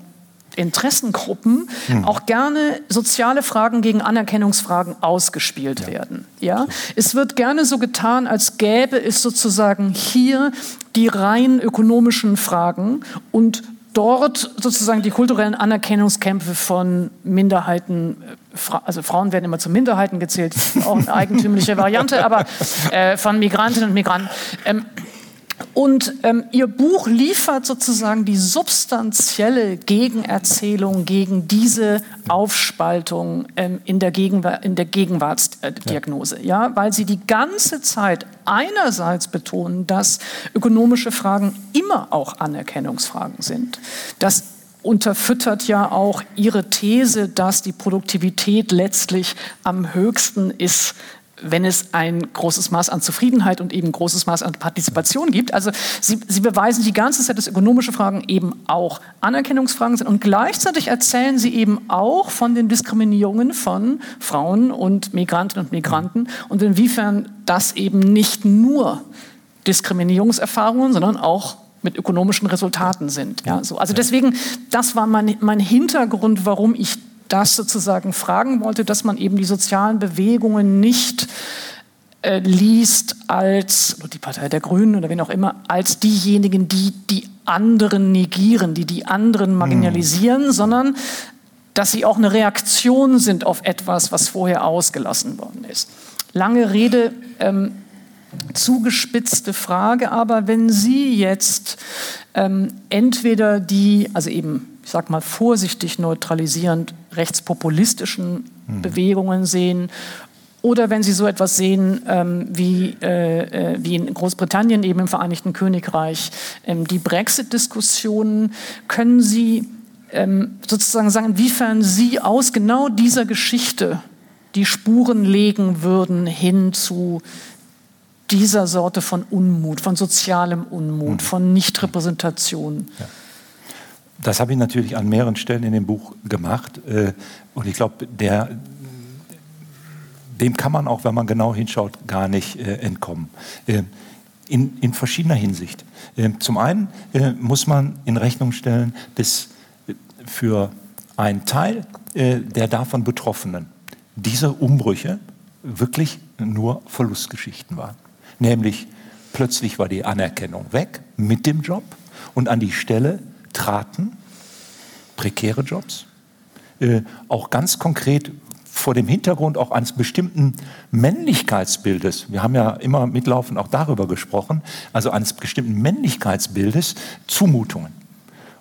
Interessengruppen hm. auch gerne soziale Fragen gegen Anerkennungsfragen ausgespielt ja. werden. Ja? Es wird gerne so getan, als gäbe es sozusagen hier die rein ökonomischen Fragen und dort sozusagen die kulturellen Anerkennungskämpfe von Minderheiten, also Frauen werden immer zu Minderheiten gezählt, auch eine eigentümliche Variante, aber äh, von Migrantinnen und Migranten. Ähm, und ähm, ihr Buch liefert sozusagen die substanzielle Gegenerzählung gegen diese Aufspaltung ähm, in, der in der Gegenwartsdiagnose, ja. ja, weil sie die ganze Zeit einerseits betonen, dass ökonomische Fragen immer auch Anerkennungsfragen sind, dass unterfüttert ja auch ihre These, dass die Produktivität letztlich am höchsten ist wenn es ein großes Maß an Zufriedenheit und eben großes Maß an Partizipation gibt. Also sie, sie beweisen die ganze Zeit, dass ökonomische Fragen eben auch Anerkennungsfragen sind und gleichzeitig erzählen sie eben auch von den Diskriminierungen von Frauen und Migrantinnen und Migranten und inwiefern das eben nicht nur Diskriminierungserfahrungen, sondern auch mit ökonomischen Resultaten sind. Ja, so. Also deswegen, das war mein, mein Hintergrund, warum ich das sozusagen fragen wollte, dass man eben die sozialen Bewegungen nicht äh, liest als die Partei der Grünen oder wen auch immer, als diejenigen, die die anderen negieren, die die anderen marginalisieren, mhm. sondern dass sie auch eine Reaktion sind auf etwas, was vorher ausgelassen worden ist. Lange Rede, ähm, zugespitzte Frage, aber wenn Sie jetzt ähm, entweder die, also eben ich sage mal vorsichtig neutralisierend, rechtspopulistischen mhm. Bewegungen sehen. Oder wenn Sie so etwas sehen ähm, wie, äh, äh, wie in Großbritannien, eben im Vereinigten Königreich, ähm, die Brexit-Diskussionen, können Sie ähm, sozusagen sagen, inwiefern Sie aus genau dieser Geschichte die Spuren legen würden hin zu dieser Sorte von Unmut, von sozialem Unmut, mhm. von Nichtrepräsentation. Ja. Das habe ich natürlich an mehreren Stellen in dem Buch gemacht. Äh, und ich glaube, dem kann man auch, wenn man genau hinschaut, gar nicht äh, entkommen. Äh, in, in, verschiedener Hinsicht. Zum einen muss man in Rechnung stellen, dass für einen Teil der davon Betroffenen diese Umbrüche wirklich nur Verlustgeschichten waren. Nämlich plötzlich war die Anerkennung weg mit dem Job und an die Stelle traten prekäre Jobs, äh, auch ganz konkret vor dem Hintergrund auch eines bestimmten Männlichkeitsbildes, wir haben ja immer mitlaufend auch darüber gesprochen, also eines bestimmten Männlichkeitsbildes Zumutungen.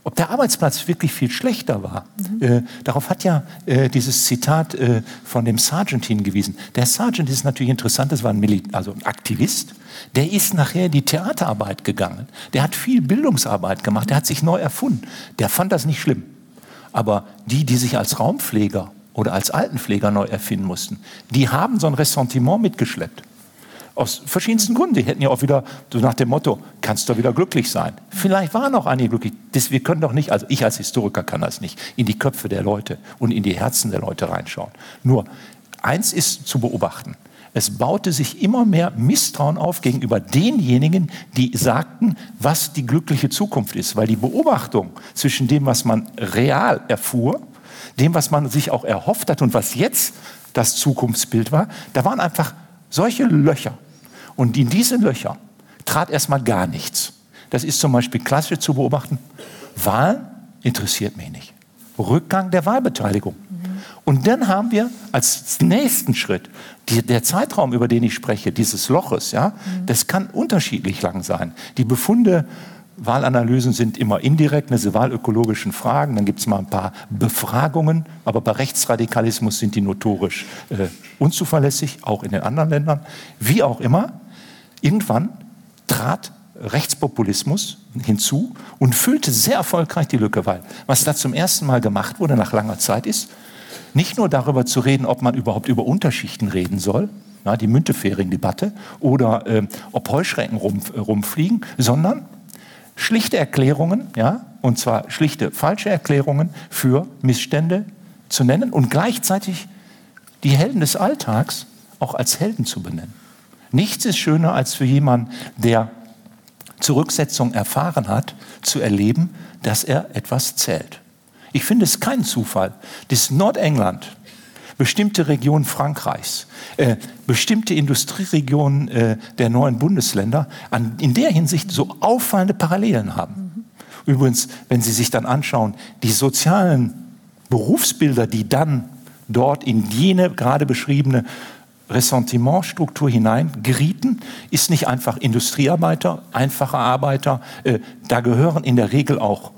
Ob der Arbeitsplatz wirklich viel schlechter war, mhm. äh, darauf hat ja äh, dieses Zitat äh, von dem Sergeant hingewiesen. Der Sergeant ist natürlich interessant, das war ein, Mil also ein Aktivist, der ist nachher in die Theaterarbeit gegangen. Der hat viel Bildungsarbeit gemacht, der hat sich neu erfunden. Der fand das nicht schlimm. Aber die, die sich als Raumpfleger oder als Altenpfleger neu erfinden mussten, die haben so ein Ressentiment mitgeschleppt. Aus verschiedensten Gründen. Die hätten ja auch wieder so nach dem Motto, kannst du wieder glücklich sein. Vielleicht waren auch einige glücklich. Das, wir können doch nicht, also ich als Historiker kann das nicht, in die Köpfe der Leute und in die Herzen der Leute reinschauen. Nur, eins ist zu beobachten. Es baute sich immer mehr Misstrauen auf gegenüber denjenigen, die sagten, was die glückliche Zukunft ist. Weil die Beobachtung zwischen dem, was man real erfuhr, dem, was man sich auch erhofft hat und was jetzt das Zukunftsbild war, da waren einfach solche Löcher. Und in diese Löcher trat erstmal gar nichts. Das ist zum Beispiel klassisch zu beobachten. Wahlen interessiert mich nicht. Rückgang der Wahlbeteiligung. Und dann haben wir als nächsten Schritt die, der Zeitraum, über den ich spreche, dieses Loches. Ja, das kann unterschiedlich lang sein. Die Befunde Wahlanalysen sind immer indirekt, diese wahlökologischen Fragen. Dann gibt es mal ein paar Befragungen, aber bei Rechtsradikalismus sind die notorisch äh, unzuverlässig, auch in den anderen Ländern. Wie auch immer, Irgendwann trat Rechtspopulismus hinzu und füllte sehr erfolgreich die Lücke, weil was da zum ersten Mal gemacht wurde nach langer Zeit ist, nicht nur darüber zu reden, ob man überhaupt über Unterschichten reden soll, na, die Müntefering-Debatte, oder äh, ob Heuschrecken rum, rumfliegen, sondern schlichte Erklärungen, ja, und zwar schlichte falsche Erklärungen für Missstände zu nennen und gleichzeitig die Helden des Alltags auch als Helden zu benennen. Nichts ist schöner, als für jemanden, der Zurücksetzung erfahren hat, zu erleben, dass er etwas zählt. Ich finde es kein Zufall, dass Nordengland, bestimmte Regionen Frankreichs, äh, bestimmte Industrieregionen äh, der neuen Bundesländer an, in der Hinsicht so auffallende Parallelen haben. Übrigens, wenn Sie sich dann anschauen, die sozialen Berufsbilder, die dann dort in jene gerade beschriebene Ressentimentstruktur hineingerieten, ist nicht einfach Industriearbeiter, einfache Arbeiter. Äh, da gehören in der Regel auch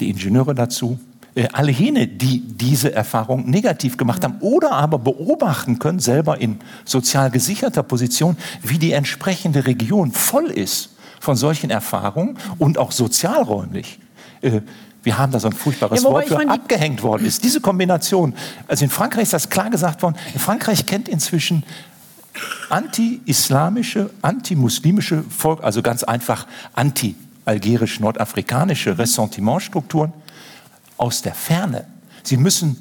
die Ingenieure dazu. Äh, alle jene, die diese Erfahrung negativ gemacht haben oder aber beobachten können, selber in sozial gesicherter Position, wie die entsprechende Region voll ist von solchen Erfahrungen und auch sozialräumlich. Äh, wir haben da so ein furchtbares ja, Wort für abgehängt worden ist. Diese Kombination, also in Frankreich ist das klar gesagt worden, in Frankreich kennt inzwischen anti-islamische, anti-muslimische Volk, also ganz einfach anti-algerisch-nordafrikanische Ressentimentstrukturen aus der Ferne. Sie müssen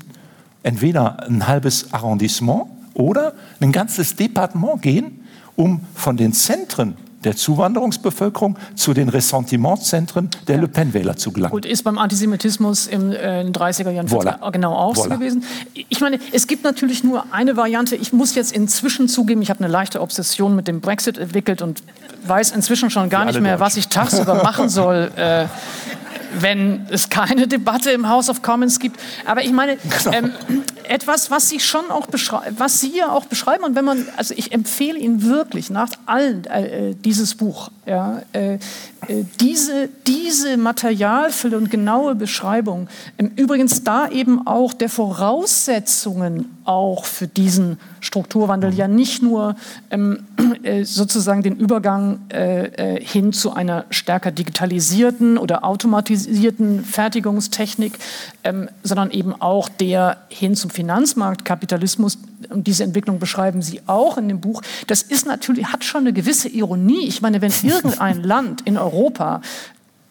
entweder ein halbes Arrondissement oder ein ganzes Departement gehen, um von den Zentren der Zuwanderungsbevölkerung zu den Ressentimentzentren der ja. Le Pen-Wähler zu gelangen. Gut, ist beim Antisemitismus im, äh, in den 30er Jahren voilà. genau auch voilà. so gewesen. Ich meine, es gibt natürlich nur eine Variante. Ich muss jetzt inzwischen zugeben, ich habe eine leichte Obsession mit dem Brexit entwickelt und weiß inzwischen schon gar nicht mehr, was ich tagsüber machen soll. Äh, wenn es keine Debatte im House of Commons gibt. Aber ich meine, genau. ähm, etwas, was Sie schon auch beschreiben, was Sie ja auch beschreiben und wenn man, also ich empfehle Ihnen wirklich nach allen äh, dieses Buch, ja, äh, äh, diese, diese Materialfülle und genaue Beschreibung, ähm, übrigens da eben auch der Voraussetzungen auch für diesen Strukturwandel, ja nicht nur ähm, äh, sozusagen den Übergang äh, äh, hin zu einer stärker digitalisierten oder automatisierten Fertigungstechnik, ähm, sondern eben auch der hin zum Finanzmarktkapitalismus. Und diese Entwicklung beschreiben Sie auch in dem Buch. Das ist natürlich, hat schon eine gewisse Ironie. Ich meine, wenn irgendein Land in Europa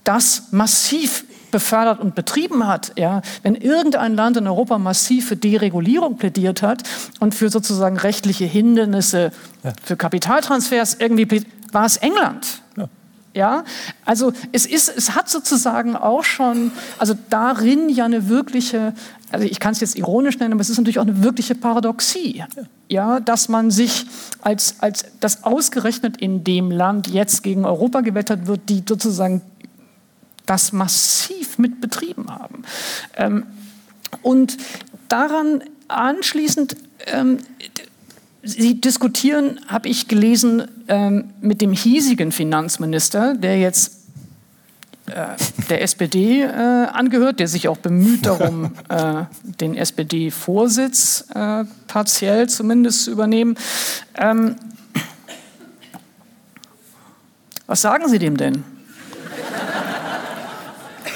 das massiv befördert und betrieben hat, ja, wenn irgendein Land in Europa massiv für Deregulierung plädiert hat und für sozusagen rechtliche Hindernisse ja. für Kapitaltransfers irgendwie war es England. Ja. Ja. also es ist, es hat sozusagen auch schon, also darin ja eine wirkliche, also ich kann es jetzt ironisch nennen, aber es ist natürlich auch eine wirkliche Paradoxie, ja, dass man sich als, als das ausgerechnet in dem Land jetzt gegen Europa gewettert wird, die sozusagen das massiv mit betrieben haben. Ähm, und daran anschließend ähm, Sie diskutieren, habe ich gelesen, ähm, mit dem hiesigen Finanzminister, der jetzt äh, der SPD äh, angehört, der sich auch bemüht darum, äh, den SPD-Vorsitz äh, partiell zumindest zu übernehmen. Ähm, was sagen Sie dem denn?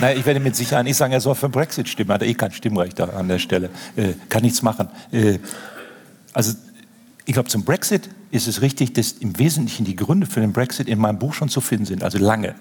Naja, ich werde mit Sicherheit nicht sagen, er soll für Brexit stimmen. Er hat eh kein Stimmrecht an der Stelle. Äh, kann nichts machen. Äh, also ich glaube, zum Brexit ist es richtig, dass im Wesentlichen die Gründe für den Brexit in meinem Buch schon zu finden sind, also lange äh,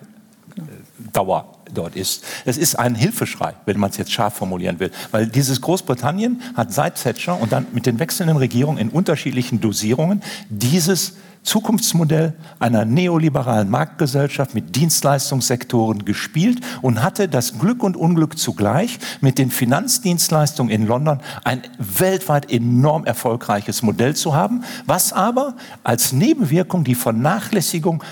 Dauer dort ist. Es ist ein Hilfeschrei, wenn man es jetzt scharf formulieren will, weil dieses Großbritannien hat seit Thatcher und dann mit den wechselnden Regierungen in unterschiedlichen Dosierungen dieses Zukunftsmodell einer neoliberalen Marktgesellschaft mit Dienstleistungssektoren gespielt und hatte das Glück und Unglück zugleich, mit den Finanzdienstleistungen in London ein weltweit enorm erfolgreiches Modell zu haben, was aber als Nebenwirkung die Vernachlässigung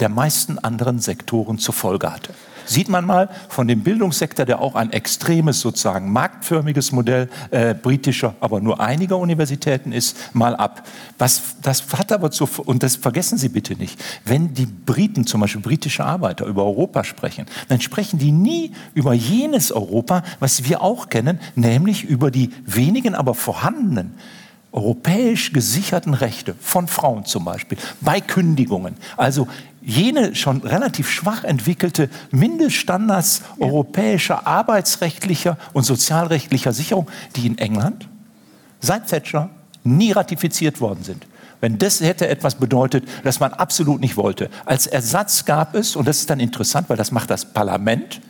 der meisten anderen Sektoren zur Folge hatte sieht man mal von dem Bildungssektor, der auch ein extremes, sozusagen marktförmiges Modell äh, britischer, aber nur einiger Universitäten ist, mal ab. Was, das hat aber zu, und das vergessen Sie bitte nicht, wenn die Briten, zum Beispiel britische Arbeiter, über Europa sprechen, dann sprechen die nie über jenes Europa, was wir auch kennen, nämlich über die wenigen, aber vorhandenen europäisch gesicherten Rechte von Frauen zum Beispiel bei Kündigungen. Also jene schon relativ schwach entwickelte Mindeststandards ja. europäischer arbeitsrechtlicher und sozialrechtlicher Sicherung, die in England seit Thatcher nie ratifiziert worden sind. Wenn das hätte etwas bedeutet, das man absolut nicht wollte. Als Ersatz gab es, und das ist dann interessant, weil das macht das Parlament,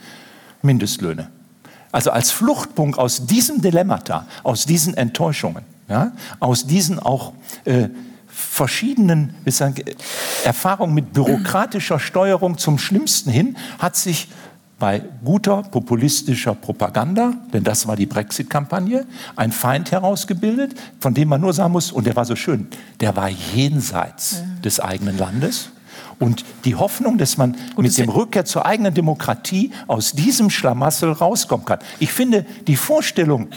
Mindestlöhne. Also als Fluchtpunkt aus diesem Dilemmata, aus diesen Enttäuschungen, ja, aus diesen auch äh, verschiedenen sagen, Erfahrungen mit bürokratischer Steuerung zum Schlimmsten hin, hat sich bei guter populistischer Propaganda, denn das war die Brexit-Kampagne, ein Feind herausgebildet, von dem man nur sagen muss, und der war so schön, der war jenseits ja. des eigenen Landes. Und die Hoffnung, dass man Gut, mit dem Rückkehr zur eigenen Demokratie aus diesem Schlamassel rauskommen kann. Ich finde die Vorstellung,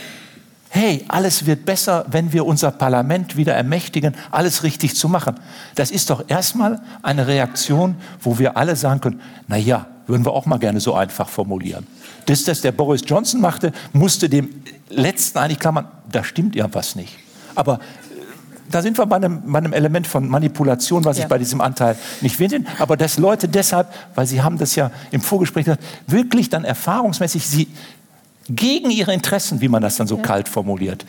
hey, alles wird besser, wenn wir unser Parlament wieder ermächtigen, alles richtig zu machen. Das ist doch erstmal eine Reaktion, wo wir alle sagen können, na ja, würden wir auch mal gerne so einfach formulieren. Das, das der Boris Johnson machte, musste dem letzten eigentlich klammern, da stimmt irgendwas nicht. Aber äh, da sind wir bei einem, bei einem, Element von Manipulation, was ja. ich bei diesem Anteil nicht finde. Aber dass Leute deshalb, weil Sie haben das ja im Vorgespräch gesagt, wirklich dann erfahrungsmäßig, sie, gegen ihre Interessen, wie man das dann so ja. kalt formuliert,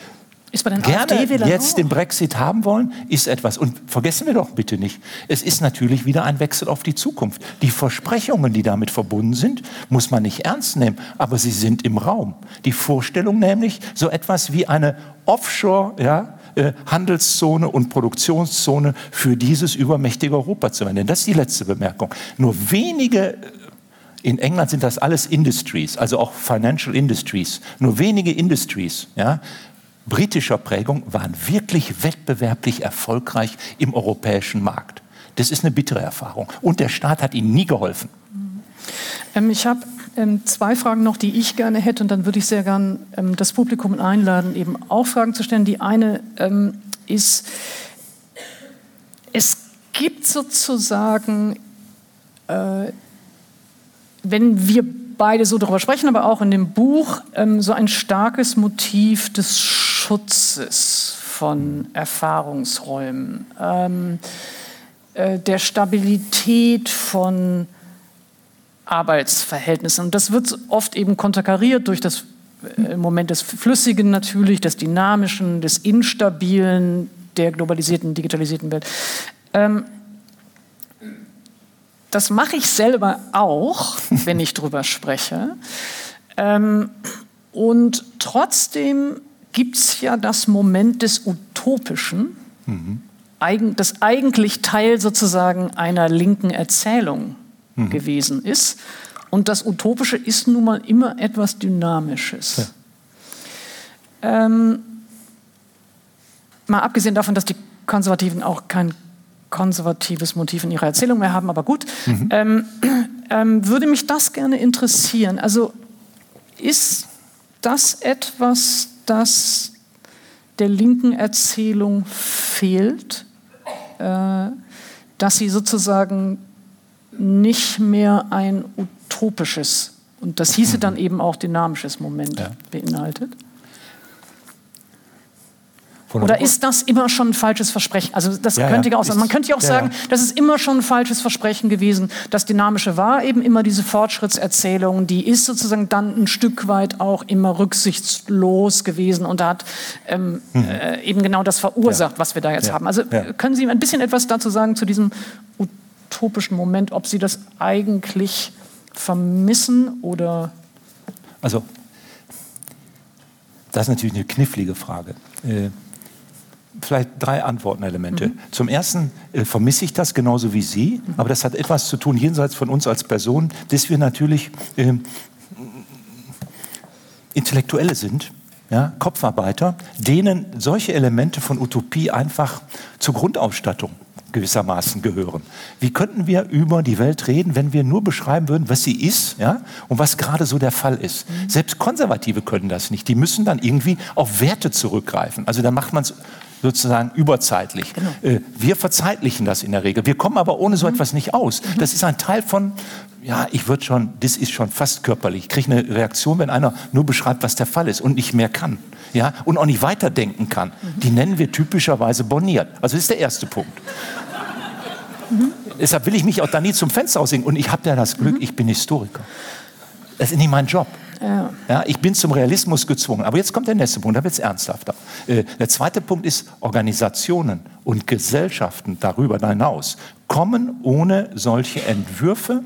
gerne jetzt den Brexit haben wollen, ist etwas. Und vergessen wir doch bitte nicht, es ist natürlich wieder ein Wechsel auf die Zukunft. Die Versprechungen, die damit verbunden sind, muss man nicht ernst nehmen, aber sie sind im Raum. Die Vorstellung nämlich, so etwas wie eine Offshore, ja, äh, Handelszone und Produktionszone für dieses übermächtige Europa zu werden. Das ist die letzte Bemerkung. Nur wenige in England sind das alles Industries, also auch Financial Industries. Nur wenige Industries ja, britischer Prägung waren wirklich wettbewerblich erfolgreich im europäischen Markt. Das ist eine bittere Erfahrung. Und der Staat hat ihnen nie geholfen. Ähm, ich habe ähm, zwei Fragen noch, die ich gerne hätte. Und dann würde ich sehr gern ähm, das Publikum einladen, eben auch Fragen zu stellen. Die eine ähm, ist, es gibt sozusagen äh, wenn wir beide so darüber sprechen, aber auch in dem Buch, ähm, so ein starkes Motiv des Schutzes von Erfahrungsräumen, ähm, äh, der Stabilität von Arbeitsverhältnissen. Und das wird oft eben konterkariert durch das äh, Moment des Flüssigen natürlich, des Dynamischen, des Instabilen der globalisierten, digitalisierten Welt. Ähm, das mache ich selber auch, wenn ich drüber spreche. Ähm, und trotzdem gibt es ja das Moment des Utopischen, mhm. das eigentlich Teil sozusagen einer linken Erzählung mhm. gewesen ist. Und das Utopische ist nun mal immer etwas Dynamisches. Ja. Ähm, mal abgesehen davon, dass die Konservativen auch kein konservatives Motiv in ihrer Erzählung mehr haben, aber gut. Mhm. Ähm, ähm, würde mich das gerne interessieren. Also ist das etwas, das der linken Erzählung fehlt, äh, dass sie sozusagen nicht mehr ein utopisches und das hieße dann eben auch dynamisches Moment ja. beinhaltet? Oder ist das immer schon ein falsches Versprechen? Also das ja, könnte ja auch sein. Man könnte ja auch ja, sagen, das ist immer schon ein falsches Versprechen gewesen. Das Dynamische war eben immer diese Fortschrittserzählung, die ist sozusagen dann ein Stück weit auch immer rücksichtslos gewesen und hat ähm, mhm. äh, eben genau das verursacht, was wir da jetzt haben. Also können Sie ein bisschen etwas dazu sagen zu diesem utopischen Moment, ob Sie das eigentlich vermissen oder? Also, das ist natürlich eine knifflige Frage. Äh, vielleicht drei Antwortenelemente. Mhm. Zum ersten äh, vermisse ich das genauso wie Sie, mhm. aber das hat etwas zu tun jenseits von uns als Personen, dass wir natürlich äh, Intellektuelle sind, ja, Kopfarbeiter, denen solche Elemente von Utopie einfach zur Grundausstattung gewissermaßen gehören. Wie könnten wir über die Welt reden, wenn wir nur beschreiben würden, was sie ist ja, und was gerade so der Fall ist? Mhm. Selbst Konservative können das nicht. Die müssen dann irgendwie auf Werte zurückgreifen. Also da macht man es sozusagen überzeitlich. Genau. Äh, wir verzeitlichen das in der Regel. Wir kommen aber ohne so mhm. etwas nicht aus. Mhm. Das ist ein Teil von, ja, ich würde schon, das ist schon fast körperlich. Ich kriege eine Reaktion, wenn einer nur beschreibt, was der Fall ist und nicht mehr kann. Ja, und auch nicht weiterdenken kann. Mhm. Die nennen wir typischerweise borniert. Also das ist der erste Punkt. Deshalb will ich mich auch da nie zum Fenster aussehen. Und ich habe ja das Glück, ich bin Historiker. Das ist nicht mein Job. Ja. ja. ich bin zum Realismus gezwungen. Aber jetzt kommt der nächste Punkt, da wird es ernsthafter. Äh, der zweite Punkt ist, Organisationen und Gesellschaften darüber hinaus kommen ohne solche Entwürfe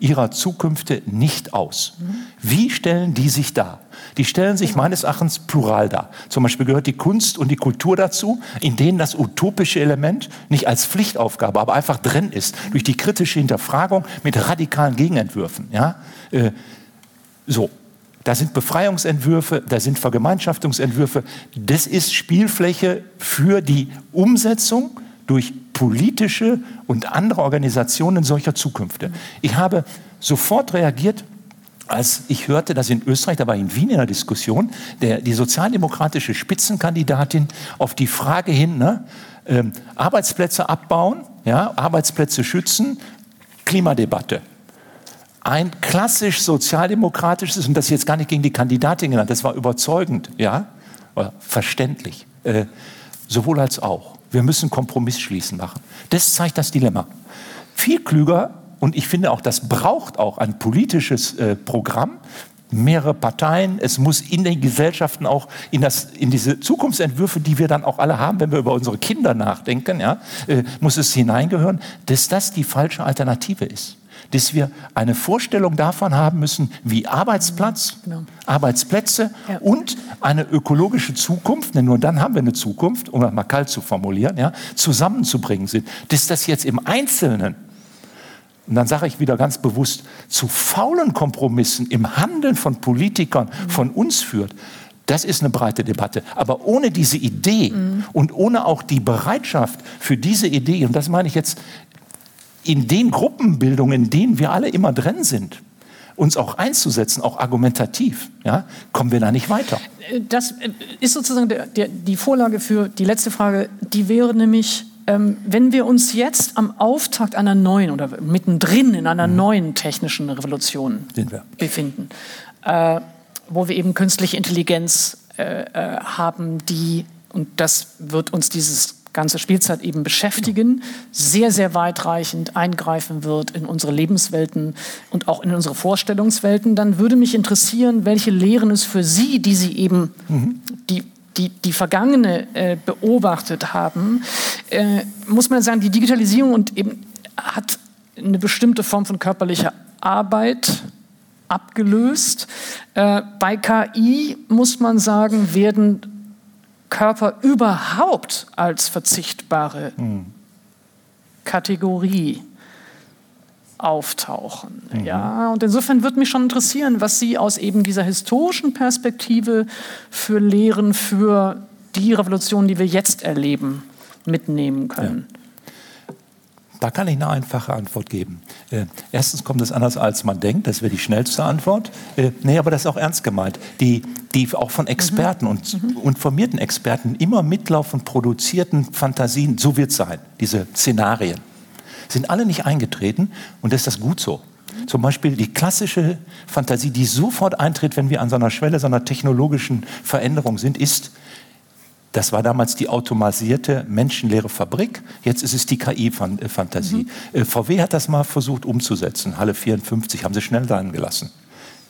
ihrer Zukünfte nicht aus. Mhm. Wie stellen die sich dar? Die stellen sich meines Erachtens plural dar. Zum Beispiel gehört die Kunst und die Kultur dazu, in denen das utopische Element nicht als Pflichtaufgabe, aber einfach drin ist, durch die kritische Hinterfragung mit radikalen Gegenentwürfen. Ja? Äh, so, da sind Befreiungsentwürfe, da sind Vergemeinschaftungsentwürfe. Das ist Spielfläche für die Umsetzung durch politische und andere Organisationen solcher Zukünfte. Ich habe sofort reagiert, als ich hörte, dass in Österreich, da war in Wien in der Diskussion, der, die sozialdemokratische Spitzenkandidatin auf die Frage hin, ne, äh, Arbeitsplätze abbauen, ja, Arbeitsplätze schützen, Klimadebatte. Ein klassisch sozialdemokratisches, und das jetzt gar nicht gegen die Kandidatin genannt, das war überzeugend, ja, verständlich. Äh, sowohl als auch. Wir müssen Kompromiss schließen machen. Das zeigt das Dilemma. Viel klüger und ich finde auch, das braucht auch ein politisches äh, Programm, mehrere Parteien. Es muss in den Gesellschaften auch in, das, in diese Zukunftsentwürfe, die wir dann auch alle haben, wenn wir über unsere Kinder nachdenken, ja, äh, muss es hineingehören, dass das die falsche Alternative ist. Dass wir eine Vorstellung davon haben müssen, wie Arbeitsplatz, genau. Arbeitsplätze ja. und eine ökologische Zukunft, denn nur dann haben wir eine Zukunft, um das mal kalt zu formulieren, ja, zusammenzubringen sind. Dass das jetzt im Einzelnen und dann sage ich wieder ganz bewusst, zu faulen Kompromissen im Handeln von Politikern von uns führt, das ist eine breite Debatte. Aber ohne diese Idee mhm. und ohne auch die Bereitschaft für diese Idee, und das meine ich jetzt in den Gruppenbildungen, in denen wir alle immer drin sind, uns auch einzusetzen, auch argumentativ, ja, kommen wir da nicht weiter. Das ist sozusagen der, der, die Vorlage für die letzte Frage. Die wäre nämlich, ähm, wenn wir uns jetzt am Auftakt einer neuen oder mittendrin in einer mhm. neuen technischen Revolution befinden, äh, wo wir eben künstliche Intelligenz äh, äh, haben, die, und das wird uns dieses ganze Spielzeit eben beschäftigen, sehr, sehr weitreichend eingreifen wird in unsere Lebenswelten und auch in unsere Vorstellungswelten, dann würde mich interessieren, welche Lehren es für Sie, die Sie eben, mhm. die die, die Vergangene äh, beobachtet haben, äh, muss man sagen, die Digitalisierung und eben hat eine bestimmte Form von körperlicher Arbeit abgelöst. Äh, bei KI muss man sagen, werden Körper überhaupt als verzichtbare hm. Kategorie auftauchen. Mhm. Ja, und insofern würde mich schon interessieren, was Sie aus eben dieser historischen Perspektive für Lehren für die Revolution, die wir jetzt erleben, mitnehmen können. Ja. Da kann ich eine einfache Antwort geben. Äh, erstens kommt es anders, als man denkt. Das wäre die schnellste Antwort. Äh, nee, aber das ist auch ernst gemeint. Die, die auch von Experten mhm. und informierten Experten immer mitlaufen, produzierten Fantasien, so wird es sein, diese Szenarien, sind alle nicht eingetreten und das ist das gut so. Zum Beispiel die klassische Fantasie, die sofort eintritt, wenn wir an so einer Schwelle, so einer technologischen Veränderung sind, ist, das war damals die automatisierte menschenleere Fabrik. Jetzt ist es die KI-Fantasie. Mhm. Äh, VW hat das mal versucht umzusetzen. Halle 54 haben sie schnell sein gelassen.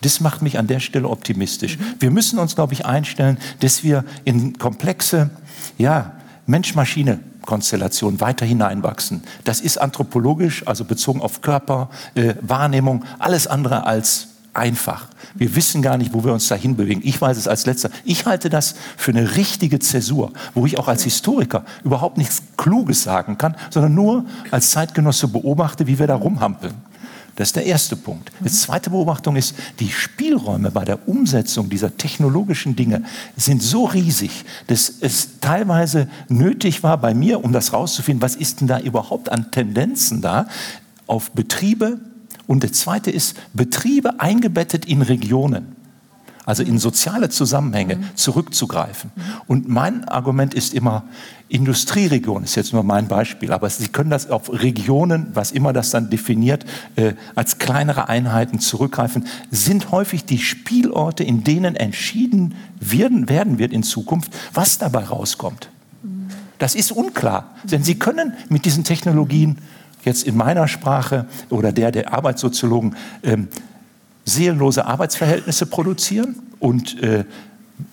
Das macht mich an der Stelle optimistisch. Mhm. Wir müssen uns, glaube ich, einstellen, dass wir in komplexe ja, Mensch-Maschine Konstellation weiter hineinwachsen. Das ist anthropologisch, also bezogen auf Körper, äh, Wahrnehmung, alles andere als einfach. Wir wissen gar nicht, wo wir uns dahin bewegen. Ich weiß es als letzter. Ich halte das für eine richtige Zäsur, wo ich auch als Historiker überhaupt nichts Kluges sagen kann, sondern nur als Zeitgenosse beobachte, wie wir da rumhampeln. Das ist der erste Punkt. Die zweite Beobachtung ist, die Spielräume bei der Umsetzung dieser technologischen Dinge sind so riesig, dass es teilweise nötig war bei mir, um das rauszufinden, was ist denn da überhaupt an Tendenzen da, auf Betriebe und der zweite ist Betriebe eingebettet in Regionen also in soziale Zusammenhänge mhm. zurückzugreifen. Mhm. Und mein Argument ist immer, Industrieregion ist jetzt nur mein Beispiel, aber Sie können das auf Regionen, was immer das dann definiert, äh, als kleinere Einheiten zurückgreifen, sind häufig die Spielorte, in denen entschieden werden, werden wird in Zukunft, was dabei rauskommt. Mhm. Das ist unklar, denn Sie können mit diesen Technologien jetzt in meiner Sprache oder der der Arbeitssoziologen ähm, seelenlose Arbeitsverhältnisse produzieren und äh,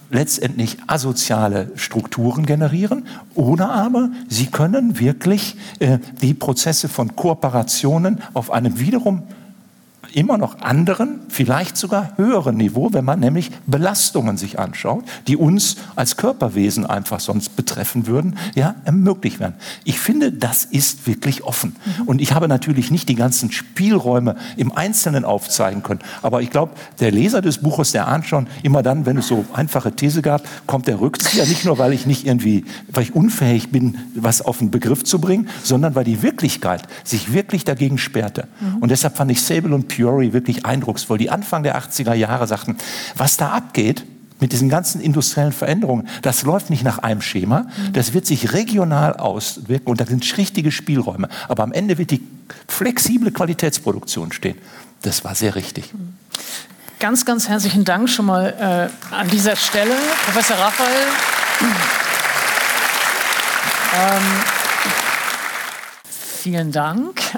letztendlich asoziale Strukturen generieren oder aber sie können wirklich äh, die Prozesse von Kooperationen auf einem wiederum immer noch anderen, vielleicht sogar höheren Niveau, wenn man nämlich Belastungen sich anschaut, die uns als Körperwesen einfach sonst betreffen würden, ja, ermöglicht werden. Ich finde, das ist wirklich offen. Mhm. Und ich habe natürlich nicht die ganzen Spielräume im Einzelnen aufzeigen können. Aber ich glaube, der Leser des Buches, der ahnt schon, immer dann, wenn es so einfache These gab, kommt der Rückzieher. Nicht nur, weil ich nicht irgendwie, weil ich unfähig bin, was auf den Begriff zu bringen, sondern weil die Wirklichkeit sich wirklich dagegen sperrte. Mhm. Und deshalb fand ich Sable und Pure Fury wirklich eindrucksvoll, die Anfang der 80er Jahre sagten, was da abgeht, mit diesen ganzen industriellen Veränderungen, das läuft nicht nach einem Schema, das wird sich regional auswirken und da sind richtige Spielräume. Aber am Ende wird die flexible Qualitätsproduktion stehen. Das war sehr richtig. Ganz, ganz herzlichen Dank schon mal äh, an dieser Stelle, Professor Raphael. ähm, vielen Dank.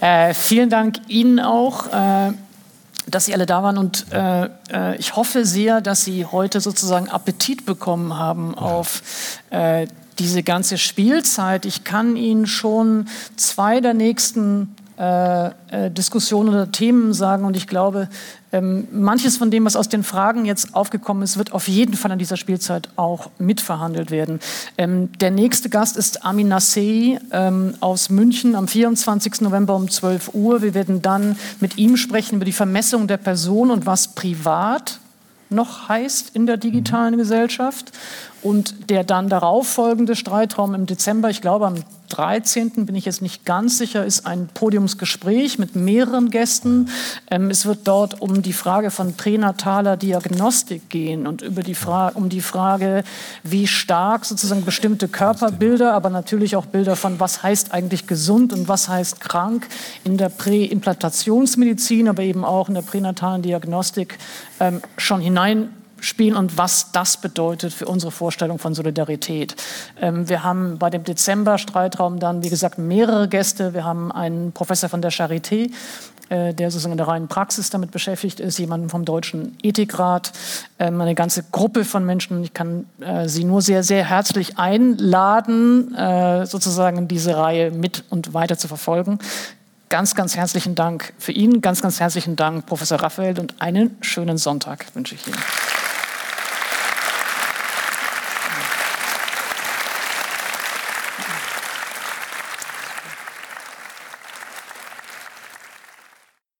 Äh, vielen Dank Ihnen auch, äh, dass Sie alle da waren und äh, äh ich hoffe sehr, dass Sie heute sozusagen Appetit bekommen haben auf äh, diese ganze Spielzeit. Ich kann Ihnen schon zwei der nächsten äh, äh, Diskussionen oder Themen sagen. Und ich glaube, ähm, manches von dem, was aus den Fragen jetzt aufgekommen ist, wird auf jeden Fall an dieser Spielzeit auch mitverhandelt werden. Ähm, der nächste Gast ist Amin Nassei ähm, aus München am 24. November um 12 Uhr. Wir werden dann mit ihm sprechen über die Vermessung der Person und was privat noch heißt in der digitalen Gesellschaft. Und der dann darauffolgende Streitraum im Dezember, ich glaube am 13. bin ich jetzt nicht ganz sicher, ist ein Podiumsgespräch mit mehreren Gästen. Ähm, es wird dort um die Frage von pränataler Diagnostik gehen und über die Frage, um die Frage, wie stark sozusagen bestimmte Körperbilder, aber natürlich auch Bilder von, was heißt eigentlich gesund und was heißt krank in der Präimplantationsmedizin, aber eben auch in der pränatalen Diagnostik ähm, schon hinein spielen und was das bedeutet für unsere Vorstellung von Solidarität. Ähm, wir haben bei dem Dezember-Streitraum dann, wie gesagt, mehrere Gäste. Wir haben einen Professor von der Charité, äh, der sozusagen in der reinen Praxis damit beschäftigt ist, jemanden vom Deutschen Ethikrat, ähm, eine ganze Gruppe von Menschen. Ich kann äh, Sie nur sehr, sehr herzlich einladen, äh, sozusagen diese Reihe mit und weiter zu verfolgen. Ganz, ganz herzlichen Dank für ihn, ganz, ganz herzlichen Dank, Professor Raphael, und einen schönen Sonntag wünsche ich Ihnen.